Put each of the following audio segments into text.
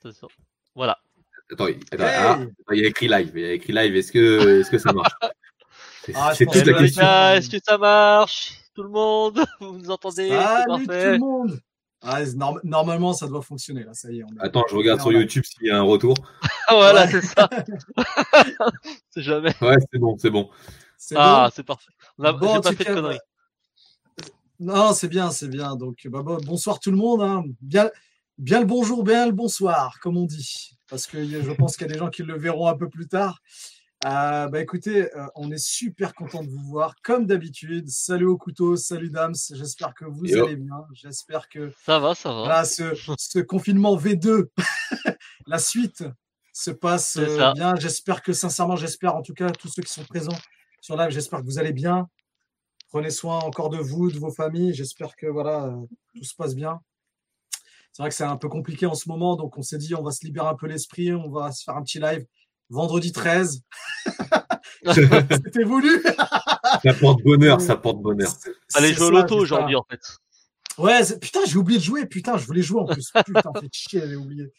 Attention. Voilà. Attends, il- attends, ah, il y a écrit live. Il y a écrit live. Est-ce que, est-ce que ça marche C'est Ah, toute la question. Est-ce que ça marche Tout le monde? Vous nous entendez Salut tout le monde Ah, norm- Normalement, ça doit fonctionner, là, ça y est. On est... Attends, je regarde sur. YouTube s'il y a un retour. voilà, Ouais. c'est ça. c'est jamais. Ouais, c'est bon, c'est bon. C'est Ah, bon? c'est parfait. On a- Bon, pas fait de cas, conneries. Non, c'est bien, c'est bien. Donc, bah, bon- bonsoir tout le monde. hein. Bien, bien le bonjour, bien le bonsoir, comme on dit. Parce que je pense qu'il y a des gens qui le verront un peu plus tard. Euh, bah, écoutez, euh, on est super content de vous voir, comme d'habitude. Salut au couteau, salut Dams. J'espère que vous Yo. allez bien. J'espère que Ça va, ça va. voilà, ce, ce confinement V2, la suite se passe euh, bien. J'espère que, sincèrement, j'espère, en tout cas, tous ceux qui sont présents sur live, j'espère que vous allez bien. Prenez soin encore de vous, de vos familles. J'espère que voilà, euh, tout se passe bien. C'est vrai que c'est un peu compliqué en ce moment, donc on s'est dit on va se libérer un peu l'esprit, on va se faire un petit live vendredi 13. C'était voulu. Ça porte bonheur, ça porte bonheur. Allez jouer au loto aujourd'hui, en fait. Ouais, putain, j'ai oublié de jouer. Putain, je voulais jouer en plus. Putain, fait chier, j'ai oublié.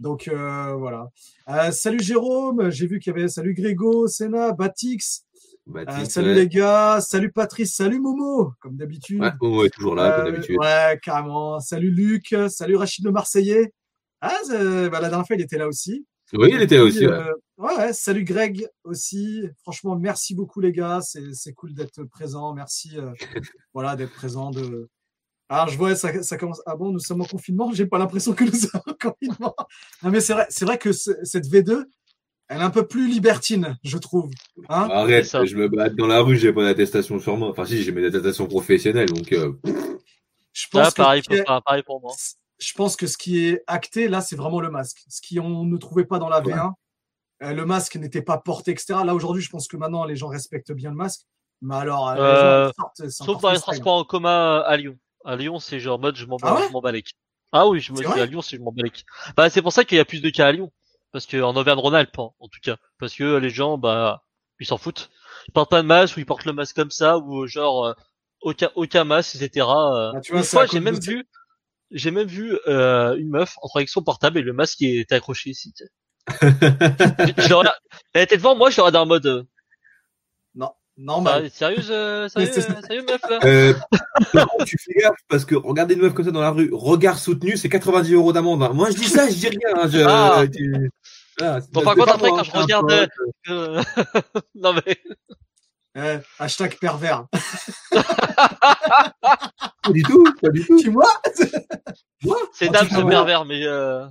Donc euh, voilà. Euh, salut Jérôme, j'ai vu qu'il y avait salut Grégo, Senna, Batix. Euh, Baptiste, salut ouais. les gars, salut Patrice, salut Momo, comme d'habitude. Ouais, oh, ouais, toujours là, comme Euh, d'habitude. Ouais, carrément. Salut Luc, salut Rachid le Marseillais. Ah, bah, la dernière fois, il était là aussi. Oui, il était là aussi. ouais. euh, ouais, salut Greg aussi. Franchement, merci beaucoup les gars. C'est c'est cool d'être présent. Merci euh, voilà, d'être présent. De... Alors, je vois, ça, ça commence. Ah bon, nous sommes en confinement. J'ai pas l'impression que nous sommes en confinement. Non, mais c'est vrai, c'est vrai que ce- cette V2, elle est un peu plus libertine, je trouve. Hein? Arrête, c'est ça. je me balade dans la rue, j'ai pas d'attestation sur moi. Enfin, si, j'ai mes attestations professionnelles, donc euh, je pense Ah, que pareil, ce qui est- pour, pareil pour moi. je pense que ce qui est acté là, c'est vraiment le masque. Ce qui on ne trouvait pas dans la V1, euh, le masque n'était pas porté, etc. Là aujourd'hui, je pense que maintenant les gens respectent bien le masque. Mais alors, euh, les gens, ils sortent, c'est Sauf dans les transports en commun à Lyon. À Lyon, c'est genre mode je m'en Ah bats, ouais? bats les. Ah oui, je me dis à Lyon, c'est je m'en bats les. Bah, c'est pour ça qu'il y a plus de cas à Lyon. Parce que en Auvergne-Rhône-Alpes, hein, en tout cas. Parce que les gens, bah, ils s'en foutent. Ils portent pas de masque ou ils portent le masque comme ça ou genre euh, aucun aucun masque, etc. euh. Bah, tu vois, une fois, j'ai même vu, j'ai même vu euh, une meuf entrer avec son portable et le masque qui était accroché ici. tu sais. je l'aurais- Elle était devant moi, je l'aurais dans en mode. euh, Normal. Ah, sérieuse, euh, euh, sérieux meuf là? Euh, tu fais gaffe parce que regarder une meuf comme ça dans la rue, regard soutenu, c'est 90 euros d'amende. hein. Moi, je dis ça, je dis rien. hein, Je, Ah. Bon, par contre, après, moi, quand je un regarde. Euh, non mais hashtag pervers. Pas du tout, pas du tout. tu vois? C'est En Dame ce pervers, mais euh...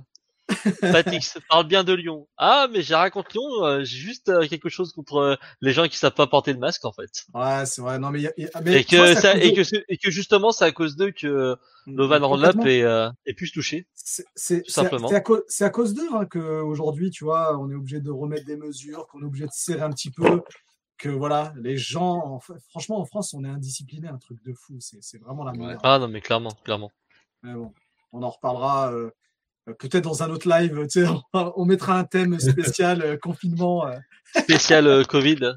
Patix parle bien de Lyon. Ah, mais j'ai raconte Lyon, euh, j'ai juste euh, quelque chose contre euh, les gens qui savent pas porter le masque en fait. Ouais, c'est vrai. Non, mais, il y a- il y a- mais Et que ça, et et justement c'est à cause d'eux que Lovan Complètement. Ronlap est, euh, est plus touché. C'est- simplement. c'est à cause, c'est à cause d'eux hein, qu'aujourd'hui, tu vois, on est obligé de remettre des mesures, qu'on est obligé de serrer un petit peu, que voilà, les gens, en franchement, en France, on est indiscipliné, un truc de fou. C'est vraiment la merde. Ah non mais clairement, clairement. Mais bon, on en reparlera peut-être dans un autre live. Tu sais, on, on mettra un thème spécial euh, confinement. euh, Spécial euh, Covid.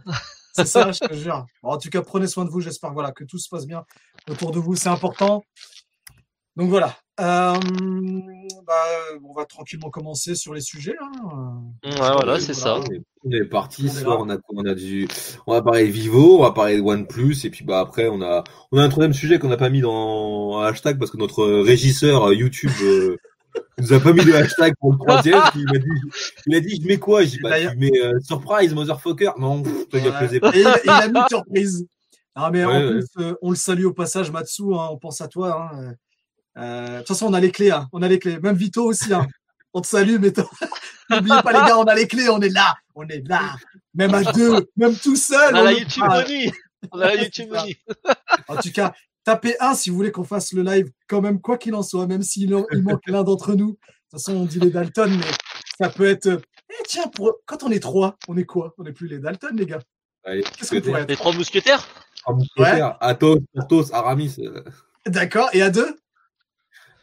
c'est ça, je te jure. Bon, en tout cas, prenez soin de vous. J'espère voilà, que tout se passe bien autour de vous. C'est important. Donc voilà. Euh, bah, on va tranquillement commencer sur les sujets. hein. Ouais, voilà, c'est Voilà. ça. On est, on est parti. On est a, on a du, on va parler de Vivo, on va parler de OnePlus, et puis bah après, on a, on a un troisième sujet qu'on n'a pas mis dans un hashtag parce que notre régisseur euh, YouTube euh, nous a pas mis de hashtag pour le troisième. il m'a dit, il a dit, je mets quoi? Je dis, bah, tu mets euh, surprise, motherfucker. Non, pff, il a Ouais. il, il mis surprise. Non, mais en Ouais, plus, euh, on le salue au passage, Matsu. hein, on pense à toi. hein. Euh, de toute façon, on a les clés. hein, on a les clés. Même Vito aussi. hein. On te salue, mais n'oubliez pas, les gars, on a les clés. On est là. On est là. Même à deux, même tout seul. On a la YouTube. Money. On a la YouTube. Money. En tout cas, tapez un si vous voulez qu'on fasse le live, quand même, quoi qu'il en soit, même s'il il manque l'un d'entre nous. De toute façon, on dit les Dalton, mais ça peut être. Eh tiens, pour... quand on est trois, on est quoi? On n'est plus les Dalton, les gars. Allez, Qu'est-ce qu'on pourrait être? Les trois mousquetaires? trois mousquetaires, Athos, Porthos, Aramis. euh, D'accord. Et à deux?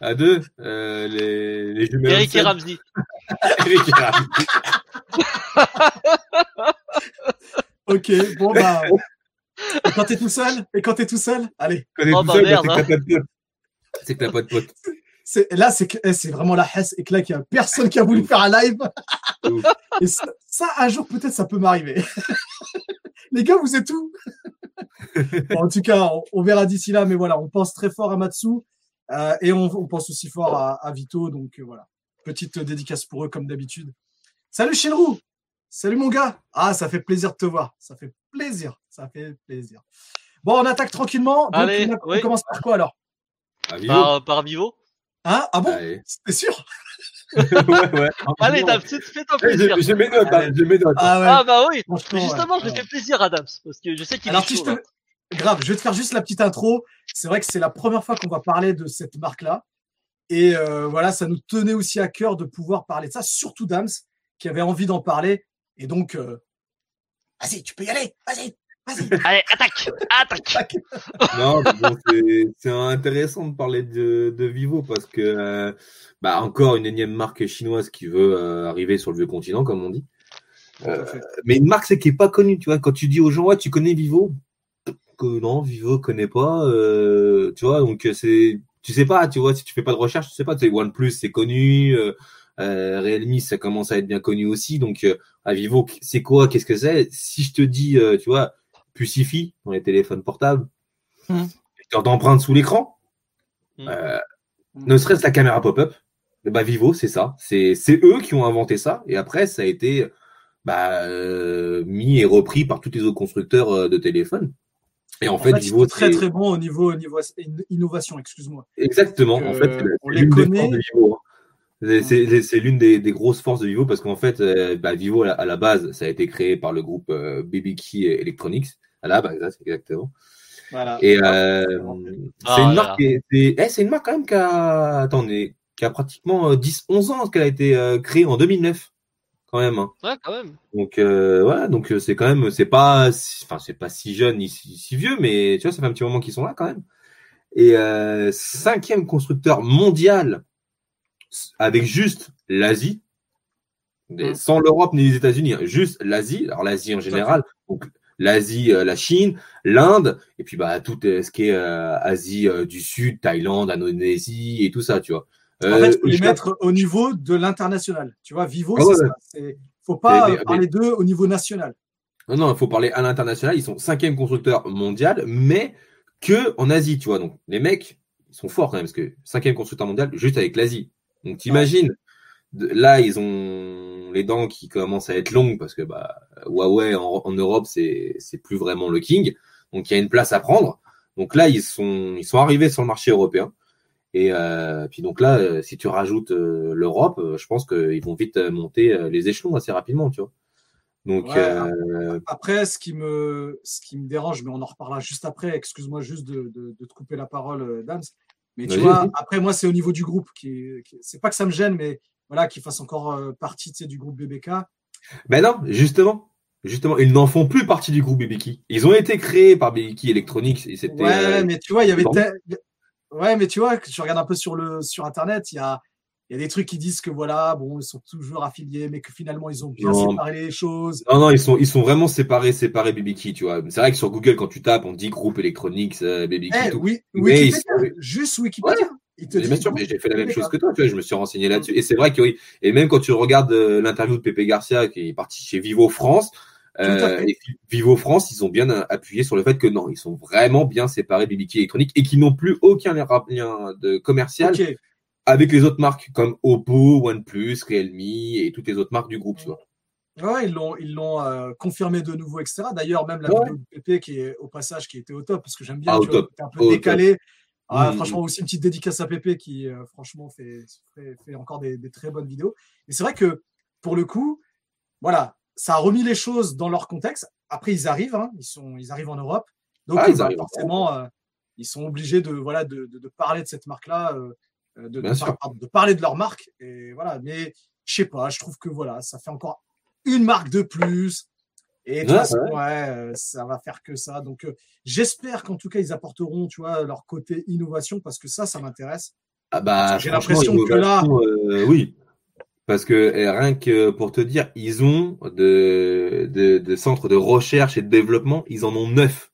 À deux, euh, les, les jumelles. Eric et. Ramsey. Eric et Ramsey. Ok, bon bah. Et quand t'es tout seul Et quand t'es tout seul Allez, Quand t'es Oh, tout bah, seul, bah, merde, c'est que t'as pas de pote. C'est que t'as pas de pote. c'est, là, c'est que, eh, c'est vraiment la hesse et que là, qu'il y a personne qui a voulu faire un live. Ouf. et ça, ça, un jour, peut-être, ça peut m'arriver. Les gars, vous êtes où? Bon, en tout cas, on, on verra d'ici là, mais voilà, on pense très fort à Matsu, euh, et on, on pense aussi fort à, à Vito, donc euh, voilà. Petite dédicace pour eux, comme d'habitude. Salut Shinru! Salut mon gars! Ah, ça fait plaisir de te voir. Ça fait plaisir. Ça fait plaisir. Bon, on attaque tranquillement. Donc, Allez, on, a- on oui. commence par quoi alors? Vivo. Par, par Vivo. Hein? Ah bon? Allez. T'es sûr? ouais, ouais. Allez, Dams, fais-toi Eh, plaisir. J'ai j'ai mes notes, hein, j'ai mes notes. Ah ouais. Ah bah oui. Mais justement, ouais. je fais plaisir à Dams parce que je sais qu'il Alors, est si je chaud. te... grave, je vais te faire juste la petite intro. C'est vrai que c'est la première fois qu'on va parler de cette marque-là. Et euh, voilà, ça nous tenait aussi à cœur de pouvoir parler de ça, surtout Dams, qui avait envie d'en parler. Et donc, euh, vas-y, tu peux y aller, vas-y, vas-y. Allez, attaque, attaque. Non, bon, c'est- c'est intéressant de parler de, de Vivo parce que, euh, bah, encore une énième marque chinoise qui veut euh, arriver sur le vieux continent, comme on dit. Fait. Mais une marque, c'est qui est pas connue, tu vois. Quand tu dis aux gens, ouais, tu connais Vivo? Que non, Vivo connaît pas, euh, tu vois. Donc euh, c'est, tu sais pas, tu vois, si tu fais pas de recherche, tu sais pas. Tu sais, OnePlus, c'est connu. Euh, Realme, ça commence à être bien connu aussi. Donc euh, à Vivo, c'est quoi? Qu'est-ce que c'est? Si je te dis, euh, tu vois, Pucify dans les téléphones portables, lecteur d'empreintes sous l'écran, Mhm. euh, ne serait-ce la caméra pop-up, bah Vivo, c'est ça. C'est c'est eux qui ont inventé ça. Et après, ça a été bah, euh, mis et repris par tous les autres constructeurs euh, de téléphones. Et en, En fait, fait, Vivo, très très bons au niveau, au niveau in- innovation, excuse-moi. exactement. Donc, En fait, euh, c'est la- on les connaît. forces de Vivo. hein. C'est- C'est c'est l'une des, des grosses forces de Vivo parce qu'en fait, euh, bah, Vivo à la, à la base, ça a été créé par le groupe euh, BBK Electronics. À la base, c'est exactement. Voilà. Et euh, Ah, c'est une là, marque, qui est- c'est eh, c'est une marque quand même qui a, attendez, qui a pratiquement 10-11 ans qu'elle a été euh, créée en 2009, quand même. hein. Ouais, quand même. Donc euh, voilà, donc euh, c'est quand même, c'est pas, enfin c'est pas si jeune ni si, si vieux, mais tu vois, ça fait un petit moment qu'ils sont là quand même. Et euh, cinquième constructeur mondial avec juste l'Asie, Mm. sans l'Europe ni les États-Unis, hein, juste l'Asie. Alors l'Asie en général, donc l'Asie, euh, la Chine, l'Inde, et puis bah tout euh, ce qui est euh, Asie du Sud, Thaïlande, Indonésie et tout ça, tu vois. En fait, il faut les mettre au niveau de l'international. Tu vois, Vivo, Ah c'est ouais. faut pas Mais- mais- parler d'eux au niveau national. Non, non, il faut parler à l'international. Ils sont cinquième constructeur mondial, mais que en Asie, tu vois. Donc, les mecs, ils sont forts quand même, parce que cinquième constructeur mondial, juste avec l'Asie. Donc, t'imagines, là, ils ont les dents qui commencent à être longues, parce que bah, Huawei en, en Europe, c'est c'est plus vraiment le king. Donc, il y a une place à prendre. Donc là, ils sont, ils sont arrivés sur le marché européen. Et euh, puis donc là, euh, si tu rajoutes euh, l'Europe, euh, je pense qu'ils vont vite monter les échelons assez rapidement, tu vois. Donc, Ouais, euh, Après, ce qui me, ce qui me dérange, mais on en reparlera juste après. Excuse-moi juste de, de, de te couper la parole, Dams. Mais tu Vas-y, vois, après moi, c'est au niveau du groupe qui, qui- c'est pas que ça me gêne, mais voilà, qu'ils fassent encore euh, partie, tu sais, du groupe BBK. Ben non, justement. Justement, ils n'en font plus partie du groupe Bibiki. Ils ont été créés par Bibiki Electronics et c'était. Ouais, euh, mais tu vois, il y avait, ouais, mais tu vois, je regarde un peu sur le, sur Internet, il y a, il y a des trucs qui disent que voilà, bon, ils sont toujours affiliés, mais que finalement, ils ont bien Non. séparé les choses. Non, non, ils sont, ils sont vraiment séparés, séparés Bibiki, tu vois. C'est vrai que sur Google, quand tu tapes, on dit groupe Electronics, euh, Bibiki, Eh, tout. oui, Mais Wikipédia, sont- juste Wikipédia. Il te Mais dit bien sûr, mais j'ai fait la même BBK. chose que toi, tu vois. Je me suis renseigné là-dessus. Et c'est vrai que oui. Et même quand tu regardes euh, l'interview de Pepe Garcia, qui est parti chez Vivo France, euh, et Vivo France, ils ont bien appuyé sur le fait que non, ils sont vraiment bien séparés Bibiki Electronics et qui n'ont plus aucun lien de commercial. Avec les autres marques comme Oppo, OnePlus, Realme et toutes les autres marques du groupe, tu vois. Ouais, ils l'ont, ils l'ont euh, confirmé de nouveau, etc. D'ailleurs, même la Ouais. vidéo de Pépé qui est au passage, qui était au top, parce que j'aime bien, Ah, tu vois, un Au peu décalé. Ah, Mm, franchement, aussi une petite dédicace à Pépé qui, euh, franchement, fait, fait, fait encore des, des très bonnes vidéos. Et c'est vrai que, pour le coup, voilà, ça a remis les choses dans leur contexte. Après, ils arrivent, hein, ils, sont, ils arrivent en Europe. Donc, Ah, euh, ils bah, forcément, euh, ils sont obligés de, voilà, de, de, de parler de cette marque-là, de, de, pardon, de parler de leur marque. Et voilà, mais je sais pas, je trouve que voilà, ça fait encore une marque de plus. Et de toute façon, ouais, euh, ça va faire que ça. Donc, euh, j'espère qu'en tout cas, ils apporteront, tu vois, leur côté innovation parce que ça, ça m'intéresse. Ah bah, J'ai l'impression que là- euh, oui. Parce que eh, rien que pour te dire, ils ont de, de, de centres de recherche et de développement, ils en ont neuf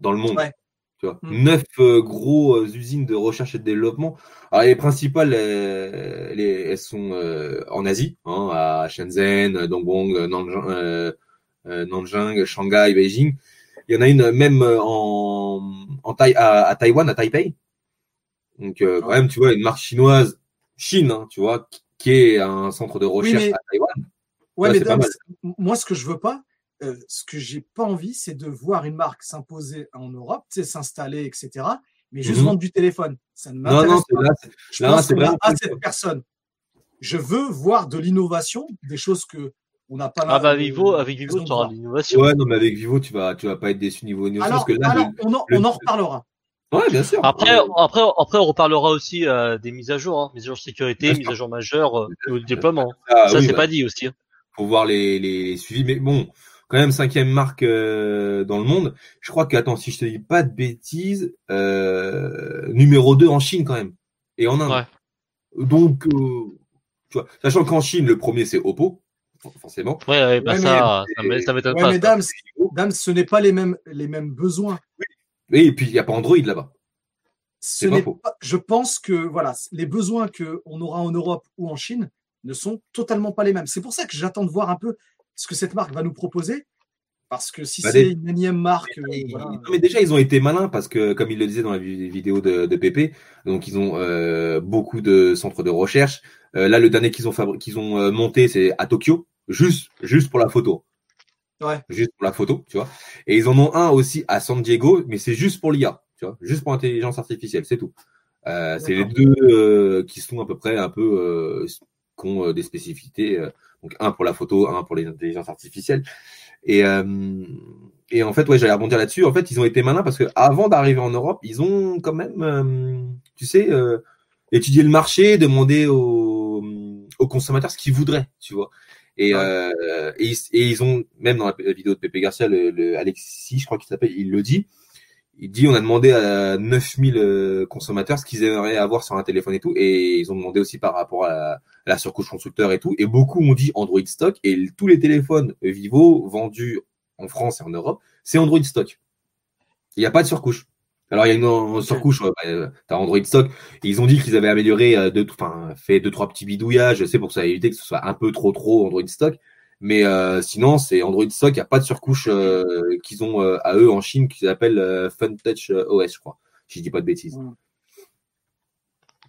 dans le monde. Ouais. Tu vois, Mm. neuf euh, gros euh, usines de recherche et de développement. Alors les principales, euh, les, elles sont euh, en Asie, hein, à Shenzhen, euh, Nanjing, euh, euh, Nanjing, Shanghai, Beijing. Il y en a une même en, en Thaï- à, à Taïwan, à Taipei. Donc euh, quand Ouais. même, tu vois, une marque chinoise, Chine, hein, tu vois, qui- est un centre de recherche mais- à Taïwan. Ouais, Ouais, mais c'est pas Dams, mal. moi, ce que je veux pas, euh, ce que j'ai pas envie, c'est de voir une marque s'imposer en Europe, s'installer, etc. Mais juste Mhm. vendre du téléphone. Ça ne Non, m'intéresse non, c'est pas. là, Je là, pense c'est qu'on a vraiment assez plus- de personnes. Je veux voir de l'innovation, des choses que on n'a pas là. Ah bah avec Vivo, avec Vivo, tu auras de l'innovation. Ouais, non, mais avec Vivo, tu vas, tu vas pas être déçu niveau innovation. Alors, parce que là, alors, le- on, en, le- on en reparlera. Ouais, bien sûr. Après, après, après, on reparlera aussi euh, des mises à jour, hein, mises à jour de sécurité, Bien mises sûr. à jour majeures euh, déploiement. ah, Ça, oui, c'est bah, pas dit aussi. hein. faut voir les, les, les suivis. Mais bon, quand même, cinquième marque euh, dans le monde. Je crois que, attends, si je te dis pas de bêtises, euh, numéro 2 en Chine quand même. Et en Inde. Ouais. Donc, euh, tu vois, sachant qu'en Chine, le premier, c'est Oppo, for- forcément. Ouais, ouais, bah Ouais, ça, mais- ça m'é- ça m'étonne Ouais, pas. mais Dams, ce n'est pas les mêmes, les mêmes besoins. Et puis, il n'y a pas Android là-bas. Ce pas n'est faux. pas, je pense que voilà, les besoins que on aura en Europe ou en Chine ne sont totalement pas les mêmes. C'est pour ça que j'attends de voir un peu ce que cette marque va nous proposer. Parce que si Bah, c'est des- une énième marque, euh, voilà, non, mais déjà, ils ont été malins parce que, comme il le disait dans la vi- vidéo de, de Pépé, donc ils ont euh, beaucoup de centres de recherche. Euh, là, le dernier qu'ils ont, fabri- qu'ils ont monté, c'est à Tokyo, juste, juste pour la photo. Ouais. Juste pour la photo, tu vois. Et ils en ont un aussi à San Diego, mais c'est juste pour l'IA, tu vois, juste pour l'intelligence artificielle, c'est tout. C'est les deux qui sont à peu près un peu qui ont des spécificités. Donc un pour la photo, un pour les intelligences artificielles. Et, euh, et en fait, ouais, j'allais rebondir là-dessus. En fait, ils ont été malins parce que avant d'arriver en Europe, ils ont quand même, euh, tu sais, euh, étudié le marché, demandé aux, aux consommateurs ce qu'ils voudraient, tu vois. Et, Ouais. euh, et, ils- et ils ont, même dans la vidéo de Pépé Garcia, le, le Alexis, je crois qu'il s'appelle, il le dit. Il dit, on a demandé à 9000 euh, consommateurs ce qu'ils aimeraient avoir sur un téléphone et tout. Et ils ont demandé aussi par rapport à la, à la surcouche constructeur et tout. Et beaucoup ont dit Android stock. Et tous les téléphones Vivo vendus en France et en Europe, c'est Android stock. Il n'y a pas de surcouche. Alors, il y a une surcouche, t'as Android stock. Ils ont dit qu'ils avaient amélioré, euh, deux, enfin, fait deux, trois petits bidouillages, c'est pour ça éviter que ce soit un peu trop, trop Android stock. Mais euh, sinon, c'est Android stock, il n'y a pas de surcouche euh, qu'ils ont euh, à eux en Chine, qu'ils appellent euh, Fun Touch euh, OS, je crois, si je dis pas de bêtises. Ouais.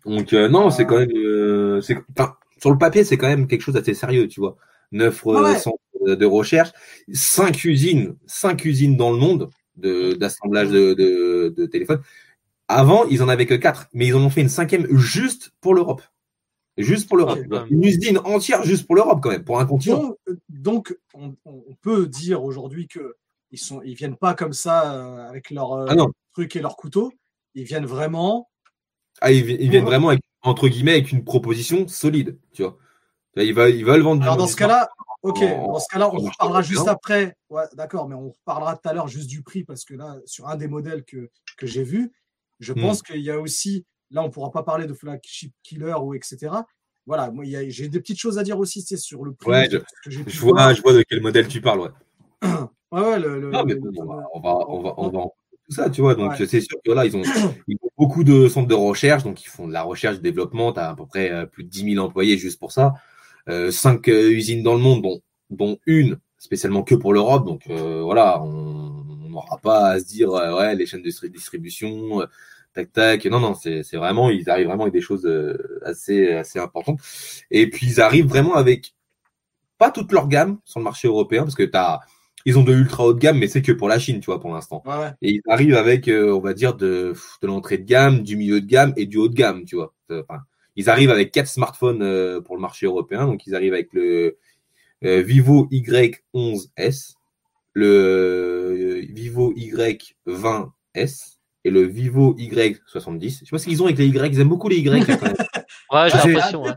Donc, euh, non, Ah. c'est quand même, euh, c'est, sur le papier, c'est quand même quelque chose d'assez sérieux, tu vois. Neuf euh, Ouais. centres de- de recherche, cinq usines, cinq usines dans le monde de, d'assemblage de, de, de téléphones. Avant, ils en avaient que quatre, mais ils en ont fait une cinquième juste pour l'Europe. Juste pour l'Europe. Une usine entière juste pour l'Europe, quand même, pour un continent. Donc, euh, donc, on, on peut dire aujourd'hui que ils sont, ils viennent pas comme ça euh, avec leur euh, Ah truc et leur couteau. Ils viennent vraiment. Ah, ils, vi- ils viennent vraiment avec, entre guillemets, avec une proposition solide, tu vois. Ils veulent, ils veulent vendre du Alors dans ce cas-là, ok. Dans ce cas-là, on reparlera juste après. Ouais, d'accord, mais on reparlera tout à l'heure juste du prix parce que là, sur un des modèles que que j'ai vu, je Hmm. pense qu'il y a aussi. Là, on pourra pas parler de flagship killer ou etc. Voilà, moi, j'ai des petites choses à dire aussi, c'est sur le prix. Ouais, je- que Je vois, voir. je vois de quel modèle tu parles, ouais. Ouais, ouais, le, le- Non, mais bon, le- on va, on va, on va, on va en- tout ça, tu vois. Donc, Ouais. c'est sûr que là, ils ont, ils ont beaucoup de centres de recherche, donc ils font de la recherche, du développement. T'as à peu près euh, plus de 10 000 employés juste pour ça. Euh, cinq euh, usines dans le monde, dont, dont une spécialement que pour l'Europe. Donc, euh, voilà, on n'aura pas à se dire, ouais, les chaînes de distri- distribution, tac, tac. Non, non, c'est c'est vraiment, ils arrivent vraiment avec des choses euh, assez, assez importantes. Et puis, ils arrivent vraiment avec pas toute leur gamme sur le marché européen, parce que t'as, ils ont de ultra haut de gamme, mais c'est que pour la Chine, tu vois, pour l'instant. Ouais, ouais. Et ils arrivent avec, euh, on va dire, de, de l'entrée de gamme, du milieu de gamme et du haut de gamme, tu vois. Euh, Enfin, ils arrivent avec quatre smartphones euh, pour le marché européen. Donc, ils arrivent avec le euh, Vivo Y11S, le Vivo Y20S et le Vivo Y70. Je sais pas ce qu'ils ont avec les Y. Ils aiment beaucoup les Y. là, quand même. Ouais, j'ai Ah, l'impression. ouais.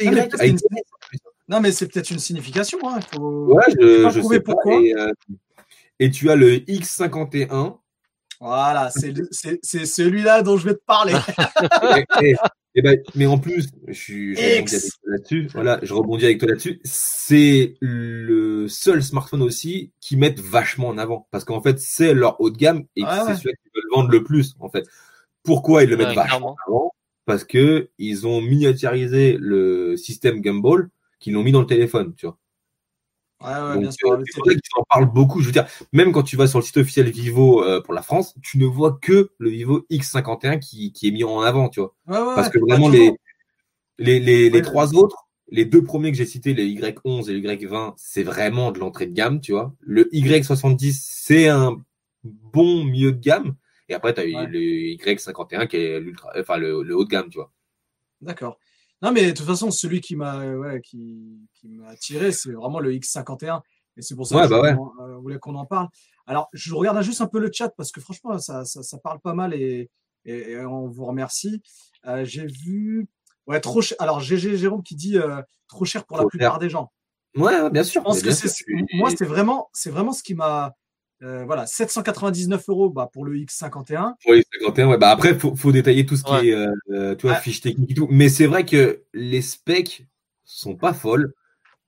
Les Non, mais une- Non, c'est peut-être une signification. Hein. Faut... Ouais, Faut je, pas je trouver sais pas. pourquoi. Et, euh, et tu as le X51 Voilà, c'est le- celui-là dont je vais te parler. et, et- et ben, mais en plus, je, suis- je rebondis avec toi là-dessus. Voilà, je rebondis avec toi là-dessus. C'est le seul smartphone aussi qui mettent vachement en avant, parce qu'en fait, c'est leur haut de gamme et Ouais, c'est ouais. celui vendent le plus, en fait. Pourquoi ils le mettent Ouais, vachement avant? Parce que ils ont miniaturisé le système Gumball qu'ils l'ont mis dans le téléphone, tu vois. Ouais, ouais, Donc, bien sûr. c'est vrai qu'ils en parlent beaucoup. Je veux dire, même quand tu vas sur le site officiel Vivo euh, pour la France, tu ne vois que le Vivo X51 qui, qui est mis en avant, tu vois. Ouais, ouais, Parce que vraiment, Bah, les, toujours. les, les, les trois autres, les deux premiers que j'ai cités, les Y11 et le Y20, c'est vraiment de l'entrée de gamme, tu vois. Le Y70, c'est un bon milieu de gamme. Et après, tu as Ouais. le Y51 qui est l'ultra, enfin, le, le haut de gamme, tu vois. D'accord. Non, mais de toute façon, celui qui m'a ouais, qui, qui m'a attiré, c'est vraiment le X51. Et c'est pour ça Ouais, que je bah euh, voulais qu'on en parle. Alors, je regarde juste un peu le chat parce que franchement, ça, ça, ça parle pas mal et, et, et on vous remercie. Euh, J'ai vu. Ouais, trop cher. Alors, GG Jérôme qui dit euh, trop cher pour la plupart cher. des gens. Ouais, bien sûr. Je pense que c'est moi, c'est vraiment, c'est vraiment ce qui m'a. Euh, voilà, 799 euros bah, pour le X51. Oui, 51, ouais. Bah après, faut, faut détailler tout ce qui est, euh, tu vois, Ouais. fiche technique et tout. Mais c'est vrai que les specs sont pas folles.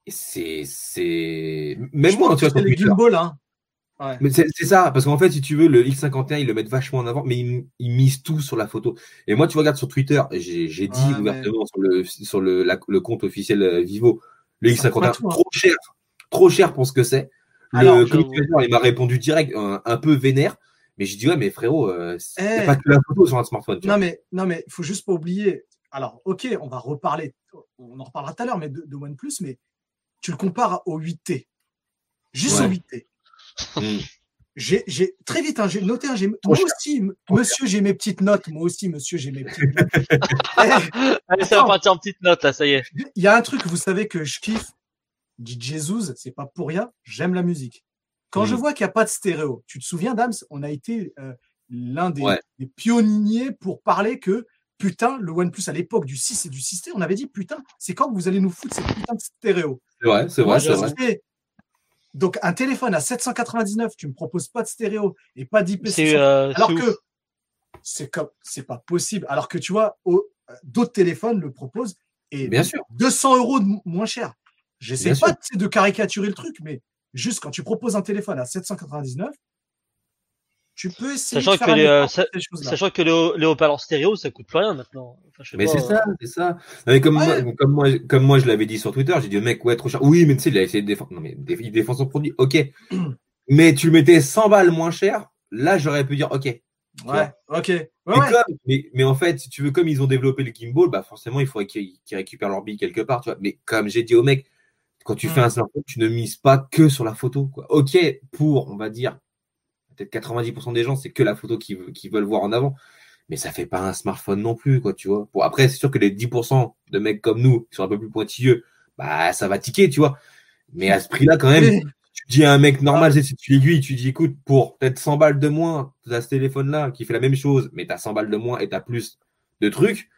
C'est, c'est, même Je moi, tu vois, que c'est les hein. Ouais. Mais c'est ça, parce qu'en fait, si tu veux, le X51, ils le mettent vachement en avant, mais ils, ils misent tout sur la photo. Et moi, tu regardes sur Twitter, j'ai dit Ouais, ouvertement sur le sur le, la- le compte officiel euh, Vivo, le Ça prend X51, tout, hein. trop cher, trop cher pour ce que c'est. Le il m'a répondu direct, un, un peu vénère, mais j'ai dit ouais, mais frérot, euh, c'est y a Eh. pas que la photo sur un smartphone. tu vois. Non mais non mais faut juste pas oublier. Alors ok, on va reparler, on en reparlera tout à l'heure, mais de, de OnePlus, mais tu le compares au 8T, juste Ouais. au 8T. Mm. J'ai, j'ai très vite, hein, j'ai noté, hein, j'ai, moi aussi, monsieur, j'ai mes petites notes. Moi aussi, monsieur, j'ai mes petites notes. Eh, Allez, ça va partir en petite note, là, ça y est. Il y a un truc, vous savez que je kiffe. Dit Jesus, c'est pas pour rien. J'aime la musique. Quand Mm. je vois qu'il n'y a pas de stéréo, tu te souviens, Dams, on a été euh, l'un des, Ouais. des pionniers pour parler que putain, le OnePlus à l'époque du 6 et du 6T, on avait dit putain, c'est quand que vous allez nous foutre cette putain de stéréo? C'est vrai, c'est vrai, c'est vrai. disais, Donc un téléphone à 799, tu me proposes pas de stéréo et pas d'IP. Euh, Alors que c'est comme c'est pas possible. Alors que tu vois, euh, d'autres téléphones le proposent et Bien sûr. 200 euros de moins cher. J'essaie pas sûr. tu sais, de caricaturer le truc, mais juste quand tu proposes un téléphone à 799, tu peux essayer Sachant de faire que les, euh, sa-. Sachant que les, haut- les haut-parleurs stéréo, ça coûte plus rien maintenant. Enfin, je sais Mais c'est euh, ça, c'est ça. Non, mais comme, Ouais. moi, comme moi, comme moi, je l'avais dit sur Twitter, j'ai dit, mec, ouais, trop cher. Oui, mais tu sais, il a essayé de défendre. Non, mais dé- il défend son produit. Ok. mais tu le mettais 100 balles moins cher. Là, j'aurais pu dire, ok. Ouais, ok. Ouais, Mais, ouais. comme- mais, mais en fait, si tu veux, comme ils ont développé le gimbal, bah forcément, il faudrait qu'ils qu'ils récupèrent leur bille quelque part, tu vois. Mais comme j'ai dit au mec, quand tu Mm. fais un smartphone, tu ne mises pas que sur la photo, quoi. Ok, pour, on va dire, peut-être 90% des gens, c'est que la photo qu'ils veulent voir en avant. Mais ça fait pas un smartphone non plus, quoi, tu vois. Bon, après, c'est sûr que les 10% de mecs comme nous, qui sont un peu plus pointilleux, bah, ça va tiquer, tu vois. Mais à ce prix-là, quand même, tu dis à un mec normal, tu sais, si tu l'aiguilles, tu dis écoute, pour peut-être 100 balles de moins, tu as ce téléphone-là qui fait la même chose, mais tu as 100 balles de moins et tu as plus de trucs.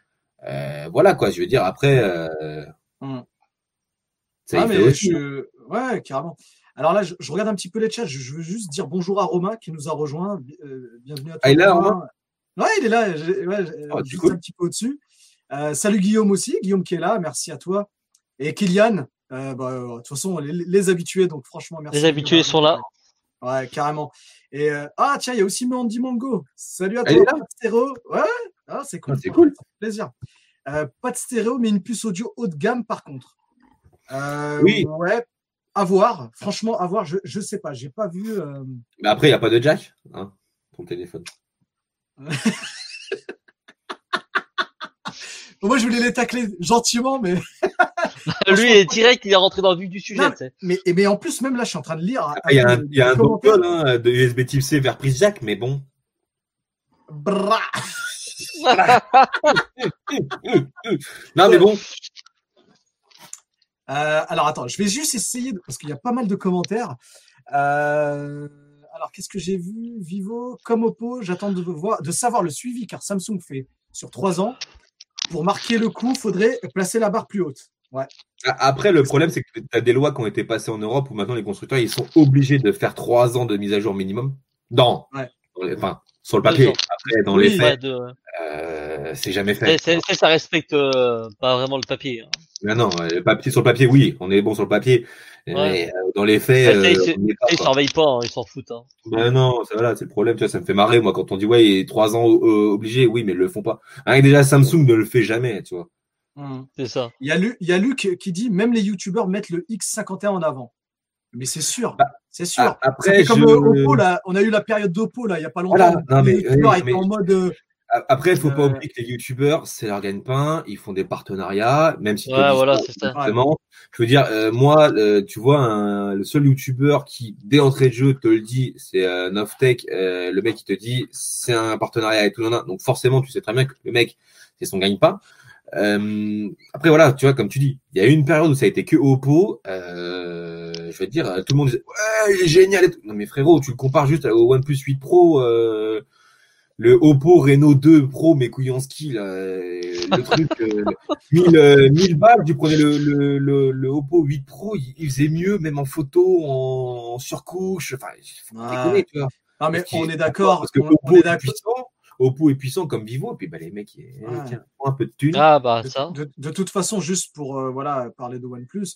Euh, voilà quoi, je veux dire, après, euh, Mm. Ça Ah, y fait mais aussi. je- Ouais, carrément. Alors là, je, je regarde un petit peu les chats. Je, je veux juste dire bonjour à Romain qui nous a rejoint. Euh, bienvenue à toi. Ah, il est là, Romain Ouais, il est là. Ouais, Oh, juste un petit peu au-dessus. Euh, salut Guillaume aussi. Guillaume qui est là. Merci à toi. Et Kylian. euh, bah, euh, de toute façon, les, les habitués. Donc franchement, merci. Les habitués sont là. Ouais, carrément. Et euh, ah tiens, il y a aussi Mandy Mango. Salut à toi. stéréo. Ouais, ah, c'est cool. Ah, c'est cool. Plaisir. Euh, pas de stéréo, mais une puce audio haut de gamme par contre. Euh, Oui. Ouais. À voir. Franchement, à voir. Je, je sais pas. J'ai pas vu. euh, Mais après, il n'y a pas de jack, hein, ton téléphone. Bon, moi, je voulais les tacler gentiment, mais Lui, il est direct, il est rentré dans le vif du sujet. Non, mais, mais en plus, même là, je suis en train de lire. Après, Il y a un, il y a un commentaire. dongle hein, de USB type C vers prise jack, mais bon. Bra. Non, mais bon. Euh, alors attends, je vais juste essayer de... parce qu'il y a pas mal de commentaires. Euh, alors qu'est-ce que j'ai vu? Vivo comme Oppo, j'attends de voir, de savoir le suivi car Samsung fait sur trois ans. Pour marquer le coup, faudrait placer la barre plus haute. Ouais. Après, le problème, c'est que tu as des lois qui ont été passées en Europe où maintenant les constructeurs ils sont obligés de faire trois ans de mise à jour minimum. Dans, Ouais. enfin, sur le papier. Après, dans Oui. les Ouais, faits, de- euh, c'est jamais fait. c'est- c'est- c'est- ça respecte euh, pas vraiment le papier. hein. Mais non, euh, le papier, sur le papier, oui, on est bon sur le papier. Ouais. Mais euh, dans les faits, Ouais, euh, pas, Ils quoi. travaillent pas, hein, ils s'en foutent. Hein. Ben non, c'est voilà, c'est le problème, tu vois, ça me fait marrer, moi, quand on dit, ouais, il est trois ans euh, obligé, oui, mais ils le font pas. Que déjà, Samsung ne le fait jamais, tu vois. Hum. C'est ça. Il y, a Lu- il y a Luc qui dit même les youtubeurs mettent le X51 en avant. Mais c'est sûr, Bah, c'est sûr. Ah, Après, comme je... euh, Oppo, là. On a eu la période d'Oppo, là, il n'y a pas longtemps. Voilà, non, les mais- youtubeurs oui, étaient mais- en mode. euh, Après, il faut pas Euh, oublier que les youtubeurs, c'est leur gagne-pain, ils font des partenariats, même si Ouais, voilà, c'est ça. Je veux dire, euh, moi, euh, tu vois, un- le seul youtubeur qui, dès entrée de jeu, te le dit, c'est euh, euh, le mec, il te dit, c'est un partenariat et tout. nan. Donc forcément, tu sais très bien que le mec, c'est son gagne-pain. Euh, après, voilà, tu vois, comme tu dis, il y a eu une période où ça a été que Oppo. Euh, je vais te dire, tout le monde disait, ouais, il est génial. Et tout. Non, mais frérot, tu le compares juste au OnePlus 8 Pro. Euh, le Oppo Reno 2 Pro, mes couilles en ski, là, euh, le truc, euh, 1000, euh, 1000 balles, tu prenais le, le, le, le Oppo 8 Pro, il, il faisait mieux, même en photo, en, en surcouche, enfin, il faut pas Ouais. déconner, tu vois. Non, mais on est d'accord. Parce que On, Oppo on est est d'accord. Oppo est puissant comme Vivo, et puis bah, les mecs, ils, Ouais. tiens, un peu de thunes. Ah bah De, ça. de- de toute façon, juste pour euh, voilà, parler de OnePlus,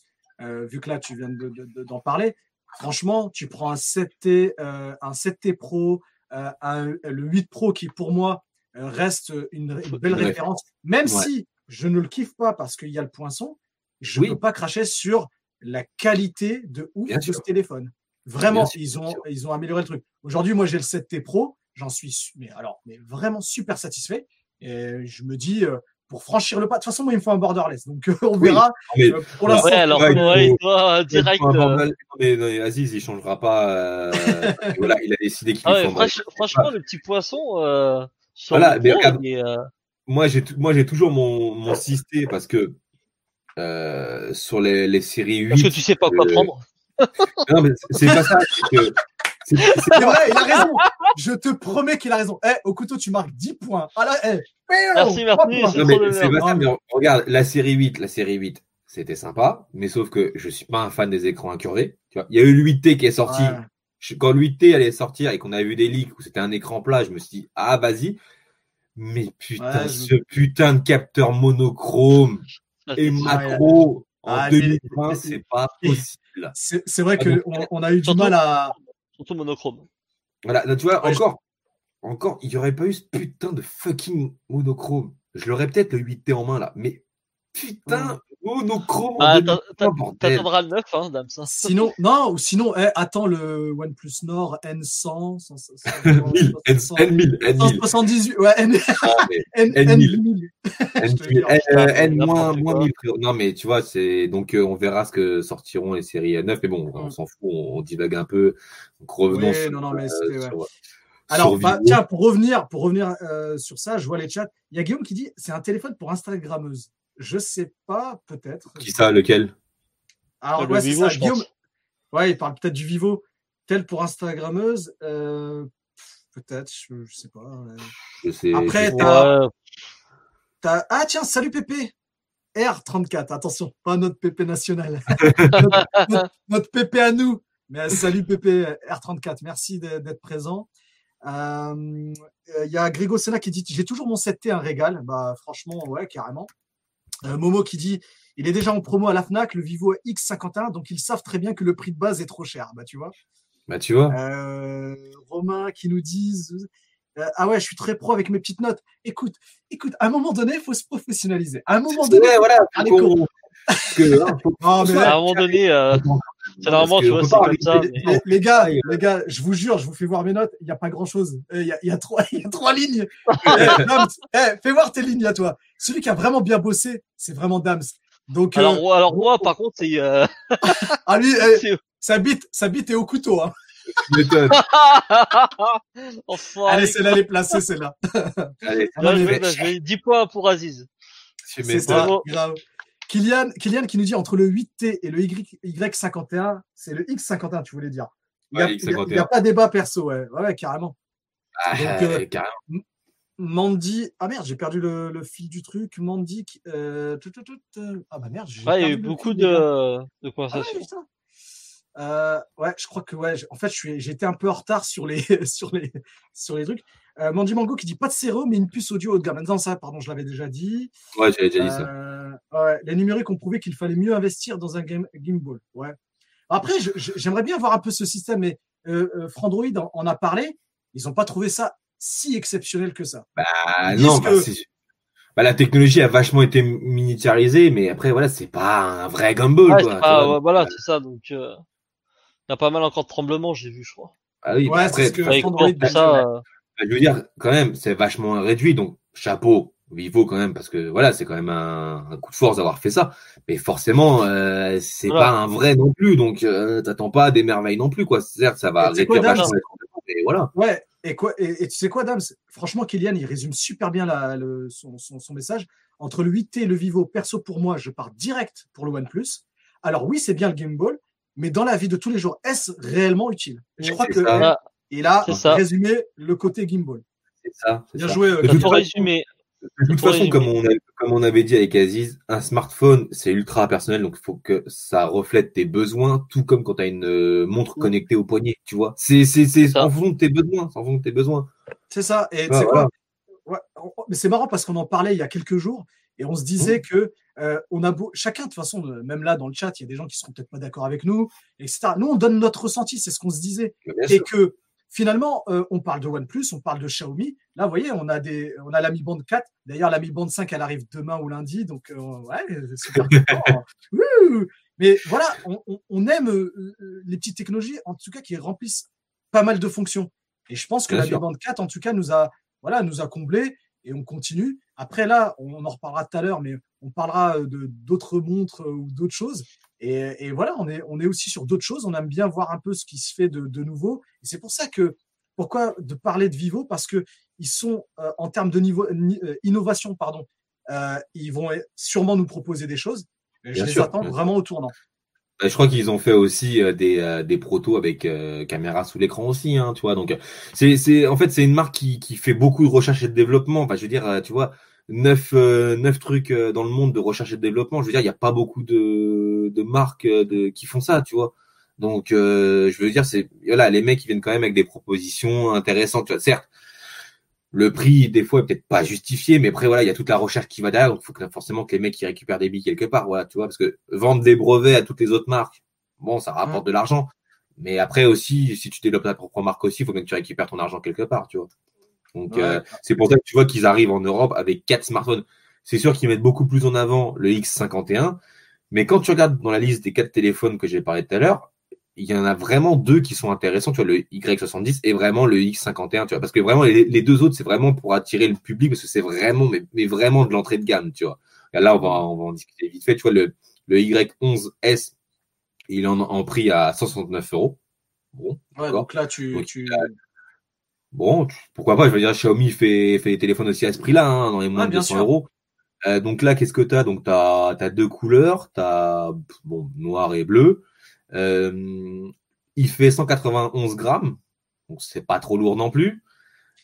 euh, vu que là tu viens de- de- de- d'en parler, franchement, tu prends un 7T, euh, un 7T Pro, euh, un- le 8 Pro qui pour moi reste une, une belle Ouais. référence, même Ouais. si je ne le kiffe pas parce qu'il y a le poinçon, je Oui. ne peux pas cracher sur la qualité de ouf Bien de sûr. ce téléphone. Vraiment, Bien ils, ont, sûr. ils ont amélioré le truc. Aujourd'hui, moi j'ai le 7T Pro, j'en suis su- mais alors, mais vraiment super satisfait. Et je me dis, euh, pour franchir le pas, de toute façon, moi il me faut un borderless. Donc euh, on Oui. verra. Mais, Euh, pour l'instant, Ouais, alors ouais, il ouais, toi, direct. euh, mais, non, mais Aziz, il changera pas. euh, voilà, il a décidé qu'il Ah ouais, franch- franchement, le petit poisson euh, Voilà, le mais regarde. euh, moi j'ai moi j'ai toujours mon mon systé parce que euh, sur les, les séries 8 parce que tu sais pas quoi euh, prendre. non mais c'est- pas ça que c'est- vrai, il a raison. Je te promets qu'il a raison. Eh, au couteau, tu marques 10 points. Ah là, eh, Merci, mais regarde la série 8 la série 8 c'était sympa mais sauf que je suis pas un fan des écrans incurvés tu vois il y a eu le 8T qui est sorti Ouais. Je- quand le 8T allait sortir et qu'on a vu des leaks où c'était un écran plat je me suis dit ah vas-y mais putain Ouais, je- ce putain de capteur monochrome Ça, et macro en Ah, mais- 2020 mais- c'est pas possible C'est vrai Ah, qu'on on a eu du mal à. Surtout monochrome. Voilà, là, tu vois, Ouais, je- encore, encore, il n'y aurait pas eu ce putain de fucking monochrome. Je l'aurais peut-être le 8T en main là, mais putain, monochrome en Ah, 2020, t'as- bordel. T'attendras le 9, hein, dame. Ça. Sinon, non, ou sinon, eh, attends le OnePlus Nord N100. 1000, N- N1000, N1000. 178, ouais, N, Ah, mais N, N1000. N1000. N, te jure, N, euh, putain, N moins, n'importe moins quoi. 1000, frérot. Non, mais tu vois, c'est donc euh, on verra ce que sortiront les séries 9. Mais bon, on Mm. s'en fout, on, on divague un peu. Donc revenons Oui, sur, non, non, mais euh, ouais. sur- Alors, sur bah, tiens, pour revenir, pour revenir euh, sur ça, je vois les chats. Il y a Guillaume qui dit c'est un téléphone pour Instagrammeuse. Je sais pas, peut-être. Qui ça, lequel? Alors, Le ouais, c'est Vivo, ça. je Guillaume, pense. ouais, il parle peut-être du Vivo. Tel pour Instagrammeuse. euh, peut-être, je, je sais pas. ouais. Je sais. Après, t'as- T'as- Ah tiens, salut Pépé R34, attention, pas notre Pépé national. notre, notre- à nous. Mais euh, salut Pépé R34, merci d'être présent. Euh, Il y a Grégo Sena qui dit J'ai toujours mon 7T, un régal. Bah, franchement, ouais, carrément. Euh, Momo qui dit Il est déjà en promo à la Fnac, le Vivo X51, donc ils savent très bien que le prix de base est trop cher. Bah, tu vois. Bah, tu vois. Euh, Romain qui nous disent euh, Ah ouais, je suis très pro avec mes petites notes. Écoute, écoute, à un moment donné, il faut se professionnaliser. À un moment donné, Ouais, voilà. Faut que, hein, faut- Ah, mais à un moment donné, euh, généralement, parce tu vois, c'est comme ça. arriver- mais- les, les gars, les gars, je vous jure, je vous fais voir mes notes. Il n'y a pas grand chose. Il y a, y a trois, il y a trois lignes. Eh, Dams, eh, fais voir tes lignes à toi. Celui qui a vraiment bien bossé, c'est vraiment Dams. Donc, euh, Alors, alors moi, par contre, c'est. Euh... ah lui, eh, c'est- sa bite, sa bite est au couteau. Hein. enfin, Allez, celle-là, elle est placée, celle-là. Allez, là, je, vais, je vais 10 points pour Aziz. C'est ça, Bravo. grave. Kylian, Kylian qui nous dit entre le 8T et le y, Y51, c'est le X51, tu voulais dire. Il n'y a, Ouais, a- X51. il y a pas débat perso, ouais, ouais carrément. Ah, Donc, euh, carrément. Mandy, ah merde, j'ai perdu le, le fil du truc. Mandy, euh, tout, tout, tout, euh, ah bah merde, j'ai Ouais, il y a eu beaucoup de, de Ah ouais, conversations. Euh, ouais, je crois que ouais. En fait, je suis, j'étais un peu en retard sur les, sur les, sur les trucs. Euh, Mandy Mango qui dit pas de stéréo, mais une puce audio haut de gamme. Non, ça, pardon, je l'avais déjà dit. Ouais, j'avais déjà dit ça. Euh, ouais, les numériques ont prouvé qu'il fallait mieux investir dans un game, gimbal. Ouais. Après, j'aimerais bien voir un peu ce système, mais euh, euh, Frandroid en, en a parlé. Ils n'ont pas trouvé ça si exceptionnel que ça. Ah disent non, bah, que- bah, la technologie a vachement été miniaturisée, mais après voilà, c'est pas un vrai gumball Ouais, quoi. c'est tu pas- vois. ouais, voilà, c'est ça. Donc, euh, il y a pas mal encore de tremblements, j'ai vu, je crois. Ah oui, Ouais, c'est après, que Avec Frandroid tout a dit, ça, euh, je veux dire quand même, c'est vachement réduit, donc chapeau Vivo quand même parce que voilà, c'est quand même un, un coup de force d'avoir fait ça. Mais forcément, euh, c'est Voilà. pas un vrai non plus, donc euh, t'attends pas des merveilles non plus quoi. Certes, ça va Et quoi, réduire vachement les mais voilà. Ouais, et, quoi, et, et tu sais quoi, Dams Franchement, Kylian, il résume super bien la, le, son, son, son message. Entre le 8T et le Vivo, perso pour moi, je pars direct pour le OnePlus. Alors oui, c'est bien le Game Ball, mais dans la vie de tous les jours, est-ce réellement utile? Je crois que ça. C'est ça. résumé le côté gimbal. C'est ça. c'est Bien ça. joué, euh, De résumer. De toute façon, résumer. comme on, a- comme on avait dit avec Aziz, un smartphone, c'est ultra personnel, donc il faut que ça reflète tes besoins, tout comme quand tu as une euh, montre Mm. connectée au poignet, tu vois. C'est c'est- c'est Ça. en fonction de tes besoins, c'est en fonction de tes besoins. C'est ça. Et Ah, voilà. Ouais, on- Mais c'est marrant parce qu'on en parlait il y a quelques jours et on se disait que euh, on a beau, chacun de toute façon, euh, même là dans le chat, il y a des gens qui seront peut-être pas d'accord avec nous, etc. Nous, on donne notre ressenti, c'est ce qu'on se disait. Et sûr. que finalement, euh, on parle de OnePlus, on parle de Xiaomi. Là, vous voyez, on a des, on a la Mi Band 4. D'ailleurs, la Mi Band 5, elle arrive demain ou lundi, donc euh, ouais, super. Wouh Mais voilà, on, aime euh, les petites technologies, en tout cas, qui remplissent pas mal de fonctions. Et je pense que Bien la Mi. Band 4, en tout cas, nous a, voilà, nous a comblé et on continue. Après là, on en reparlera tout à l'heure, mais on parlera de d'autres montres ou d'autres choses. Et, et voilà, on est, on est aussi sur d'autres choses. On aime bien voir un peu ce qui se fait de, de nouveau. Et c'est pour ça que, pourquoi de parler de Vivo? Parce que ils sont, euh, en termes de niveau, ni- euh, innovation, pardon, euh, ils vont sûrement nous proposer des choses. Et je Bien les sûr, attends bien sûr. vraiment au tournant. Bah, je crois qu'ils ont fait aussi des, des protos avec caméra sous l'écran aussi, hein, tu vois. Donc, c'est, c'est, en fait, c'est une marque qui, qui fait beaucoup de recherche et de développement. Enfin, je veux dire, tu vois, neuf, euh, neuf trucs euh, dans le monde de recherche et de développement. Je veux dire, il n'y a pas beaucoup de, de marques euh, de, qui font ça, tu vois. Donc, euh, je veux dire, c'est, voilà, les mecs, ils viennent quand même avec des propositions intéressantes, tu vois. Certes, le prix, des fois, est peut-être pas justifié, mais après, voilà, il y a toute la recherche qui va derrière. Donc, il faut que, forcément que les mecs, ils récupèrent des billes quelque part, voilà, tu vois, parce que vendre des brevets à toutes les autres marques, bon, ça rapporte de l'argent. Mais après aussi, si tu développes ta propre marque aussi, il faut bien que tu récupères ton argent quelque part, tu vois. Donc, Ouais. euh, c'est pour ça que tu vois qu'ils arrivent en Europe avec quatre smartphones. C'est sûr qu'ils mettent beaucoup plus en avant le X51, mais quand tu regardes dans la liste des quatre téléphones que j'ai parlé tout à l'heure, il y en a vraiment deux qui sont intéressants, tu vois, le Y70 et vraiment le X51, tu vois, parce que vraiment les, les deux autres, c'est vraiment pour attirer le public, parce que c'est vraiment, mais, mais vraiment de l'entrée de gamme, tu vois. Et là, on va, on va en discuter vite fait, tu vois, le, le Y11S, il est en, en prix à 169 euros. Bon, Ouais, donc là, tu, Donc, tu... Bon, tu- pourquoi pas, je veux dire, Xiaomi fait, fait des téléphones aussi à ce prix-là, hein, dans les moins de bien 200 sûr. euros. Euh, donc là, qu'est-ce que tu as Donc, tu as, deux couleurs, tu as bon, noir et bleu. Euh, il fait 191 grammes, donc c'est pas trop lourd non plus.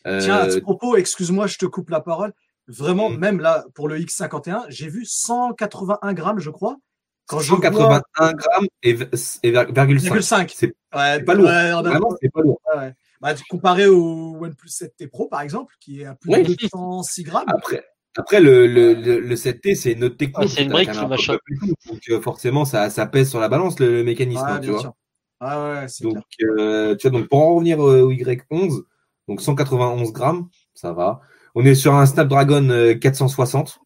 Euh, Tiens, à ce propos, excuse-moi, je te coupe la parole. Vraiment, Mhm. même là, pour le X51, j'ai vu 181 grammes, je crois. Quand je vois 181 grammes et, et virgule 5. 0,5. C'est Ouais, pas lourd. a- Vraiment, c'est pas lourd. Bah, comparé au OnePlus 7T Pro, par exemple, qui est à plus de 206 grammes. Après, après le, le, le, le 7T, c'est une autre technique. Ouais, c'est une brique, machin. tout. Donc euh, forcément, ça, ça pèse sur la balance, le, le mécanisme, tu vois. Ah ouais, c'est Donc, clair. euh, tu vois, donc pour en revenir euh, au Y11, donc 191 grammes, ça va. On est sur un Snapdragon euh, 460.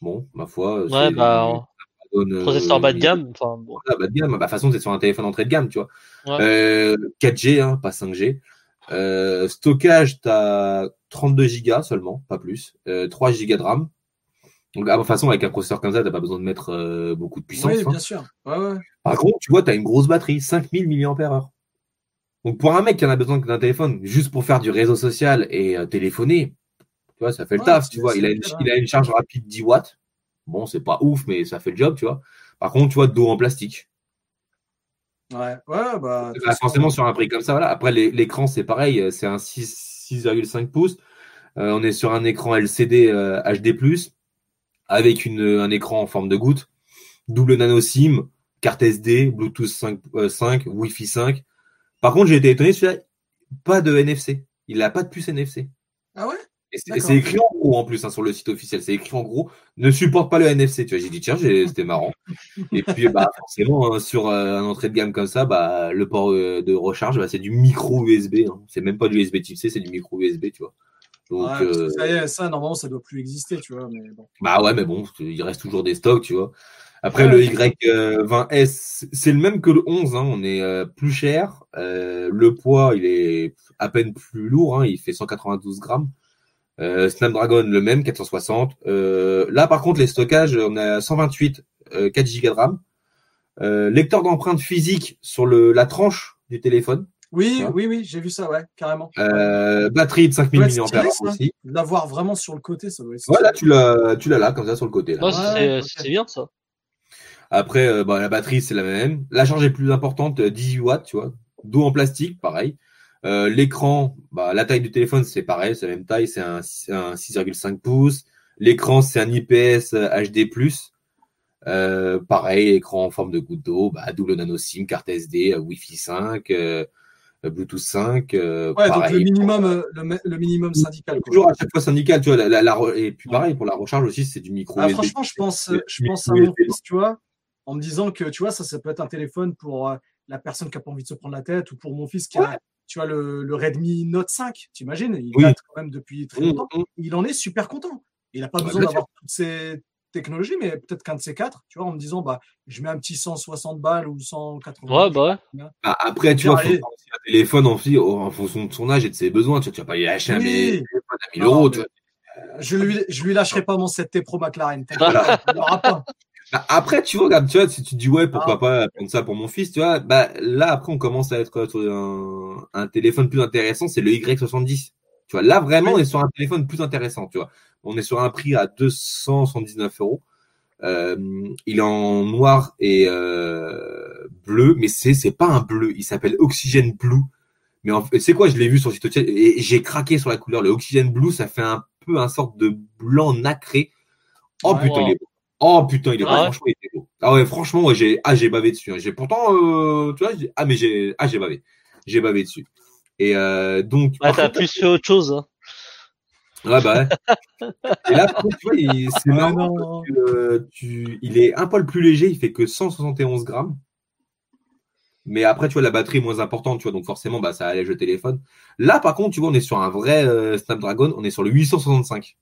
Bon, ma foi. euh, Ouais, c'est bah, Euh, processeur bas de gamme. Enfin, bon. voilà, bas de gamme. Bah, de toute façon, c'est sur un téléphone entrée de gamme, tu vois. Ouais. Euh, 4G, hein, pas 5G. Euh, stockage, tu as 32 gigas seulement, pas plus. Euh, 3 gigas de RAM. Donc, ah, de toute façon, avec un processeur comme ça, t'as pas besoin de mettre euh, beaucoup de puissance. Oui, hein. bien sûr. Ouais, ouais. Par contre, tu vois, tu as une grosse batterie, 5000 mAh. Donc pour un mec qui en a besoin d'un téléphone juste pour faire du réseau social et euh, téléphoner, tu vois, ça fait le Ouais, taf, tu vois. Il a, une, il a une charge rapide 10 watts. Bon, c'est pas ouf, mais ça fait le job, tu vois. Par contre, tu vois, dos en plastique. Ouais, ouais, bah. Bah, forcément, sur un prix comme ça, voilà. Après, l'écran, c'est pareil, euh, c'est un 6 6,5 pouces. Euh, on est sur un écran LCD euh, HD+, avec une, un écran en forme de goutte, double nano SIM, carte SD, Bluetooth 5, euh, 5 Wi-Fi 5. Par contre, j'ai été étonné, celui-là, pas de NFC. Il n'a pas de puce NFC. Et c'est D'accord. c'est écrit en gros en plus hein, sur le site officiel. C'est écrit en gros, ne supporte pas le NFC. Tu vois, j'ai dit tiens, c'était marrant. Et puis bah forcément hein, sur euh, un entrée de gamme comme ça, bah le port euh, de recharge, bah, c'est du micro USB. Hein. C'est même pas du USB Type C, c'est du micro USB, tu vois. Donc Ouais, euh, ça, y est, ça, normalement, ça doit plus exister, tu vois. Mais bon. bah ouais, mais bon, il reste toujours des stocks, tu vois. Après Ouais, le ouais. Y20S, c'est le même que le 11. Hein. On est euh, plus cher. Euh, le poids, il est à peine plus lourd. Hein. Il fait 192 grammes. Euh, Snapdragon le même, 460. Euh, là, par contre, les stockages, on a 128, euh, 4 Go de RAM. Euh, lecteur d'empreintes physique sur le, la tranche du téléphone. Oui, Ouais. oui, oui, j'ai vu ça, ouais, carrément. Euh, batterie de 5000 Ouais, c'est mAh aussi. L'avoir vraiment sur le côté, ça doit être. Ouais, là, tu l'as, tu l'as là, comme ça, sur le côté. Là. Ouais, c'est bien ça. Après, euh, bah, la batterie, c'est la même. La charge est plus importante, euh, 18 watts, tu vois. Dos en plastique, pareil. Euh, L'écran, bah, la taille du téléphone, c'est pareil, c'est la même taille, c'est un, un 6,5 pouces. L'écran, c'est un IPS HD+. Euh, pareil, écran en forme de goutte d'eau, bah, double nano SIM, carte SD, Wi-Fi 5, euh, Bluetooth 5. euh, Ouais, donc pareil. le minimum, euh, le, mi- le minimum syndical. quoi. Toujours à chaque fois syndical, tu vois. La, la- la re- et puis pareil, pour la recharge aussi, c'est du micro Ah, franchement, je pense, je pense à mon fils, tu vois, en me disant que, tu vois, ça, ça peut être un téléphone pour la personne qui n'a pas envie de se prendre la tête ou pour mon fils qui a, tu vois, le, le Redmi Note 5, t'imagines Il Oui. date quand même depuis très Mmh, longtemps. mmh. Il en est super content. Il n'a pas Ouais, besoin d'avoir toutes ces technologies, mais peut-être qu'un de ces quatre, tu vois, en me disant, bah, je mets un petit 160 balles ou 180 Ouais, bah ouais. Bah, après, tu vois, faut allez. prendre aussi un téléphone en, en fonction de son âge et de ses besoins. Tu vois, tu vas pas y acheter un téléphone à 1000 Non, euros. Je lui, je lui lâcherai pas mon 7T Pro McLaren. Il l'aura pas. Bah, après, tu vois, regarde, tu vois, si tu dis ouais, pourquoi Ah. pas prendre ça pour mon fils, tu vois, bah là, après, on commence à être sur un, un téléphone plus intéressant, c'est le Y70. Tu vois, là, vraiment, Oui. on est sur un téléphone plus intéressant, tu vois. On est sur un prix à 279 euros. Euh, il est en noir et euh, bleu, mais c'est c'est pas un bleu. Il s'appelle Oxygen Blue. Mais en fait, c'est quoi Je l'ai vu sur le site et j'ai craqué sur la couleur. Le Oxygen Blue, ça fait un peu un sorte de blanc nacré. Oh Ouais. putain, il est beau. Oh putain, il est. Ah ouais Franchement, il était beau. Ah ouais, franchement, ouais, j'ai ah j'ai bavé dessus. hein. J'ai pourtant, euh, tu vois, j'ai- ah mais j'ai ah j'ai bavé, j'ai bavé dessus. Et euh, donc, Ah, t'as plus fait autre chose. Hein. Ouais, bah ouais. Et là, par contre, tu vois, il- c'est marrant euh, tu, il est un poil plus léger, il fait que 171 grammes. Mais après, tu vois, la batterie est moins importante, tu vois, donc forcément, bah, ça allège le téléphone. Là, par contre, tu vois, on est sur un vrai euh, Snapdragon, on est sur le 865.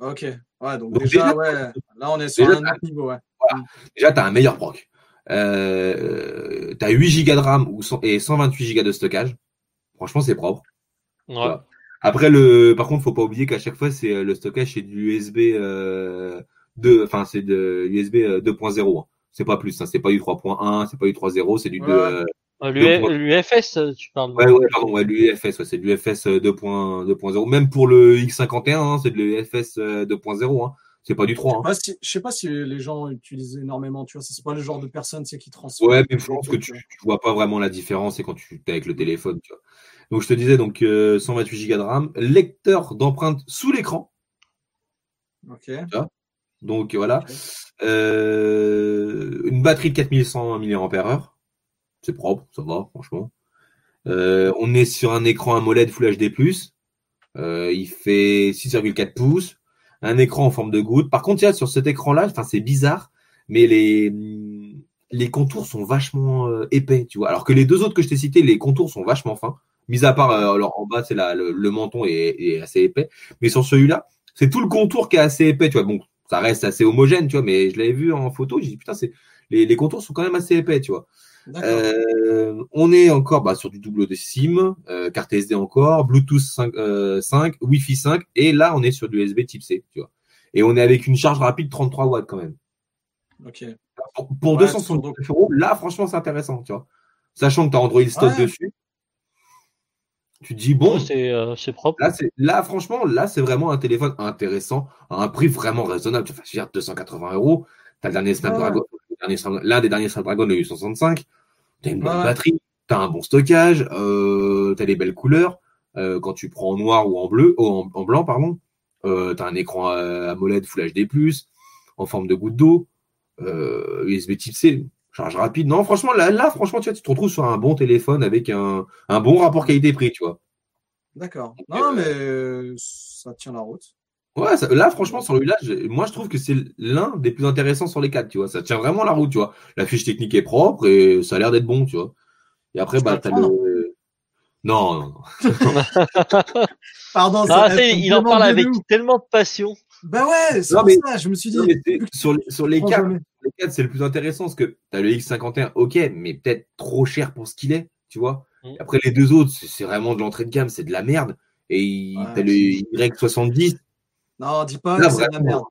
Ok. Ouais, donc, Donc déjà, déjà, ouais, là, on est sur déjà, un autre niveau, ouais. Déjà, tu as un meilleur proc. Euh, tu as 8 Go de RAM ou et 128 Go de stockage. Franchement, c'est propre. Ouais. Après, le, par contre, faut pas oublier qu'à chaque fois, c'est euh, le stockage, c'est du USB euh, 2, enfin, c'est de USB euh, 2.0. hein. C'est pas plus, hein. c'est pas du 3.1, c'est pas du 3.0, c'est du Ouais. 2. Euh, Euh, L'UFS, tu parles. ouais, ouais, pardon, ouais, l'UFS, ouais, c'est de l'UFS 2.0. Même pour le X51, hein, c'est de l'UFS euh, 2.0. Hein. C'est pas du 3. Hein. Ouais, si- je sais pas si les gens utilisent énormément, tu vois. C'est pas le genre de personne, c'est qui transfère. Ouais, mais je pense que tu, tu vois pas vraiment la différence, c'est quand tu es avec le téléphone, tu vois. Donc, je te disais, donc, euh, 128 Go de RAM, lecteur d'empreintes sous l'écran. Ok. Donc, voilà. Euh, une batterie de 4100 mAh. C'est propre, ça va, franchement. Euh, on est sur un écran AMOLED Full HD+. Euh, il fait 6,4 pouces. Un écran en forme de goutte. Par contre, il sur cet écran-là, c'est bizarre, mais les, contours sont vachement euh, épais, tu vois. Alors que les deux autres que je t'ai cités, les contours sont vachement fins. Mis à part, alors en bas, c'est le, le menton est, assez épais. Mais sur celui-là, c'est tout le contour qui est assez épais, tu vois. Bon, ça reste assez homogène, tu vois, mais je l'avais vu en photo, j'ai dit, putain, les, les contours sont quand même assez épais, tu vois. Euh, on est encore bah, sur du double de SIM, euh, carte SD encore, Bluetooth 5, euh, 5, Wi-Fi 5, et là on est sur du USB Type C, tu vois. Et on est avec une charge rapide 33 watts quand même. Ok. Pour, pour Ouais, 269 euros, là franchement c'est intéressant, tu vois. Sachant que tu as Android Stock Ouais. dessus, tu te dis bon, Ouais, c'est euh, propre. là franchement là c'est vraiment un téléphone intéressant à un prix vraiment raisonnable. Tu vas dire 280 euros, t'as le dernier Snapdragon, le dernier Snap- l'un des derniers Snapdragon le 865, t'as une bonne Ouais. batterie, t'as un bon stockage, euh, t'as des belles couleurs. Euh, quand tu prends en noir ou en bleu, ou en, en blanc pardon, euh, t'as un écran euh, AMOLED Full HD+, en forme de goutte d'eau, euh, USB Type C, charge rapide. Non, franchement, là, là, franchement, tu vois, tu te retrouves sur un bon téléphone avec un, un bon rapport qualité-prix, tu vois. D'accord. Non, mais euh, ça tient la route. Ouais, ça- là, franchement, sur celui-là, moi, je trouve que c'est l'un des plus intéressants sur les quatre, tu vois. Ça tient vraiment la route, tu vois. La fiche technique est propre et ça a l'air d'être bon, tu vois. Et après, Je bah, t'as le. Non, non, non. Ah, Pardon, ça ça, il en parle avec tellement de passion. Bah ouais, c'est Non, pour mais- ça, je me suis dit. Non, sur, les- sur les quatre, jamais. les quatre, c'est le plus intéressant parce que t'as le X51, ok, mais peut-être trop cher pour ce qu'il est, tu vois. Mm. Après, les deux autres, c'est c'est vraiment de l'entrée de gamme, c'est de la merde. Et Ouais, t'as le Y70. Non, dis pas Là, que c'est de la merde.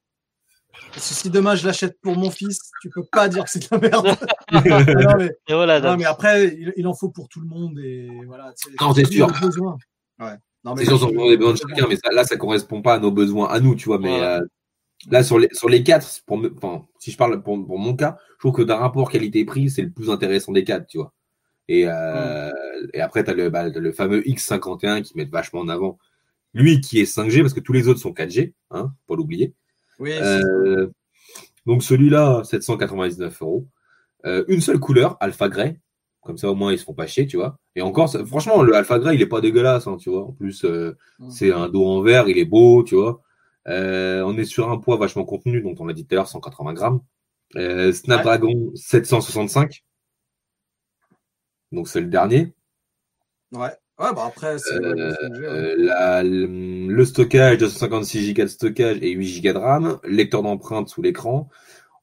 Parce que si demain je l'achète pour mon fils, tu peux pas dire que c'est de la merde. Non, mais, Et voilà, non, Dams. mais après, il, il en faut pour tout le monde et voilà. tu sais, Non, c'est sûr. besoin. Ouais. Non, mais C'est sûr, sur les besoins de c'est chacun, mais ça, là, ça correspond pas à nos besoins à nous, tu vois. Mais Ouais. euh, là, sur les, sur les quatre, pour me- enfin, si je parle pour, pour mon cas, je trouve que d'un rapport qualité-prix, c'est le plus intéressant des quatre, tu vois. Et, euh, et après, tu as le, bah, t'as le fameux X51 qui met vachement en avant. Lui qui est 5G, parce que tous les autres sont 4G, hein, faut pas l'oublier. Oui, Euh, donc celui-là, 799 euros. Euh, une seule couleur, alpha grey. Comme ça, au moins, ils se font pas chier, tu vois. Et encore, ça- franchement, le alpha grey, il est pas dégueulasse, hein, tu vois. En plus, euh, Mm. c'est un dos en verre, il est beau, tu vois. Euh, on est sur un poids vachement contenu, donc on l'a dit tout à l'heure, 180 grammes. Euh, Snapdragon 765. Donc c'est le dernier. ouais. Ouais, bah après, c'est. Euh, le euh, la- stockage, 256 Go de stockage et 8 Go de RAM, lecteur d'empreintes sous l'écran.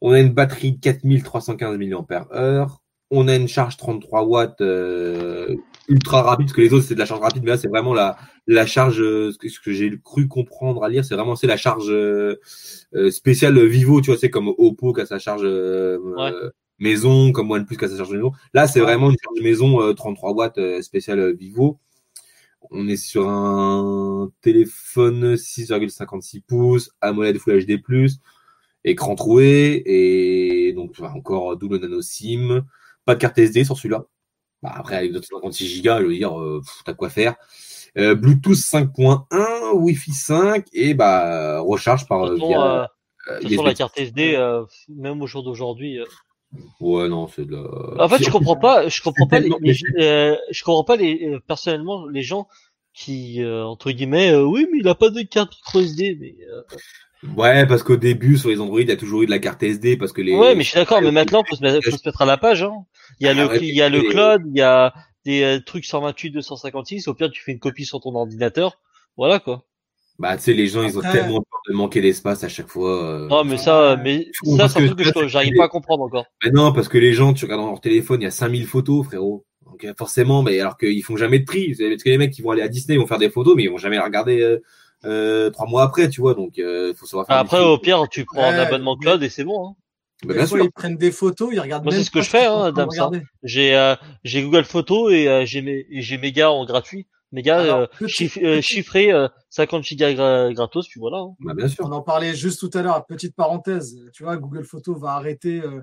On a une batterie 4315 mAh. On a une charge 33 watts euh, ultra rapide, parce que les autres c'est de la charge rapide, mais là c'est vraiment la, la charge, euh, ce que, j'ai cru comprendre à lire, c'est vraiment c'est la charge euh, euh, spéciale Vivo, tu vois, c'est comme Oppo qui a sa charge euh, Ouais. Euh, maison, comme OnePlus qui a sa charge maison. Là c'est vraiment une charge maison euh, 33 watts euh, spéciale euh, Vivo. On est sur un téléphone 6,56 pouces, AMOLED Full HD+, écran troué, et donc encore double nano SIM, pas de carte SD sur celui-là. Bah, après, avec 256 Go, je veux dire, euh, t'as quoi faire. Euh, Bluetooth 5.1, Wi-Fi 5, et bah, recharge par De euh, via, euh, euh, de toute façon, la carte SD, euh, même au jour d'aujourd'hui. euh, Ouais, non, c'est de la... En fait, je comprends pas, je comprends pas les, tellement- les- euh, je comprends pas les, euh, personnellement, les gens qui, euh, entre guillemets, euh, oui, mais il a pas de carte micro SD, mais, euh, Ouais, parce qu'au début, sur les Android, il y a toujours eu de la carte SD, parce que les... ouais, mais je suis d'accord, mais maintenant, faut se mettre, faut se mettre à la page, hein. Il y a Ah, le, ouais, il y a le cloud, il y a des trucs 128, 256, au pire, tu fais une copie sur ton ordinateur. Voilà, quoi. Bah, tu sais, les gens, ils ont Après- tellement peur de manquer d'espace à chaque fois. euh. Non, mais ça, mais ça, c'est un truc que j'arrive pas à comprendre encore. Mais non, parce que les gens, tu regardes dans leur téléphone, il y a 5000 photos, frérot. Donc euh, forcément, mais alors qu'ils font jamais de tri. Parce que les mecs qui vont aller à Disney, ils vont faire des photos, mais ils vont jamais les regarder euh, euh, trois mois après, tu vois. Donc, il faut savoir faire. Après, au pire, tu prends un abonnement mais- cloud et c'est bon, hein. Bah, bien fois, sûr. ils prennent des photos, ils regardent Moi, c'est ce que je fais, hein. J'ai euh, j'ai Google Photos et euh, j'ai mes j'ai Mega en gratuit. Mega Alors, euh, petit- chiff- euh, chiffré euh, 50 gigas gra- gratos puis voilà. hein. Bah, bien sûr. On en parlait juste tout à l'heure, petite parenthèse. Tu vois, Google Photos va arrêter, euh,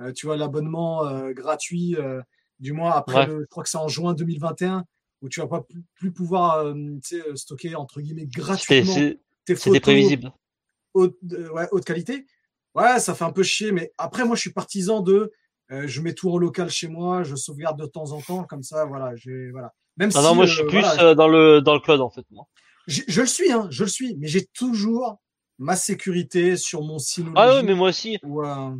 euh, tu vois, l'abonnement euh, gratuit, euh, du moins après, Ouais. le, je crois que c'est en juin 2021, où tu vas pas plus, plus pouvoir, euh, euh, stocker entre guillemets C'était gratuitement tes c'était photos prévisible. haute, euh, ouais, haute qualité. Ouais, ça fait un peu chier, mais après, moi, je suis partisan de, euh, je mets tout en local chez moi, je sauvegarde de temps en temps, comme ça, voilà, j'ai, voilà. Même Ah si, non, moi euh, je suis plus voilà, euh, dans le dans le cloud en fait moi. je, je le suis, hein, je le suis, mais j'ai toujours ma sécurité sur mon Synology. Ah ouais, mais moi aussi. ou, euh,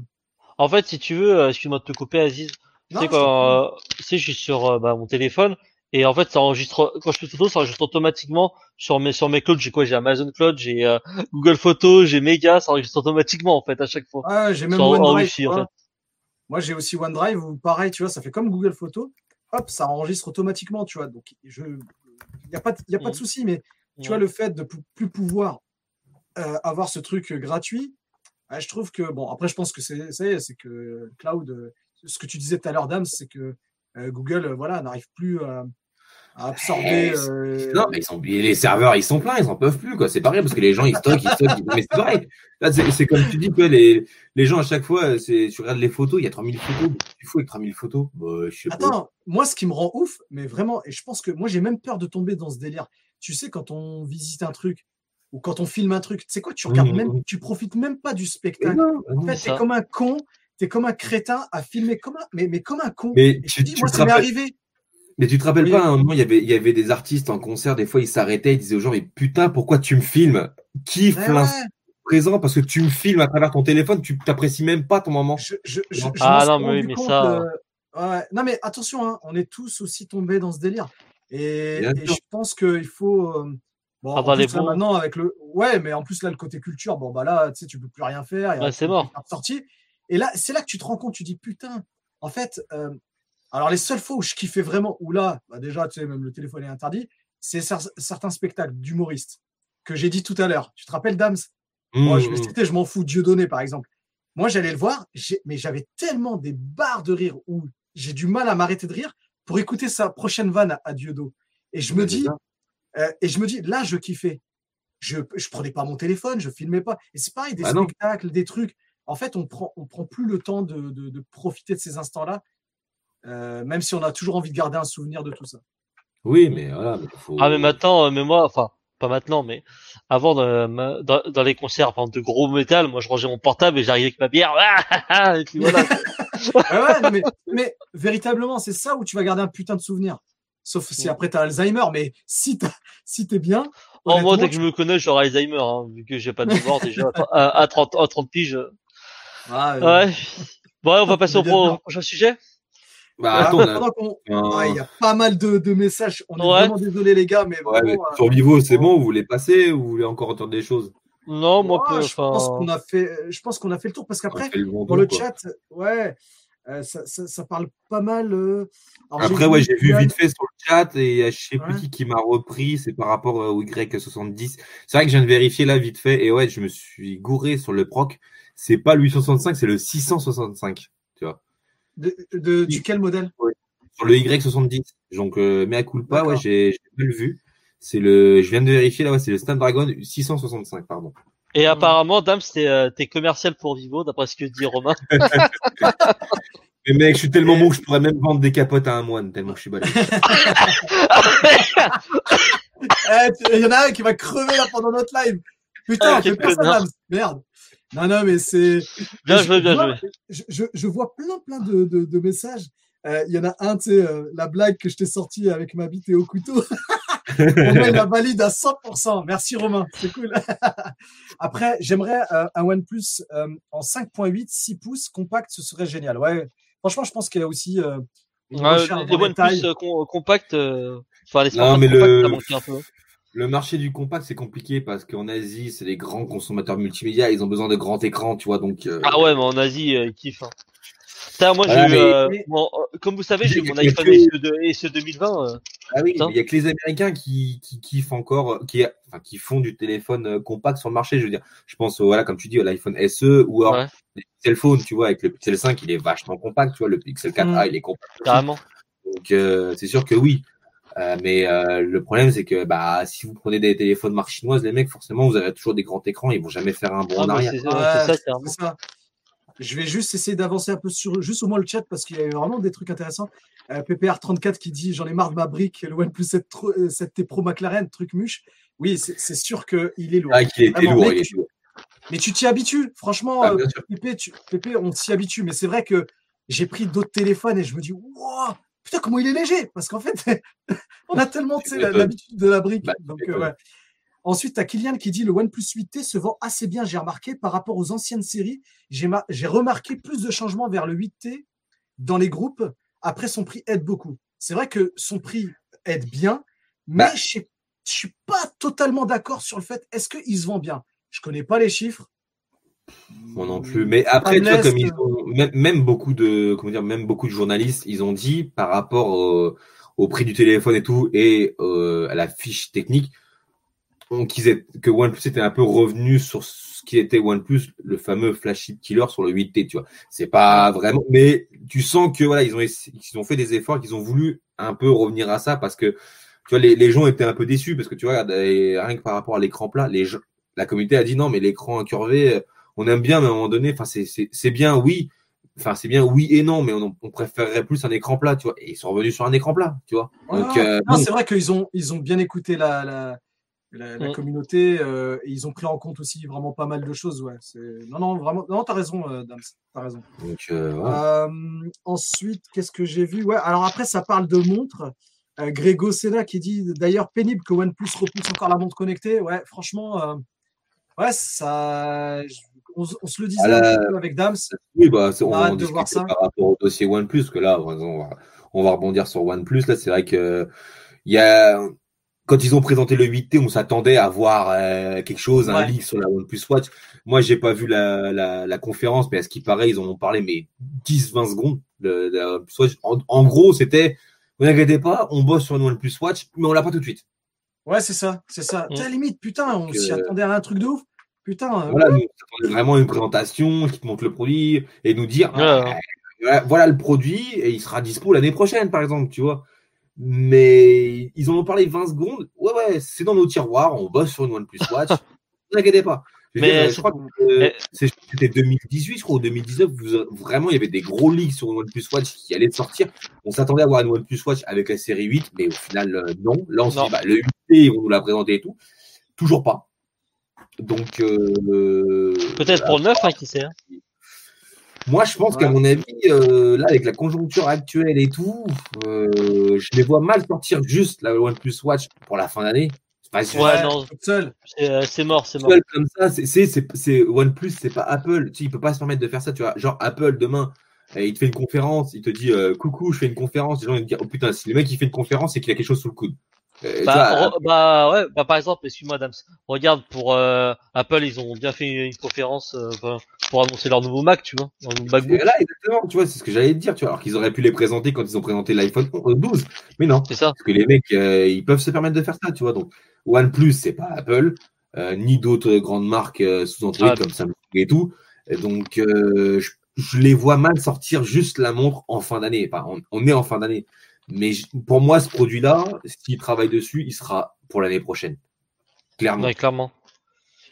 En fait, si tu veux, euh, excuse-moi de te couper Aziz. Tu non, sais je quand euh, sais je suis sur euh, bah, mon téléphone et en fait ça enregistre quand je fais photo ça enregistre automatiquement sur mes sur mes clouds, j'ai quoi? J'ai Amazon Cloud, j'ai euh, Google Photos, j'ai Mega, ça enregistre automatiquement en fait à chaque fois. Ouais, j'ai même Sur- en OneDrive. Wi-Fi, en vois. fait. Moi, j'ai aussi OneDrive où pareil, tu vois, ça fait comme Google Photos. Hop, ça enregistre automatiquement, tu vois. Donc, je, il y a pas, y a pas de Mhm. souci, mais tu vois, le fait de plus pouvoir euh, avoir ce truc euh, gratuit, ouais, je trouve que, bon, après, je pense que c'est, c'est que cloud, euh, ce que tu disais tout à l'heure, Dams, c'est que euh, Google, voilà, n'arrive plus à, à absorber. Eh, euh, Non, mais ils sont, les serveurs, ils sont pleins, ils en peuvent plus, quoi. C'est pareil, parce que les gens, ils stockent, ils stockent. ils- Mais c'est pareil. Là, c'est comme tu dis, quoi, les, les gens, à chaque fois, tu regardes les photos, il y a 3000 photos. Tu fous avec 3000 photos? Bah, je sais pas. Attends, moi, ce qui me rend ouf, mais vraiment, et je pense que moi, j'ai même peur de tomber dans ce délire. Tu sais, quand on visite un truc ou quand on filme un truc, tu sais quoi, tu regardes Mhm. même, tu profites même pas du spectacle. non, En fait, t'es comme un con, t'es comme un crétin à filmer comme un, mais, mais comme un con. Mais tu, dis, tu moi, ça m'est arrivé. Mais tu te rappelles Oui. pas, à un moment, il y avait, il y avait des artistes en concert, des fois, ils s'arrêtaient, ils disaient aux gens, mais putain, pourquoi tu me filmes? Kiffe Ouais, l'instant ouais. présent? Parce que tu me filmes à travers ton téléphone, tu t'apprécies même pas ton moment. Je, je, je, Non. je Ah non, mais oui, mais ça- euh, ouais. Non, mais attention, hein, on est tous aussi tombés dans ce délire. Et, je pense qu'il faut. euh, bon, Ah, plus, là, maintenant, avec le. Ouais, mais en plus, là, le côté culture, bon, bah là, tu sais, tu peux plus rien faire. Ouais, c'est mort. de sortie. Et là, c'est là que tu te rends compte, tu dis, putain, en fait, euh, alors les seules fois où je kiffais vraiment, où là, bah, déjà, tu sais, même le téléphone est interdit, c'est cer- certains spectacles d'humoristes que j'ai dit tout à l'heure. Tu te rappelles, Dams? Moi, je vais Mmh, citer, je m'en fous, Dieudonné, par exemple. Moi, j'allais le voir, mais j'avais tellement des barres de rire où j'ai du mal à m'arrêter de rire pour écouter sa prochaine vanne à, à Dieudo. Et je me Ouais, dis, euh, et je me dis, là, je kiffais. Je, je prenais pas mon téléphone, je filmais pas. Et c'est pareil, des Bah non. spectacles, des trucs. En fait, on prend, on prend plus le temps de, de- de profiter de ces instants-là, euh, même si on a toujours envie de garder un souvenir de tout ça. Oui, mais voilà. faut- Ah mais maintenant, euh, mais moi, enfin pas maintenant, mais avant dans, ma- dans, dans les concerts, par exemple de gros métal, moi je rangeais mon portable et j'arrivais avec ma bière, et puis voilà. Ouais, ouais, non, mais, mais véritablement, c'est ça où tu vas garder un putain de souvenir. Sauf si Mm. après t'as Alzheimer, mais si t'as, si t'es bien. En moi, honnêtement, dès que je me connais, j'aurai Alzheimer, hein, vu que j'ai pas de mémoire déjà à, à 30 à 30 piges. Ah, Ouais. Bon, ouais, on va passer au, pro- au prochain sujet. Bah, voilà, attends, on a- pendant qu'on- un- ouais, il y a pas mal de, de messages. On est Ouais. vraiment désolé les gars, mais Ouais, vraiment, euh, sur Vivo, c'est bon, vous voulez passer ou vous voulez encore entendre des choses? Non, moi, ouais, peu, je pense qu'on a fait, je pense qu'on a fait le tour parce qu'après le dans tour, le quoi. chat, ouais, euh, ça, ça, ça parle pas mal. euh, alors, Après, ouais, j'ai vu vite fait sur le chat et euh, je sais plus Ouais. qui qui m'a repris, c'est par rapport euh, au Y70. C'est vrai que je viens de vérifier là vite fait et ouais, je me suis gouré sur le proc. C'est pas le 865, c'est le 665. De, de- du quel modèle? Sur le Y70. Donc, euh, mea culpa, ouais, j'ai j'ai mal vu. C'est le, je viens de vérifier là, ouais, c'est le Snapdragon 665, pardon. Et apparemment, Dame, t'es euh, t'es commercial pour Vivo, d'après ce que dit Romain. Mais mec, je suis tellement bon que je pourrais même vendre des capotes à un moine, tellement que je suis balèze. Eh, Il y en a un qui va crever là pendant notre live. Putain, Ah, fais quel pas ça. Dams. Merde. Non, non, mais c'est. Bien je joué, bien vois- joué. Je, je, je vois plein, plein de, de, de messages. Euh, Il y en a un, tu sais, euh, la blague que je t'ai sortie avec ma bite et au couteau. Romain, il la valide à 100%. Merci, Romain. C'est cool. Après, j'aimerais euh, un OnePlus euh, en 5.8, 6 pouces, compact, ce serait génial. Ouais. Franchement, je pense qu'il y a aussi euh, une Ouais, les. OnePlus euh, com- compacts, euh, enfin les Non, smartphones mais le- ça manquait un peu. Le marché du compact, c'est compliqué parce qu'en Asie, c'est des grands consommateurs multimédia, ils ont besoin de grands écrans, tu vois, donc. euh, Ah ouais, mais en Asie, euh, ils kiffent. Hein. Putain, moi, mais- euh, comme vous savez, j'ai eu mon iPhone que- SE, de, SE 2020. euh, Ah oui, il y a que les Américains qui, qui kiffent encore, qui, enfin, qui font du téléphone compact sur le marché. Je veux dire, je pense, voilà, comme tu dis, à l'iPhone SE ou alors Ouais. les Pixel Phone, tu vois, avec le Pixel 5, il est vachement compact, tu vois, le Pixel 4a, Mm. il est compact. carrément. Donc, c'est sûr que oui. Euh, mais euh, le problème, c'est que bah, si vous prenez des téléphones marque chinoise, les mecs, forcément, vous avez toujours des grands écrans, ils vont jamais faire un bond Ah, en arrière. c'est Ouais, c'est ça, c'est carrément. ça. Je vais juste essayer d'avancer un peu sur juste au moins le chat parce qu'il y a vraiment des trucs intéressants. Euh, PPR34 qui dit J'en ai marre de ma brique, le OnePlus 7, Pro- euh, 7T Pro McLaren, truc muche. Oui, c'est sûr qu'il est lourd. Ah, qu'il était lourd, mec, il était lourd. Mais tu t'y habitues. Franchement, Ah, euh, bien sûr. Pépé, tu- Pépé, on s'y habitue. Mais c'est vrai que j'ai pris d'autres téléphones et je me dis Wow, putain, comment il est léger Parce qu'en fait, on a tellement l'habitude de la brique. Bah, Donc, euh, ouais. Ensuite, tu as Kylian qui dit le OnePlus 8T se vend assez bien, j'ai remarqué, par rapport aux anciennes séries. J'ai ma- j'ai remarqué plus de changements vers le 8T dans les groupes. Après, son prix aide beaucoup. C'est vrai que son prix aide bien, mais Bah. je ne suis pas totalement d'accord sur le fait est-ce qu'il se vend bien? Je connais pas les chiffres. Moi non plus. Mais après, tu vois, Hamlet, comme ils ont, même, même beaucoup de, comment dire, même beaucoup de journalistes, ils ont dit par rapport au, au prix du téléphone et tout et euh, à la fiche technique, on, qu'ils aient- que OnePlus était un peu revenu sur ce qui était OnePlus, le fameux flagship killer sur le 8T, tu vois. C'est pas vraiment, mais tu sens que voilà, ils ont, ils ont fait des efforts, qu'ils ont voulu un peu revenir à ça parce que tu vois, les, les gens étaient un peu déçus parce que tu vois, rien que par rapport à l'écran plat, les gens, la communauté a dit non, mais l'écran incurvé, euh, on aime bien, mais à un moment donné, enfin, c'est, c'est, c'est bien, oui. Enfin, c'est bien, oui et non, mais on, on préférerait plus un écran plat, tu vois. Et ils sont revenus sur un écran plat, tu vois. Donc, Ah, euh, non, bon, c'est vrai qu'ils ont, ils ont bien écouté la, la, la, la Mm. communauté, euh, et ils ont pris en compte aussi vraiment pas mal de choses. Ouais. Non, non, vraiment, non, t'as raison, euh, Dams, t'as raison. Donc, euh. Euh, ensuite, qu'est-ce que j'ai vu? Ouais, alors après, ça parle de montres. Euh, Grégo Sena qui dit d'ailleurs pénible que OnePlus repousse encore la montre connectée. Ouais, franchement, euh, ouais, ça. On, on se le disait peu avec Dams. Oui, bah, on, On a hâte on de voir ça. par rapport au dossier OnePlus, que là, on va, on va rebondir sur OnePlus. Là, c'est vrai que il y a, quand ils ont présenté le 8T, on s'attendait à voir euh, quelque chose, un leak sur la OnePlus Watch. Moi, j'ai pas vu la, la, la conférence, mais à ce qui paraît, ils en ont parlé, mais 10-20 secondes de, de la OnePlus Watch. En, en gros, c'était, vous inquiétez pas, on bosse sur une OnePlus Watch, mais on l'a pas tout de suite. Ouais, c'est ça, c'est ça. Mm. Tu sais, limite, putain, on s'y euh, attendait à un truc de ouf. Putain, euh, Voilà, nous, on s'attendait vraiment une présentation qui te montre le produit et nous dire, Ouais, ah, ouais. voilà, le produit et il sera dispo l'année prochaine, par exemple, tu vois. Mais ils en ont parlé 20 secondes. Ouais, ouais, c'est dans nos tiroirs, on bosse sur une OnePlus Watch. ne vous inquiétez pas. Je, Mais dire, euh, je crois que c'était 2018, je crois, ou 2019. vous- vraiment, il y avait des gros leaks sur une OnePlus Watch qui allaient sortir. On s'attendait à voir une OnePlus Watch avec la série 8, mais au final, euh, non. Là, on se Non. dit, bah, le 8T, ils vont nous la présenter et tout. Toujours pas. Donc, euh, Peut-être pour le 9, hein, qui sait. hein. moi, je pense qu'à mon avis, euh, là, avec la conjoncture actuelle et tout, euh, je les vois mal sortir juste la OnePlus Watch pour la fin d'année. C'est pas sûr. Ouais, non. toute seule. C'est euh, c'est mort, c'est mort. Seul comme ça, c'est, c'est, c'est, c'est OnePlus, c'est pas Apple. Tu sais, il peut pas se permettre de faire ça, tu vois. Genre, Apple, demain, euh, il te fait une conférence, il te dit, euh, coucou, je fais une conférence. Les gens, ils te disent, oh putain, si le mec, il fait une conférence, c'est qu'il a quelque chose sous le coude. Euh, Bah, bah ouais, bah par exemple, excuse-moi Dams, regarde pour euh, Apple, ils ont bien fait une, une conférence euh, pour annoncer leur nouveau Mac, tu vois, leur nouveau là, exactement, tu vois, c'est ce que j'allais te dire, tu vois. Alors qu'ils auraient pu les présenter quand ils ont présenté l'iPhone 12. Mais non. c'est ça. Parce que les mecs, euh, ils peuvent se permettre de faire ça, tu vois. Donc, OnePlus, c'est pas Apple, ni d'autres grandes marques sous Android Ah. comme Samsung et tout. Et donc, je, je les vois mal sortir juste la montre en fin d'année. Enfin, on, on est en fin d'année. Mais pour moi, ce produit-là, s'ils travaillent dessus, il sera pour l'année prochaine. Clairement. Ouais, clairement.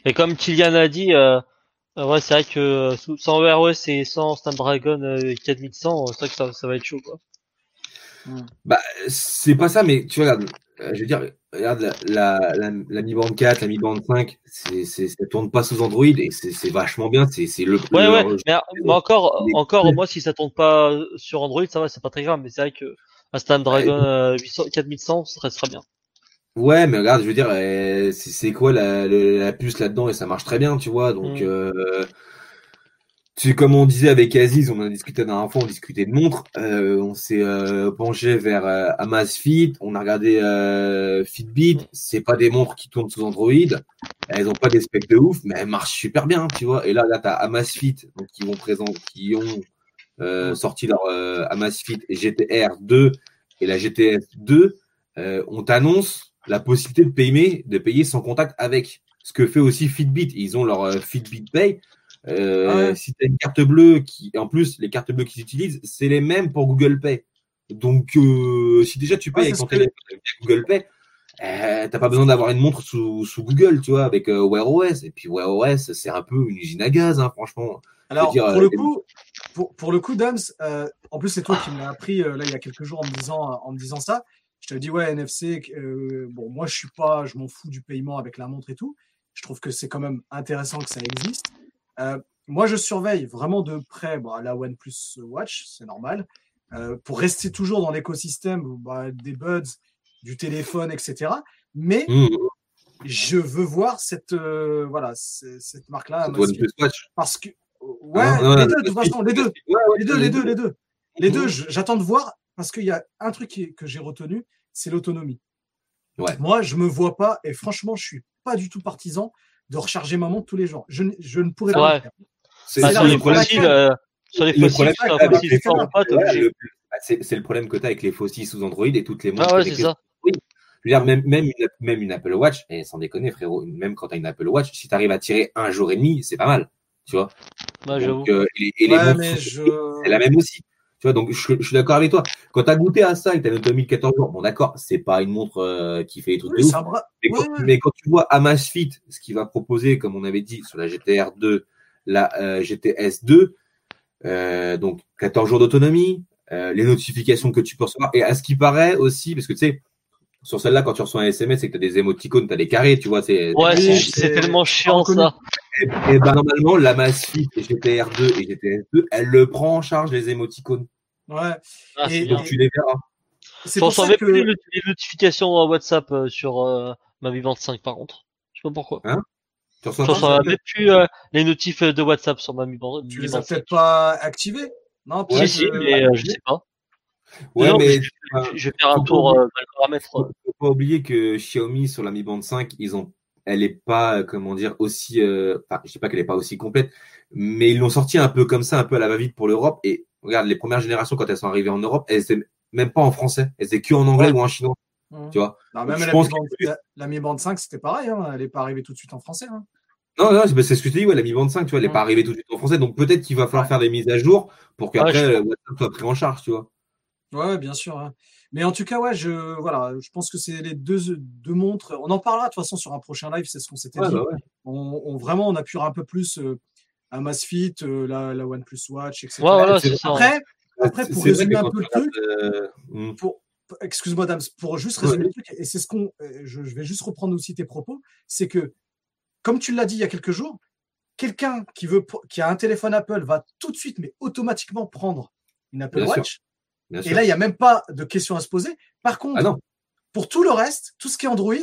Et comme Kylian a dit, euh, euh, ouais, c'est vrai que euh, sans Wear OS et sans Snapdragon euh, 4100, euh, c'est vrai que ça, ça va être chaud, quoi. C'est pas ça, mais tu vois, regarde, euh, je veux dire, regarde la, la, la, la Mi Band 4, la Mi Band 5, c'est, c'est, ça tourne pas sous Android et c'est, c'est vachement bien. C'est, c'est le. Ouais, le- ouais, mais, mais encore, encore, moi, si ça tourne pas sur Android, ça va, c'est pas très grave, mais c'est vrai que un Snapdragon euh, 800, 4100, ce serait, serait bien. Ouais, mais regarde, je veux dire, euh, c'est quoi la, la, la puce là-dedans? Et ça marche très bien, tu vois. Donc, Mm. euh, tu comme on disait avec Aziz, on en a discuté la dernière fois, on discutait de montres. Euh, on s'est euh, penché vers euh, Amazfit, on a regardé euh, Fitbit. Mm. C'est pas des montres qui tournent sous Android. Elles ont pas des specs de ouf, mais elles marchent super bien, tu vois. Et là, là, t'as Amazfit, donc qui vont présenter, qui ont euh, sorti leur euh, Amazfit GTR 2 et la GTS 2. Euh, on t'annonce la possibilité de payer, de payer sans contact avec. Ce que fait aussi Fitbit. Ils ont leur euh, Fitbit Pay. Euh, Ouais. Si tu as une carte bleue, qui, en plus, les cartes bleues qu'ils utilisent, c'est les mêmes pour Google Pay. Donc, euh, si déjà tu payes Ouais, avec ton téléphone avec Google Pay, euh, t'as pas besoin d'avoir une montre sous, sous Google, tu vois, avec euh, Wear OS. Et puis Wear OS, c'est un peu une usine à gaz, hein, franchement. Alors, dire, pour euh, le coup, pour, pour le coup, Dams, euh, en plus, c'est toi qui me l'as appris euh, là il y a quelques jours en me disant, en me disant ça. Je te dis, ouais, NFC, euh, bon, moi, je suis pas, je m'en fous du paiement avec la montre et tout. Je trouve que c'est quand même intéressant que ça existe. Moi, je surveille vraiment de près bah, la OnePlus Watch, c'est normal, pour rester toujours dans l'écosystème bah, des buds, du téléphone, etc. Mais Mmh, je veux voir cette, euh, voilà, cette marque-là, parce que, ouais, Ah, les deux, de toute façon, les deux. Les deux, les deux, les deux. Les deux, j'attends de voir parce qu'il y a un truc qui que j'ai retenu, c'est l'autonomie. Ouais. Moi, je me vois pas et franchement, je suis pas du tout partisan de recharger ma montre tous les jours. Je, ne- je ne pourrais pas. C'est Bah, euh, sur les fossiles, c'est le- problème que tu as avec les fossiles sous Android et toutes les montres Ah ouais, c'est ça. Je veux dire, même, même, une, même une Apple Watch, et sans déconner, frérot, même quand tu as une Apple Watch, si tu arrives à tirer un jour et demi, c'est pas mal. Tu vois Ouais, j'avoue. Donc, euh, et les, et les Ouais, montres mais sous- je. c'est la même aussi. Tu vois, donc je, je suis d'accord avec toi. Quand tu as goûté à ça et tu as une autonomie de 14 jours, bon d'accord, c'est pas une montre euh, qui fait des trucs Oui, de ouf. c'est. Mais, Ouais, quand, ouais. mais quand tu vois Amazfit, ce qu'il va proposer, comme on avait dit, sur la GTR 2, la euh, GTS 2, euh, donc 14 jours d'autonomie, euh, les notifications que tu peux recevoir, et à ce qui paraît aussi, parce que tu sais, sur celle-là, quand tu reçois un SMS et que tu as des émoticônes, tu as des carrés, tu vois. C'est, Ouais, c'est c'est- c'est tellement chiant ça. Et, et ben, normalement, la Massfit et GTR2 et GTS2, elle le prend en charge, les émoticônes. Ouais. Ah, Et- et-. Donc, tu les verras. C'est Je pour ça que. plus les, les notifications à WhatsApp euh, sur euh, ma Mi 25 par contre. Je sais pas pourquoi. Tu reçois même plus euh, les notifs de WhatsApp sur ma Mi Tu les as 25. peut-être pas activés? Non, Si, peut-être, si, euh, mais euh, je sais pas. Ouais, Non, mais je, je- je vais faire un tour euh, le paramètre. faut, faut pas oublier que Xiaomi sur la Mi Band 5, ils ont, elle est pas, euh, comment dire, aussi, euh, enfin, je sais pas qu'elle est pas aussi complète, mais ils l'ont sorti un peu comme ça, un peu à la va-vite pour l'Europe. Et regarde, les premières générations quand elles sont arrivées en Europe, elles étaient même pas en français, elles étaient que en anglais Ouais. ou en chinois, tu vois. Non, même Je la, pense Mi Band, la, la Mi Band 5, c'était pareil. Hein. Elle n'est pas arrivée tout de suite en français. Hein. Non, non, c'est ce que je te dis, ouais, la Mi Band 5, tu vois, elle est Mm. pas arrivée tout de suite en français, donc peut-être qu'il va falloir Ouais. faire des mises à jour pour qu'après Ouais, je- euh, WhatsApp soit pris en charge, tu vois. Ouais, bien sûr. hein. Mais en tout cas, ouais, je, voilà, je pense que c'est les deux, deux montres. On en parlera de toute façon sur un prochain live, c'est ce qu'on s'était Ouais, dit. bah ouais. On, on- vraiment, on appuiera un peu plus euh, à Masfit, euh, la, la OnePlus Watch, etc. Ouais. Après, après, pour résumer un peu le truc, euh, mm. pour, excuse-moi, Dams, pour juste Ouais. résumer le truc, et c'est ce qu'on, euh, je, je vais juste reprendre aussi tes propos, c'est que, comme tu l'as dit il y a quelques jours, quelqu'un qui veut, qui a un téléphone Apple va tout de suite, mais automatiquement prendre une Apple Bien sûr. Et là, il n'y a même pas de questions à se poser. Par contre, Ah non. pour tout le reste, tout ce qui est Android,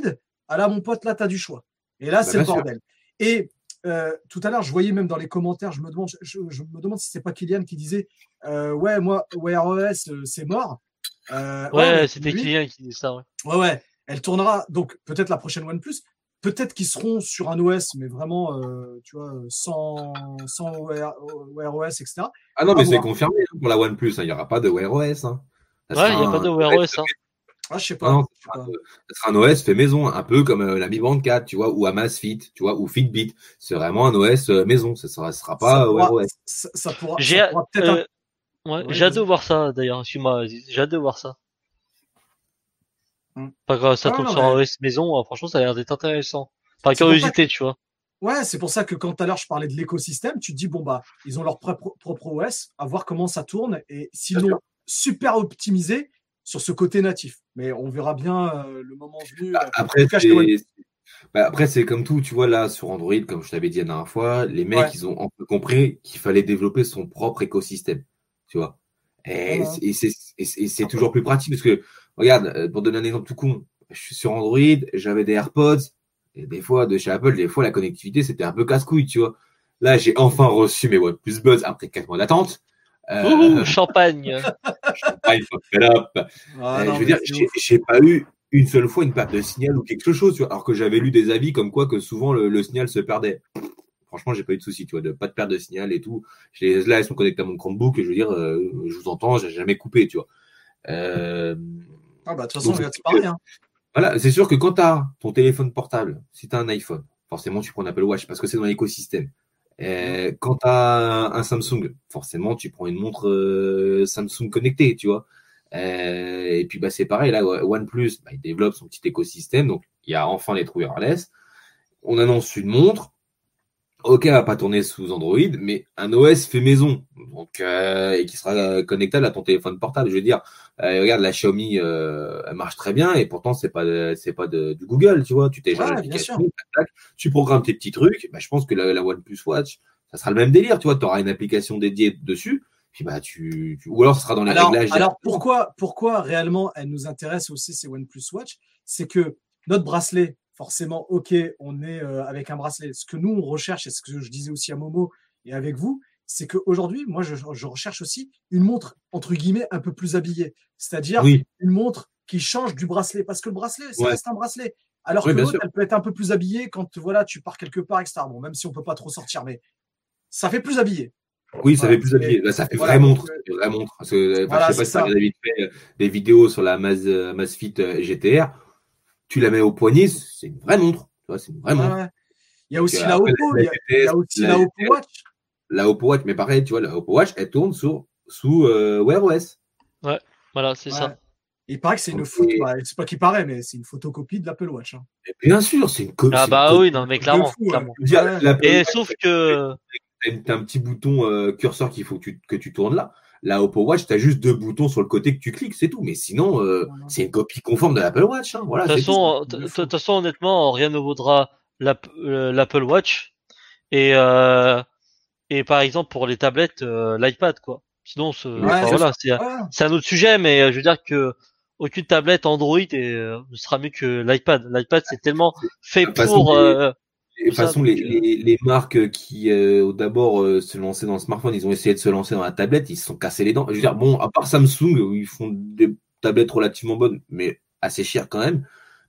ah là, mon pote, là, tu as du choix. Et là, Bah, c'est le sûr. bordel. Et euh, tout à l'heure, je voyais même dans les commentaires, je me demande, je, je me demande si c'est pas Kylian qui disait euh, Ouais, moi, Wear OS, euh, c'est mort. Euh, Ouais, mais c'était lui- Kylian qui disait ça. Ouais. Ouais, ouais. Elle tournera, donc peut-être la prochaine OnePlus. Peut-être qu'ils seront sur un OS, mais vraiment, euh, tu vois, sans, sans Wear, Wear OS, etc. Ah non, mais c'est confirmé hein, pour la OnePlus, hein, il n'y aura pas de Wear OS. Hein. Ouais, il n'y a pas de Wear OS. Hein. Ah, je sais pas. Non, je sais pas. ça sera un OS fait maison, un peu comme euh, la Mi Band 4, tu vois, ou Amazfit, tu vois, ou Fitbit. C'est vraiment un OS euh, maison, ça sera, ça sera pas ça, Wear pourra, OS. ça, ça pourra, pourra peut-être un- ouais, Ouais, j'ai hâte de voir ça d'ailleurs. Excuse-moi, j'ai hâte de voir ça. Hmm. Pas que ça Ah, tombe non, sur mais- un OS maison, euh, franchement, ça a l'air d'être intéressant. Par curiosité, tu vois. Ouais, c'est pour ça que quand tout à l'heure je parlais de l'écosystème, tu te dis bon bah ils ont leur propre, propre OS, à voir comment ça tourne et l'ont super optimisé sur ce côté natif. Mais on verra bien euh, le moment venu. euh, Après, bah, après, c'est comme tout, tu vois, là, sur Android, comme je t'avais dit la dernière fois, les mecs, Ouais. ils ont compris qu'il fallait développer son propre écosystème, tu vois. Ouais. et c'est toujours plus pratique parce que, regarde, euh, pour donner un exemple tout con, je suis sur Android, j'avais des AirPods, et des fois, de chez Apple, des fois, la connectivité, c'était un peu casse-couille, tu vois. Là, j'ai enfin reçu mes OnePlus Buds après 4 mois d'attente. Euh, Ouh, champagne. il faut faire up. Ah, Euh, non, je veux dire, j'ai pas eu une seule fois une perte de signal ou quelque chose, tu vois, alors que j'avais lu des avis comme quoi que souvent le, le signal se perdait. Franchement, j'ai pas eu de souci, tu vois, de pas de perte de signal et tout. Je les- là, elles sont connectées à mon Chromebook et je veux dire, euh, je vous entends, j'ai jamais coupé, tu vois. Euh, Ah, bah, de toute façon, c'est pareil. Hein. voilà, c'est sûr que quand tu as ton téléphone portable, si tu as un iPhone, forcément tu prends un Apple Watch parce que c'est dans l'écosystème. Euh, quand tu as un Samsung, forcément tu prends une montre euh, Samsung connectée, tu vois. Euh, et puis bah c'est pareil là, OnePlus, bah, il développe son petit écosystème, donc il y a enfin les trous wireless. On annonce une montre. Ok, elle va pas tourner sous Android, mais un OS fait maison, donc euh, et qui sera connectable à ton téléphone portable. Je veux dire, euh, regarde la Xiaomi, euh, elle marche très bien et pourtant c'est pas c'est pas de, du Google, tu vois. Tu télécharges Ouais, l'application, tu programmes tes petits trucs. Bah, je pense que la, la OnePlus Watch, ça sera le même délire, tu vois. Tu auras une application dédiée dessus, puis bah tu, tu- ou alors ce sera dans les Alors, réglages. alors pourquoi, pourquoi réellement elle nous intéresse aussi ces OnePlus Watch? C'est que notre bracelet, forcément, ok, on est euh, avec un bracelet. Ce que nous on recherche, et ce que je disais aussi à Momo et avec vous, c'est qu'aujourd'hui, moi, je, je recherche aussi une montre entre guillemets un peu plus habillée, c'est-à-dire Oui, une montre qui change du bracelet, parce que le bracelet, ça Ouais. reste un bracelet. Alors Oui, que l'autre, elle peut être un peu plus habillée quand voilà, tu pars quelque part, etc. Bon, même si on peut pas trop sortir, mais ça fait plus habillé. oui, ça fait plus habillé. Là, ça fait voilà, montre, euh, vraie montre. Parce que, voilà, je sais pas si regardé vite fait euh, des vidéos sur la euh, euh, GTR. Tu la mets au poignet, c'est une vraie montre. Tu vois, c'est une vraie Ouais, montre. ouais. Il y a aussi Donc, la Oppo, il y a, il y a GTS, aussi la Oppo Watch. La Oppo Watch, mais pareil, tu vois, la Oppo Watch, elle tourne sur, sous euh, Wear OS. Voilà, c'est Ouais. ça. Il paraît que c'est une photo, bah, c'est pas qu'il paraît, mais c'est une photocopie de l'Apple Watch. hein. Bien sûr, c'est une Ah c'est une bah co- oui, non, mais clairement. fou, ouais. clairement. Dire, Ouais. Et Watch, sauf que t'as un petit bouton euh, curseur qu'il faut que tu, que tu tournes là. La Oppo Watch, tu as juste deux boutons sur le côté que tu cliques, c'est tout. Mais sinon, euh, c'est une copie conforme de l'Apple Watch. hein. Voilà, De toute façon, honnêtement, rien ne vaudra l'App- euh, l'Apple Watch et euh, et par exemple pour les tablettes, euh, l'iPad quoi. Sinon, enfin, c'est voilà, c'est Ouais. un autre sujet, mais euh, je veux dire que aucune tablette Android euh, ne sera mieux que l'iPad. L'iPad c'est tellement fait pour. Euh, De toute façon, les, euh, les, les marques qui, euh, d'abord, euh, se lançaient dans le smartphone, ils ont essayé de se lancer dans la tablette, ils se sont cassés les dents. Je veux dire, bon, à part Samsung, où ils font des tablettes relativement bonnes, mais assez chères quand même.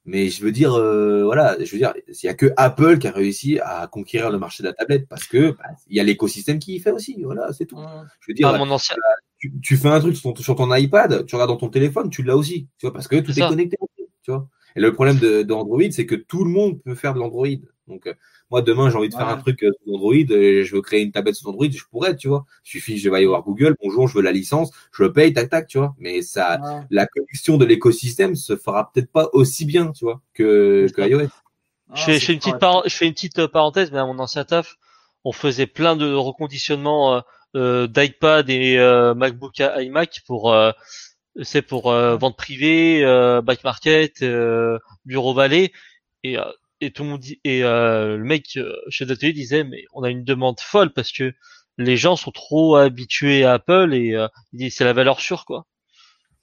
Mais je veux dire, euh, voilà, je veux dire, il y a que Apple qui a réussi à conquérir le marché de la tablette parce que bah, il y a l'écosystème qui y fait aussi. Voilà, c'est tout. Ouais. Je veux dire, ah, mon ancien. tu, tu fais un truc sur ton, sur ton iPad, tu regardes dans ton téléphone, tu l'as aussi, tu vois, parce que tout est connecté, tu vois. Et le problème de, de Android, c'est que tout le monde peut faire de l'Android. Donc, euh, moi, demain, j'ai envie de faire un truc euh, sous Android, je veux créer une tablette sous Android, je pourrais, tu vois. Il suffit, je vais aller voir Google, bonjour, je veux la licence, je le paye, tac, tac, tu vois. Mais ça, Ouais. la connexion de l'écosystème se fera peut-être pas aussi bien, tu vois, que, que iOS. Ah, Je fais, je fais une petite correct. par- je fais une petite euh, parenthèse, mais à mon ancien taf, on faisait plein de reconditionnements euh, euh, d'iPad et euh, MacBook à iMac pour euh, c'est pour euh, vente privée, euh, back market, euh, bureau valet et euh, et tout le monde dit, et euh, le mec euh, chez Datelier disait mais on a une demande folle parce que les gens sont trop habitués à Apple et euh, il dit c'est la valeur sûre quoi.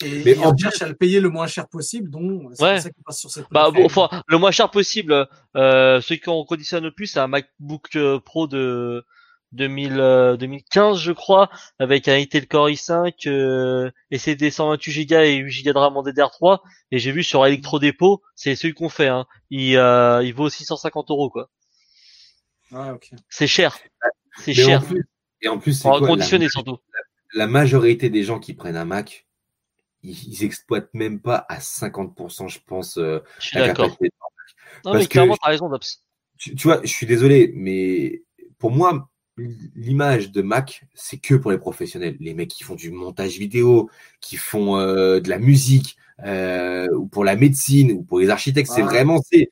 Et Mais ils en cherchent à le payer le moins cher possible, donc c'est Ouais. pour ça qu'ils passent sur cette Bah bon, enfin, le moins cher possible. Euh, celui qu'on reconditionne le plus, c'est un MacBook euh, Pro de 2000, euh, 2015, je crois, avec un Intel Core i5, euh, SSD 128 Go et 8 Go de RAM en DDR3. Et j'ai vu sur Electrodépôt, c'est celui qu'on fait. Hein. Il, euh, il vaut 650 euros, quoi. Ouais, ok. C'est cher. C'est en cher. plus, et en plus, c'est En quoi, la- reconditionné surtout. la majorité des gens qui prennent un Mac, ils, ils exploitent même pas à 50%, je pense, euh, Je suis d'accord. Non, parce mais que- clairement, t'as raison, Dops. Tu, tu vois, je suis désolé, mais pour moi, l'image de Mac, c'est que pour les professionnels. Les mecs qui font du montage vidéo, qui font euh, de la musique, euh, ou pour la médecine, ou pour les architectes, c'est vraiment c'est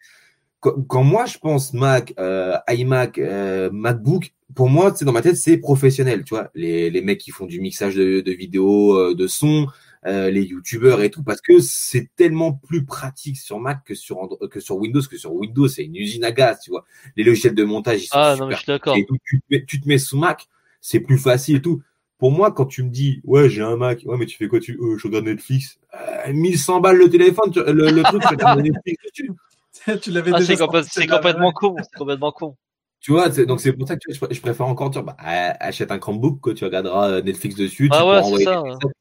quand, quand moi je pense Mac, euh, iMac, euh, MacBook, pour moi, c'est dans ma tête, c'est professionnel. Tu vois, les, les mecs qui font du mixage de, de vidéos, euh, de sons, euh, les youtubeurs et tout, parce que c'est tellement plus pratique sur Mac que sur Andro- que sur Windows, que sur Windows, c'est une usine à gaz, tu vois. Les logiciels de montage, ils sont Ah, super non, mais je suis d'accord. et tout, tu, te mets, tu te mets sous Mac, c'est plus facile et tout. Pour moi, quand tu me dis, ouais, j'ai un Mac, ouais, mais tu fais quoi tu, euh, je regarde Netflix, euh, 1100 balles le téléphone, tu- le, le truc, tu regardes Netflix dessus. tu l'avais Ah, déjà c'est complètement ouais. con. C'est complètement con. Tu vois, donc c'est pour ça que tu vois, je, je préfère encore dire, bah, achète un Chromebook, quoi, tu regarderas euh, Netflix dessus, tu Ah pourras ouais, c'est ça. messages.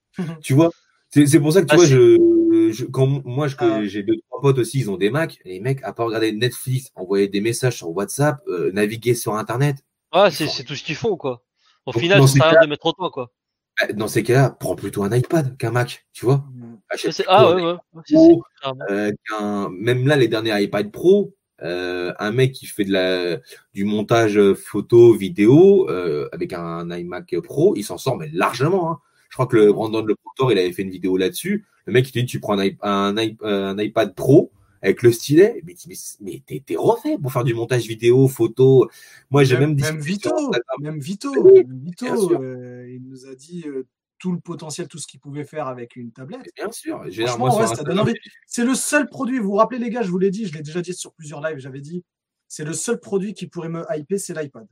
Tu vois, c'est c'est pour ça que tu Ah, vois, je, je, quand moi, je, Ah. j'ai deux, trois potes aussi, ils ont des Macs, les mecs, à part regarder Netflix, envoyer des messages sur WhatsApp, euh, naviguer sur Internet, Ouais, c'est c'est tout ce qu'ils font, quoi. Au Donc, final, ça sert de mettre autant, quoi. bah, dans ces cas-là, prends plutôt un iPad qu'un Mac, tu vois. Achète C'est- plutôt Ah un ouais, ouais. Pro, euh, même là, les derniers iPad Pro, euh, un mec qui fait de la, du montage photo, vidéo, euh, avec un iMac Pro, il s'en sort mais largement. Hein. Je crois que le Brandon Le Proctor, il avait fait une vidéo là-dessus. Le mec, il te dit, tu prends un, iPad Pro avec le stylet, mais, mais, mais t'es t'es refait pour faire du montage vidéo, photo. Moi, j'ai même, Même, même Vito, même Vito, Oui, Vito euh, il nous a dit euh, tout le potentiel, tout ce qu'il pouvait faire avec une tablette. Bien sûr. Moi, ouais, ça donne envie. C'est le seul produit, vous vous rappelez les gars, je vous l'ai dit, je l'ai déjà dit sur plusieurs lives, j'avais dit, c'est le seul produit qui pourrait me hyper, c'est l'iPad.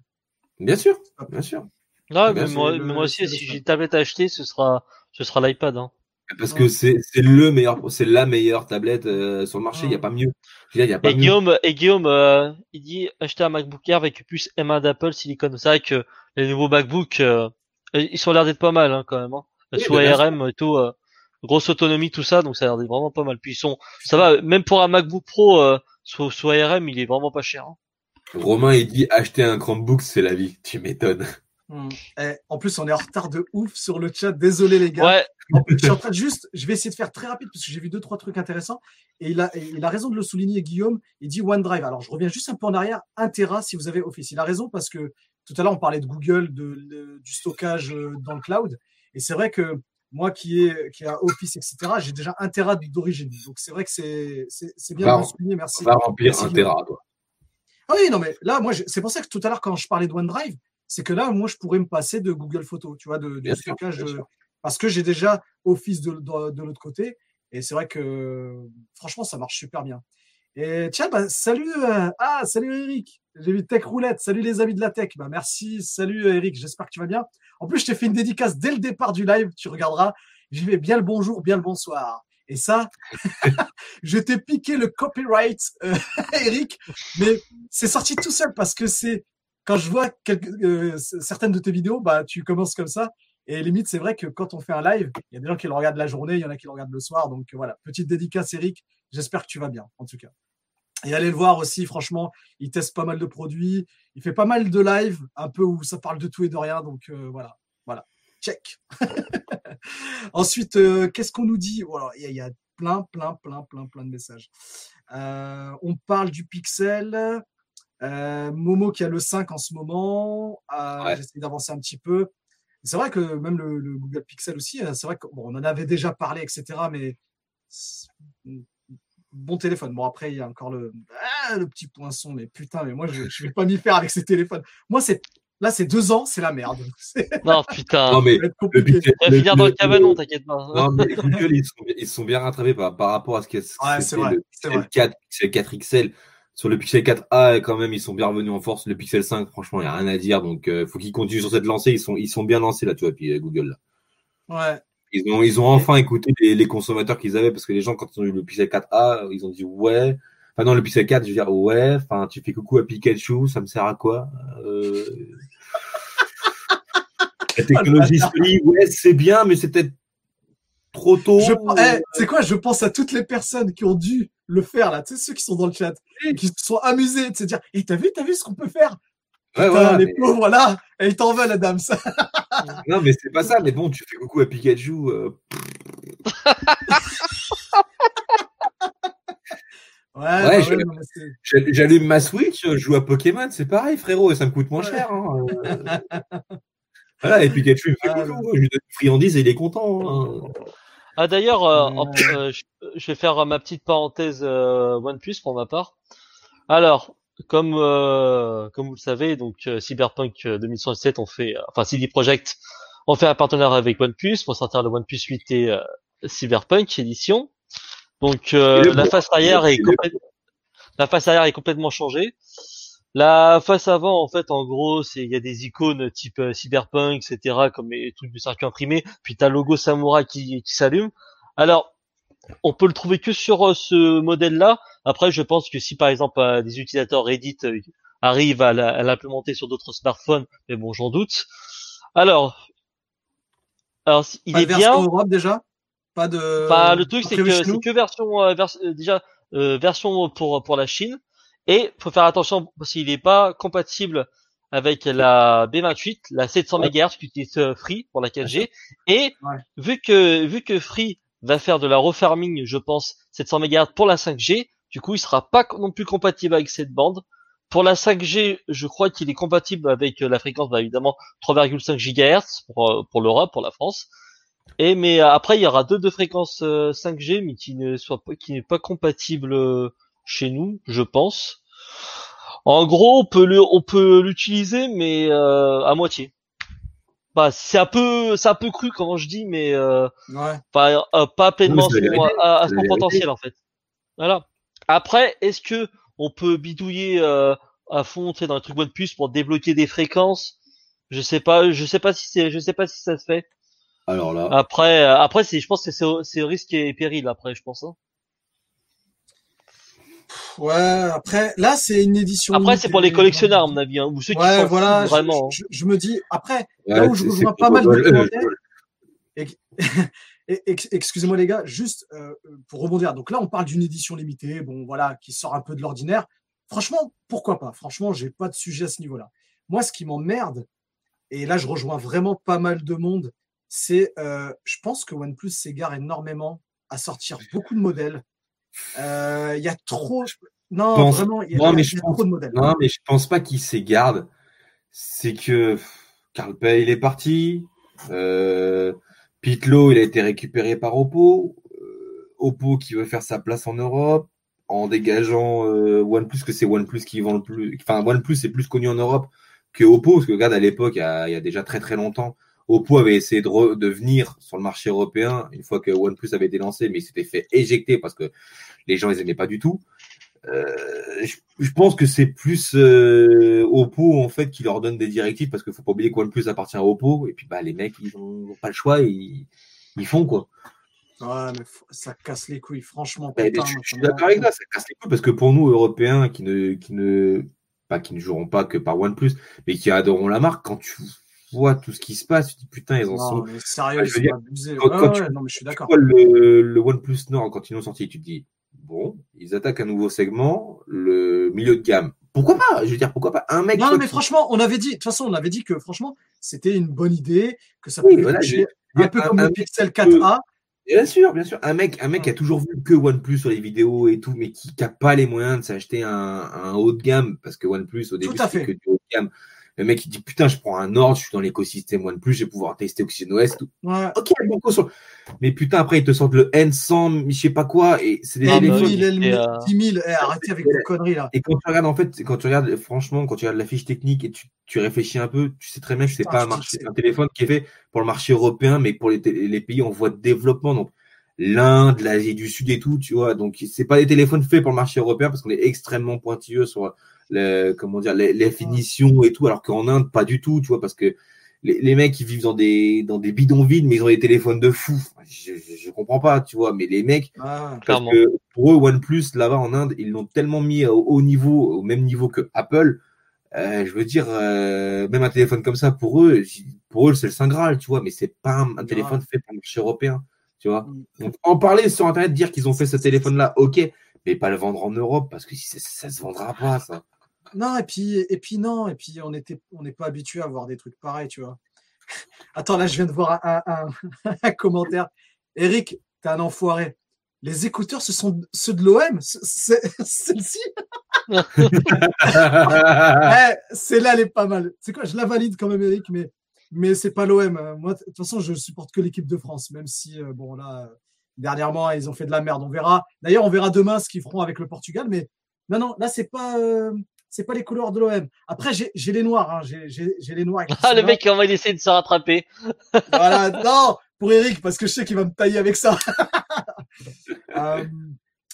Bien sûr, bien sûr. Non, bien mais sûr, moi, le- mais moi aussi, si j'ai une tablette à acheter, ce sera, ce sera l'iPad. Hein. Parce que c'est c'est le meilleur, c'est la meilleure tablette euh, sur le marché. Il n'y a Ouais. pas mieux. Y a pas Et mieux. Guillaume, et Guillaume, euh, il dit acheter un MacBook Air avec puce M1 d'Apple Silicon. C'est vrai que les nouveaux MacBook, euh, ils sont l'air d'être pas mal hein, quand même. Hein. Oui, Sous ARM et tout, euh, grosse autonomie, tout ça, donc ça a l'air d'être vraiment pas mal. Puis ils sont, ça va, même pour un MacBook Pro euh, sous, sous ARM, il est vraiment pas cher. Hein. Romain, il dit acheter un Chromebook, c'est la vie. Tu m'étonnes. Hmm. Eh, en plus, on est en retard de ouf sur le chat. Désolé les gars. Ouais, En plus, je suis en train de juste, je vais essayer de faire très rapide parce que j'ai vu deux trois trucs intéressants et il a, et il a raison de le souligner Guillaume. Il dit OneDrive. Alors je reviens juste un peu en arrière. 1 Tera si vous avez Office. Il a raison parce que tout à l'heure on parlait de Google, de, de- du stockage euh, dans le cloud et c'est vrai que moi qui ai qui a Office etc. J'ai déjà 1 Tera d'origine. Donc c'est vrai que c'est bien de le souligner. Merci. Va remplir Merci. Tera, toi. Ah oui, non, mais là, moi, je- c'est pour ça que tout à l'heure, quand je parlais de OneDrive, c'est que là, moi, je pourrais me passer de Google Photos, tu vois, de, sûr, stockage de- parce que j'ai déjà office de, de, de l'autre côté. Et c'est vrai que franchement, ça marche super bien. Et tiens, bah, salut, euh, ah, salut Eric. J'ai vu Tech Roulette. Salut les amis de la tech. Bah, merci. Salut Eric. J'espère que tu vas bien. En plus, je t'ai fait une dédicace dès le départ du live. Tu regarderas. J'y vais bien le bonjour, bien le bonsoir. Et ça, je t'ai piqué le copyright, euh, Eric, mais c'est sorti tout seul parce que c'est quand je vois euh, certaines de tes vidéos, bah tu commences comme ça. Et limite, c'est vrai que quand on fait un live, il y a des gens qui le regardent la journée, il y en a qui le regardent le soir. Donc voilà, petite dédicace, Eric. J'espère que tu vas bien, en tout cas. Et allez le voir aussi, franchement, il teste pas mal de produits, il fait pas mal de live, un peu où ça parle de tout et de rien. Donc euh, voilà, voilà, check. Ensuite, euh, qu'est-ce qu'on nous dit? Voilà, Il y, a plein, plein, plein, plein, plein de messages. On parle du Pixel. Momo qui a le 5 en ce moment. J'essaie d'avancer un petit peu. C'est vrai que même le, Google Pixel aussi, c'est vrai qu'on en avait déjà parlé, etc. Mais bon téléphone. Bon, après, il y a encore le, ah, le petit poinçon, mais putain, mais moi, je ne vais pas m'y faire avec ces téléphones. Moi, c'est là, c'est deux ans, c'est la merde. Non, putain. Non, mais le pixel, finir dans le cavanon, t'inquiète pas. Non, mais Google, ils sont, ils sont bien rattrapés par, par rapport à ce qu'est ouais, le Pixel 4, Pixel 4 XL. Sur le Pixel 4a, quand même, ils sont bien revenus en force. Le Pixel 5, franchement, il n'y a rien à dire. Donc, il euh, faut qu'ils continuent sur cette lancée. Ils sont, ils sont bien lancés, là, tu vois, puis euh, Google. Là. Ouais. Ils ont, ils ont enfin écouté les, les consommateurs qu'ils avaient parce que les gens, quand ils ont eu le Pixel 4a, ils ont dit ouais. Enfin, non, le Pixel 4, je veux dire, ouais, enfin, tu fais coucou à Pikachu, ça me sert à quoi euh... La technologie se ouais, c'est bien, mais c'est peut-être trop tôt. Eh, c'est quoi? Je pense à toutes les personnes qui ont dû le faire, là, tu sais, ceux qui sont dans le chat, qui se sont amusés de se dire, et t'as vu, t'as vu ce qu'on peut faire? Ouais, les pauvres là, et ils t'en veulent, Adam. Ça. non, mais c'est pas ça. Mais bon, tu fais coucou à Pikachu. Euh... ouais, ouais ouais, j'allume ma Switch, je joue à Pokémon, c'est pareil, frérot, et ça me coûte moins cher. Hein. voilà, et Pikachu, il me fait ah, coucou, je lui donne une friandise et il est content. Hein. Ah d'ailleurs, euh, euh, je vais faire ma petite parenthèse euh, OnePlus pour ma part. Alors, comme euh, comme vous le savez, donc euh, Cyberpunk 2077, euh, on fait, enfin CD Projekt, on fait un partenariat avec OnePlus pour sortir le OnePlus 8 et Cyberpunk édition. Donc la face arrière est la face arrière est complètement changée. La face avant, en fait, en gros, c'est il y a des icônes type Cyberpunk, etc., comme les trucs du circuit imprimé. Puis t'as le logo Samurai qui, qui s'allume. Alors, on peut le trouver que sur ce modèle-là, après, je pense que si par exemple euh, des utilisateurs Reddit euh, arrivent à l'implémenter sur d'autres smartphones, mais bon, j'en doute. Alors, alors il pas est de bien. Europe déjà? Pas de. le truc c'est que c'est que version, euh, déjà version pour pour la Chine et faut faire attention parce qu'il n'est pas compatible avec la B28, la 700 MHz qui utilise Free pour la 4G et vu que vu que Free va faire de la refarming, je pense, 700 MHz pour la 5G, du coup, il sera pas non plus compatible avec cette bande. Pour la 5G, je crois qu'il est compatible avec euh, la fréquence, bah, évidemment, 3,5 GHz pour, euh, pour l'Europe, pour la France. Et mais euh, après, il y aura deux de fréquences 5G, mais qui ne soit pas, qui n'est pas compatible chez nous, je pense. En gros, on peut le, on peut l'utiliser, mais à moitié. Bah, c'est un peu, c'est un peu cru quand je dis, mais pas, pas pleinement à, à son potentiel en fait. Voilà. Après, est-ce que on peut bidouiller euh, à fond dans le truc OnePlus pour débloquer des fréquences? Je sais pas, je sais pas si c'est, je sais pas si ça se fait. Alors là. Après, euh, après, c'est, je pense que c'est, c'est risque et péril après, je pense. Hein. Ouais, après, là, c'est une édition. Après, c'est pour les collectionneurs, à mon avis, hein, ou ceux qui ouais, voilà, vraiment. Je, je, me dis, après, là où je rejoins pas mal de commentaires, excusez-moi les gars, juste euh, pour rebondir. Donc là, on parle d'une édition limitée, bon voilà, qui sort un peu de l'ordinaire. Franchement, pourquoi pas? Franchement, j'ai pas de sujet à ce niveau-là. Moi, ce qui m'emmerde, et là, je rejoins vraiment pas mal de monde, c'est, euh, je pense que OnePlus s'égare énormément à sortir beaucoup de modèles. Euh, il y a trop. Non, vraiment, il y a, trop de modèles. Non, mais je pense pas qu'il s'égare. C'est que Carl Pay, il est parti. Euh, Pitlow, il a été récupéré par Oppo. Euh, Oppo qui veut faire sa place en Europe en dégageant euh, OnePlus, que c'est OnePlus qui vend le plus. Enfin, OnePlus est plus connu en Europe que Oppo, parce que regarde, à l'époque, il, y a déjà très très longtemps, Oppo avait essayé de, re- de venir sur le marché européen une fois que OnePlus avait été lancé, mais il s'était fait éjecter parce que les gens les aimaient pas du tout. Euh, je, je pense que c'est plus euh, Oppo en fait qui leur donne des directives parce qu'il faut pas oublier que OnePlus appartient à Oppo et puis bah les mecs ils ont pas le choix, ils, ils font quoi. Ouais, mais ça casse les couilles, franchement. Putain, je, suis ça d'accord avec toi, ça casse les couilles parce que pour nous Européens qui ne qui ne pas qui ne joueront pas que par OnePlus, mais qui adoreront la marque, quand tu vois tout ce qui se passe, tu te dis putain ils en Non, sont. mais sérieux, je veux dire, quand- Ouais, quand ouais, tu- non, mais je suis d'accord. le, le OnePlus Nord quand ils l'ont sorti, tu te dis bon, ils attaquent un nouveau segment, le milieu de gamme. Pourquoi pas? Je veux dire pourquoi pas un mec. Non, non, mais qui- franchement, on avait dit, de toute façon, on avait dit que franchement, c'était une bonne idée, que ça Oui, pouvait voilà, toucher je- un peu un- comme un le Pixel peut- 4a. Bien sûr, bien sûr. Un mec, un mec qui a toujours vu que OnePlus sur les vidéos et tout, mais qui n'a pas les moyens de s'acheter un, haut de gamme, parce que OnePlus, au début, c'était fait. que du haut de gamme. Le mec, il dit, putain, je prends un Nord, je suis dans l'écosystème OnePlus, je vais pouvoir tester OxygenOS, tout. Ouais. Ok, sur... Mais putain, après, ils te sortent le N100, je sais pas quoi, et c'est des Ah, bah téléphones. oui. L1000, et, L1000, euh, 10 000, eh, arrêtez avec vos conneries là. Et quand tu regardes, en fait, quand tu regardes, franchement, quand tu regardes la fiche technique et tu, tu réfléchis un peu, tu sais très bien que c'est Putain, pas un, marché, un téléphone qui est fait pour le marché européen, mais pour les, les pays en voie de développement. Donc, l'Inde, l'Asie du Sud et tout, tu vois. Donc, c'est pas des téléphones faits pour le marché européen parce qu'on est extrêmement pointilleux sur le, comment dire, les, les finitions et tout, alors qu'en Inde, pas du tout, tu vois, parce que les, les mecs, ils vivent dans des, dans des bidonvilles, mais ils ont des téléphones de fou. Je, je, je comprends pas, tu vois, mais les mecs, parce que pour eux, OnePlus, là-bas en Inde, ils l'ont tellement mis au haut niveau, au même niveau que Apple. Euh, je veux dire, euh, même un téléphone comme ça, pour eux, pour eux, c'est le Saint Graal, tu vois, mais c'est pas un, un téléphone fait pour le marché européen, tu vois. Mm. Donc, en parler sur Internet, dire qu'ils ont fait ce téléphone-là, ok, mais pas le vendre en Europe, parce que ça, ça se vendra pas, ça. Non, et puis, et puis non, et puis on était, on n'est pas habitué à voir des trucs pareils, tu vois. Attends, là, je viens de voir un, un- un- un commentaire. Eric, t'es un enfoiré. Les écouteurs, ce sont ceux de l'OM. C'est- Celle-ci, Eh, celle-là, elle est pas mal. C'est quoi Je la valide quand même, Eric, mais, mais c'est pas l'OM. Moi, de toute façon, je supporte que l'équipe de France, même si, euh, bon, là, euh, dernièrement, ils ont fait de la merde. On verra. D'ailleurs, on verra demain ce qu'ils feront avec le Portugal, mais non, non, là, c'est pas, euh, c'est pas les couleurs de l'OM. Après, j'ai les noirs, hein. j'ai les noirs. qui Ah, sont le là. mec, on va essayer de se rattraper. Voilà, non, pour Eric, parce que je sais qu'il va me tailler avec ça. Euh,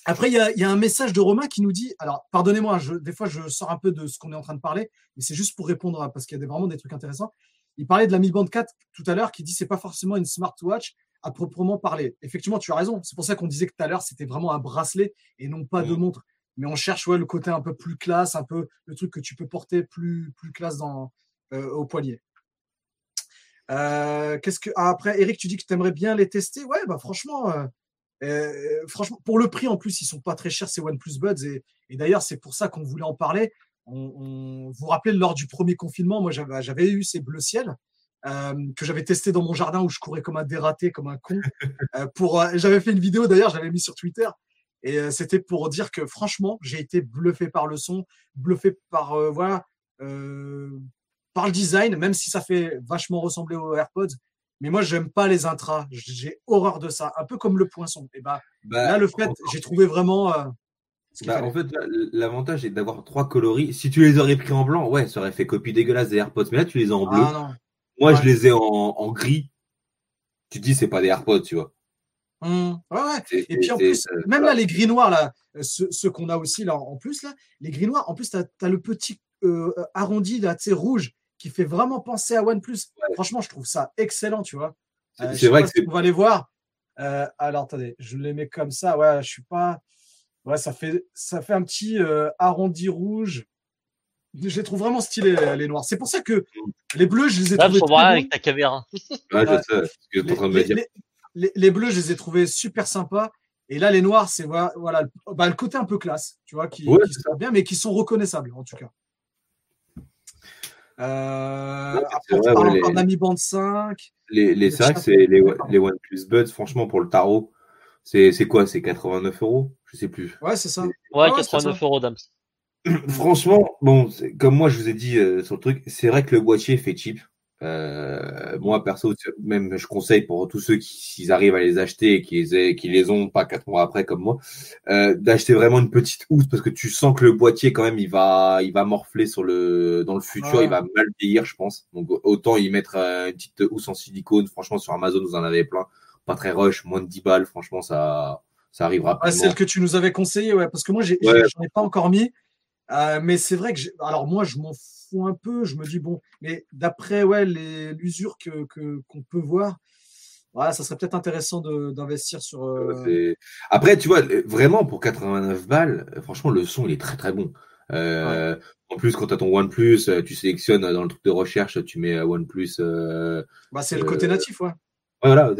après, il y a, il y a un message de Romain qui nous dit, alors, pardonnez-moi, je, des fois, je sors un peu de ce qu'on est en train de parler, mais c'est juste pour répondre, à- parce qu'il y a vraiment des trucs intéressants. Il parlait de la Mi Band 4 tout à l'heure, qui dit c'est pas forcément une smartwatch à proprement parler. Effectivement, tu as raison. C'est pour ça qu'on disait que tout à l'heure, c'était vraiment un bracelet et non pas de Mm. montre. Mais on cherche ouais, le côté un peu plus classe, un peu le truc que tu peux porter plus, plus classe dans, euh, au poignet. Euh, qu'est-ce que ah, après Eric tu dis que tu aimerais bien les tester. Ouais bah franchement euh, franchement pour le prix en plus ils sont pas très chers ces OnePlus Buds. Et, d'ailleurs c'est pour ça qu'on voulait en parler. On, vous vous rappelez lors du premier confinement moi j'avais j'avais eu ces bleu ciel que j'avais testé dans mon jardin où je courais comme un dératé comme un con. Pour j'avais fait une vidéo d'ailleurs je l'avais mis sur Twitter et euh, c'était pour dire que franchement j'ai été bluffé par le son bluffé par euh, voilà euh, par le design, même si ça fait vachement ressembler aux AirPods. Mais moi, j'aime pas les intras. J'ai horreur de ça. Un peu comme le poinçon. Et bah, Bah, là, le fait, j'ai trouvé vraiment. euh, Bah, en fait, l'avantage est d'avoir trois coloris. Si tu les aurais pris en blanc, ouais, ça aurait fait copie dégueulasse des AirPods. Mais là, tu les as en bleu. ah non. Moi, ouais. je les ai en, en gris. Tu te dis, c'est pas des AirPods, tu vois. Ouais, ouais. C'est- Et puis en plus, même voilà. là, les gris noirs, là, euh, ceux, ceux qu'on a aussi là en plus, là, les gris noirs, en plus, tu as, le petit euh, arrondi, là, tu sais, rouge, qui fait vraiment penser à OnePlus. Franchement, je trouve ça excellent, tu vois. C'est- Euh, c'est vrai que si c'est. On va les voir. Euh, alors, attendez, je les mets comme ça. Ouais, je suis pas. Ouais, ça fait, ça fait un petit euh, arrondi rouge. Je les trouve vraiment stylés, les, noirs. C'est pour ça que les bleus, je les ai Là, trouvés faut très voir avec ta caméra. Ouais, je Ouais. sais, c'est ce que tu es en train de me Les, dire. les- les- les bleus, je les ai trouvés super sympas. Et là, les noirs, c'est voilà, bah, le côté un peu classe, tu vois, qui, Ouais, qui sont bien, mais qui sont reconnaissables, en tout cas. Euh, Ouais, après, on parle ouais, encore les- de la Mi Band 5. Les, les, les c'est les, OnePlus Buds, franchement, pour le tarot, c'est c'est quoi C'est 89 euros? Je sais plus. Ouais, c'est ça. Ouais, ouais, c'est 89 euros, Dams. Franchement, bon, comme moi je vous ai dit euh, sur le truc, c'est vrai que le boîtier fait cheap. Euh, moi, perso, même je conseille pour tous ceux qui, s'ils arrivent à les acheter et qui les, qui les ont pas quatre mois après comme moi, euh, d'acheter vraiment une petite housse parce que tu sens que le boîtier quand même il va, il va morfler sur le, dans le futur, il va mal vieillir, je pense. Donc autant y mettre euh, une petite housse en silicone. Franchement, sur Amazon, vous en avez plein. Pas très rush, moins de 10 balles. Franchement, ça, ça arrivera. Ouais, celle que tu nous avais conseillé, ouais, parce que moi, j'ai, j'en ai pas encore mis. Euh, mais c'est vrai que, alors moi, je m'en fous un peu. Je me dis bon, mais d'après ouais l'usure que qu'on peut voir, voilà, ça serait peut-être intéressant d'investir sur. Euh... Après, tu vois, vraiment pour 89 balles, franchement, le son il est très très bon. Euh, En plus, quand tu as ton OnePlus, tu sélectionnes dans le truc de recherche, tu mets OnePlus. Euh, bah, c'est le côté natif, ouais. Voilà,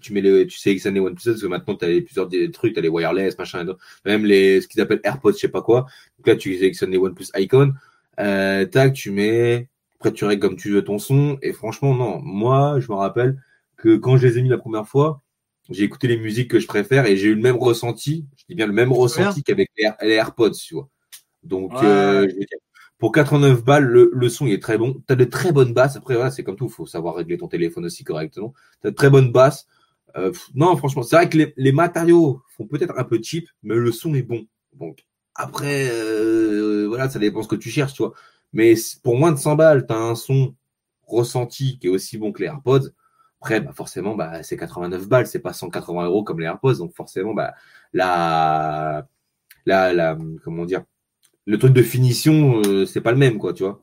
tu mets les, tu sélectionnes les OnePlus parce que maintenant tu as plusieurs trucs, tu as les wireless, machin, même les, ce qu'ils appellent AirPods, je sais pas quoi. Donc là, tu sélectionnes les OnePlus Icon, euh, tac, tu mets, après tu règles comme tu veux ton son, et franchement, non, moi, je me rappelle que quand je les ai mis la première fois, j'ai écouté les musiques que je préfère et j'ai eu le même ressenti, je dis bien le même ressenti qu'avec les, AirPods, tu vois. Donc, euh, pour 89 balles, le, le, son il est très bon. Tu as de très bonnes basses. Après, voilà, c'est comme tout, faut savoir régler ton téléphone aussi correctement. Tu as de très bonnes basses. Euh, non, franchement, c'est vrai que les, les, matériaux font peut-être un peu cheap, mais le son est bon. Donc, après, euh, voilà, ça dépend ce que tu cherches, tu vois. Mais pour moins de 100 balles, tu as un son ressenti qui est aussi bon que les AirPods. Après, bah forcément, bah, c'est 89 balles, c'est pas 180 euros comme les AirPods. Donc, forcément, bah, la, la, la, comment dire, le truc de finition, euh, c'est pas le même, quoi, tu vois.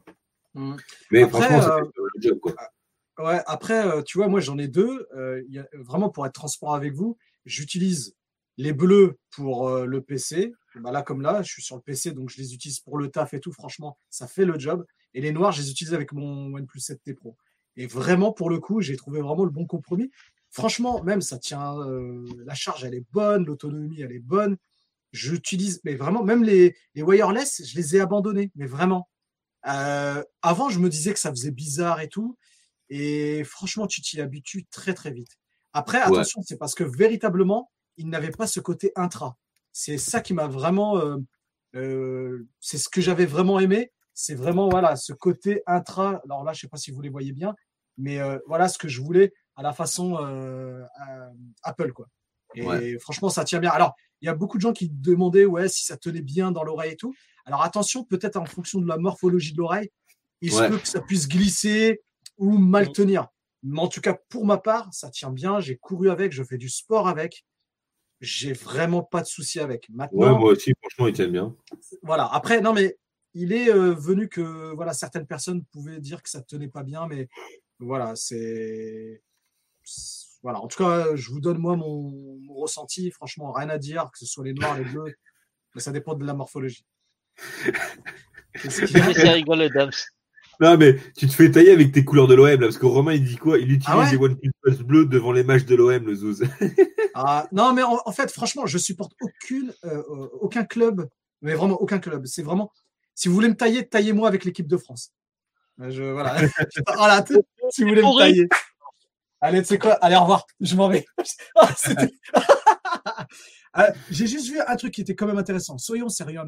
Mmh. Mais franchement, ça euh, fait le job, quoi. Ah, ouais, après, tu vois, moi j'en ai deux. Y a, vraiment, pour être transparent avec vous, j'utilise les bleus pour le PC. Bah, là, comme là, je suis sur le PC, donc je les utilise pour le taf et tout. Franchement, ça fait le job. Et les noirs, je les utilise avec mon OnePlus 7T Pro. Et vraiment, pour le coup, j'ai trouvé vraiment le bon compromis. Franchement, même ça tient, la charge, elle est bonne, l'autonomie, elle est bonne j'utilise, mais vraiment, même les, les, wireless, je les ai abandonnés, mais vraiment. Euh, avant, je me disais que ça faisait bizarre et tout. Et franchement, tu t'y habitues très, très vite. Après, attention, c'est parce que véritablement, il n'avait pas ce côté intra. C'est ça qui m'a vraiment. Euh, euh, c'est ce que j'avais vraiment aimé. C'est vraiment voilà ce côté intra. Alors là, je sais pas si vous les voyez bien, mais voilà ce que je voulais à la façon Apple quoi. Et franchement, ça tient bien. Alors, il y a beaucoup de gens qui demandaient ouais, si ça tenait bien dans l'oreille et tout. Alors attention, peut-être en fonction de la morphologie de l'oreille, il se peut que ça puisse glisser ou mal tenir? Mais en tout cas, pour ma part, ça tient bien. J'ai couru avec, je fais du sport avec. J'ai vraiment pas de souci avec. Maintenant, moi aussi, franchement, il tient bien. Voilà. Après, non, mais il est euh, venu que voilà, certaines personnes pouvaient dire que ça tenait pas bien, mais voilà, c'est voilà, en tout cas, je vous donne moi mon, ressenti. Franchement, rien à dire, que ce soit les noirs, les bleus, mais ça dépend de la morphologie. C'est rigolo, Dams. Non, mais tu te fais tailler avec tes couleurs de l'OM, parce que Romain, il dit quoi? Il utilise ah les One Piece bleu devant les matchs de l'OM, le Zouz. ah, non, mais en, fait, franchement, je supporte aucune, euh, euh, aucun club, mais vraiment aucun club. C'est vraiment, si vous voulez me tailler, taillez-moi avec l'équipe de France. Je, voilà. voilà, si vous voulez me tailler. Allez, tu sais quoi? Allez, au revoir. Je m'en vais. Ah, ah, j'ai juste vu un truc qui était quand même intéressant. Soyons sérieux.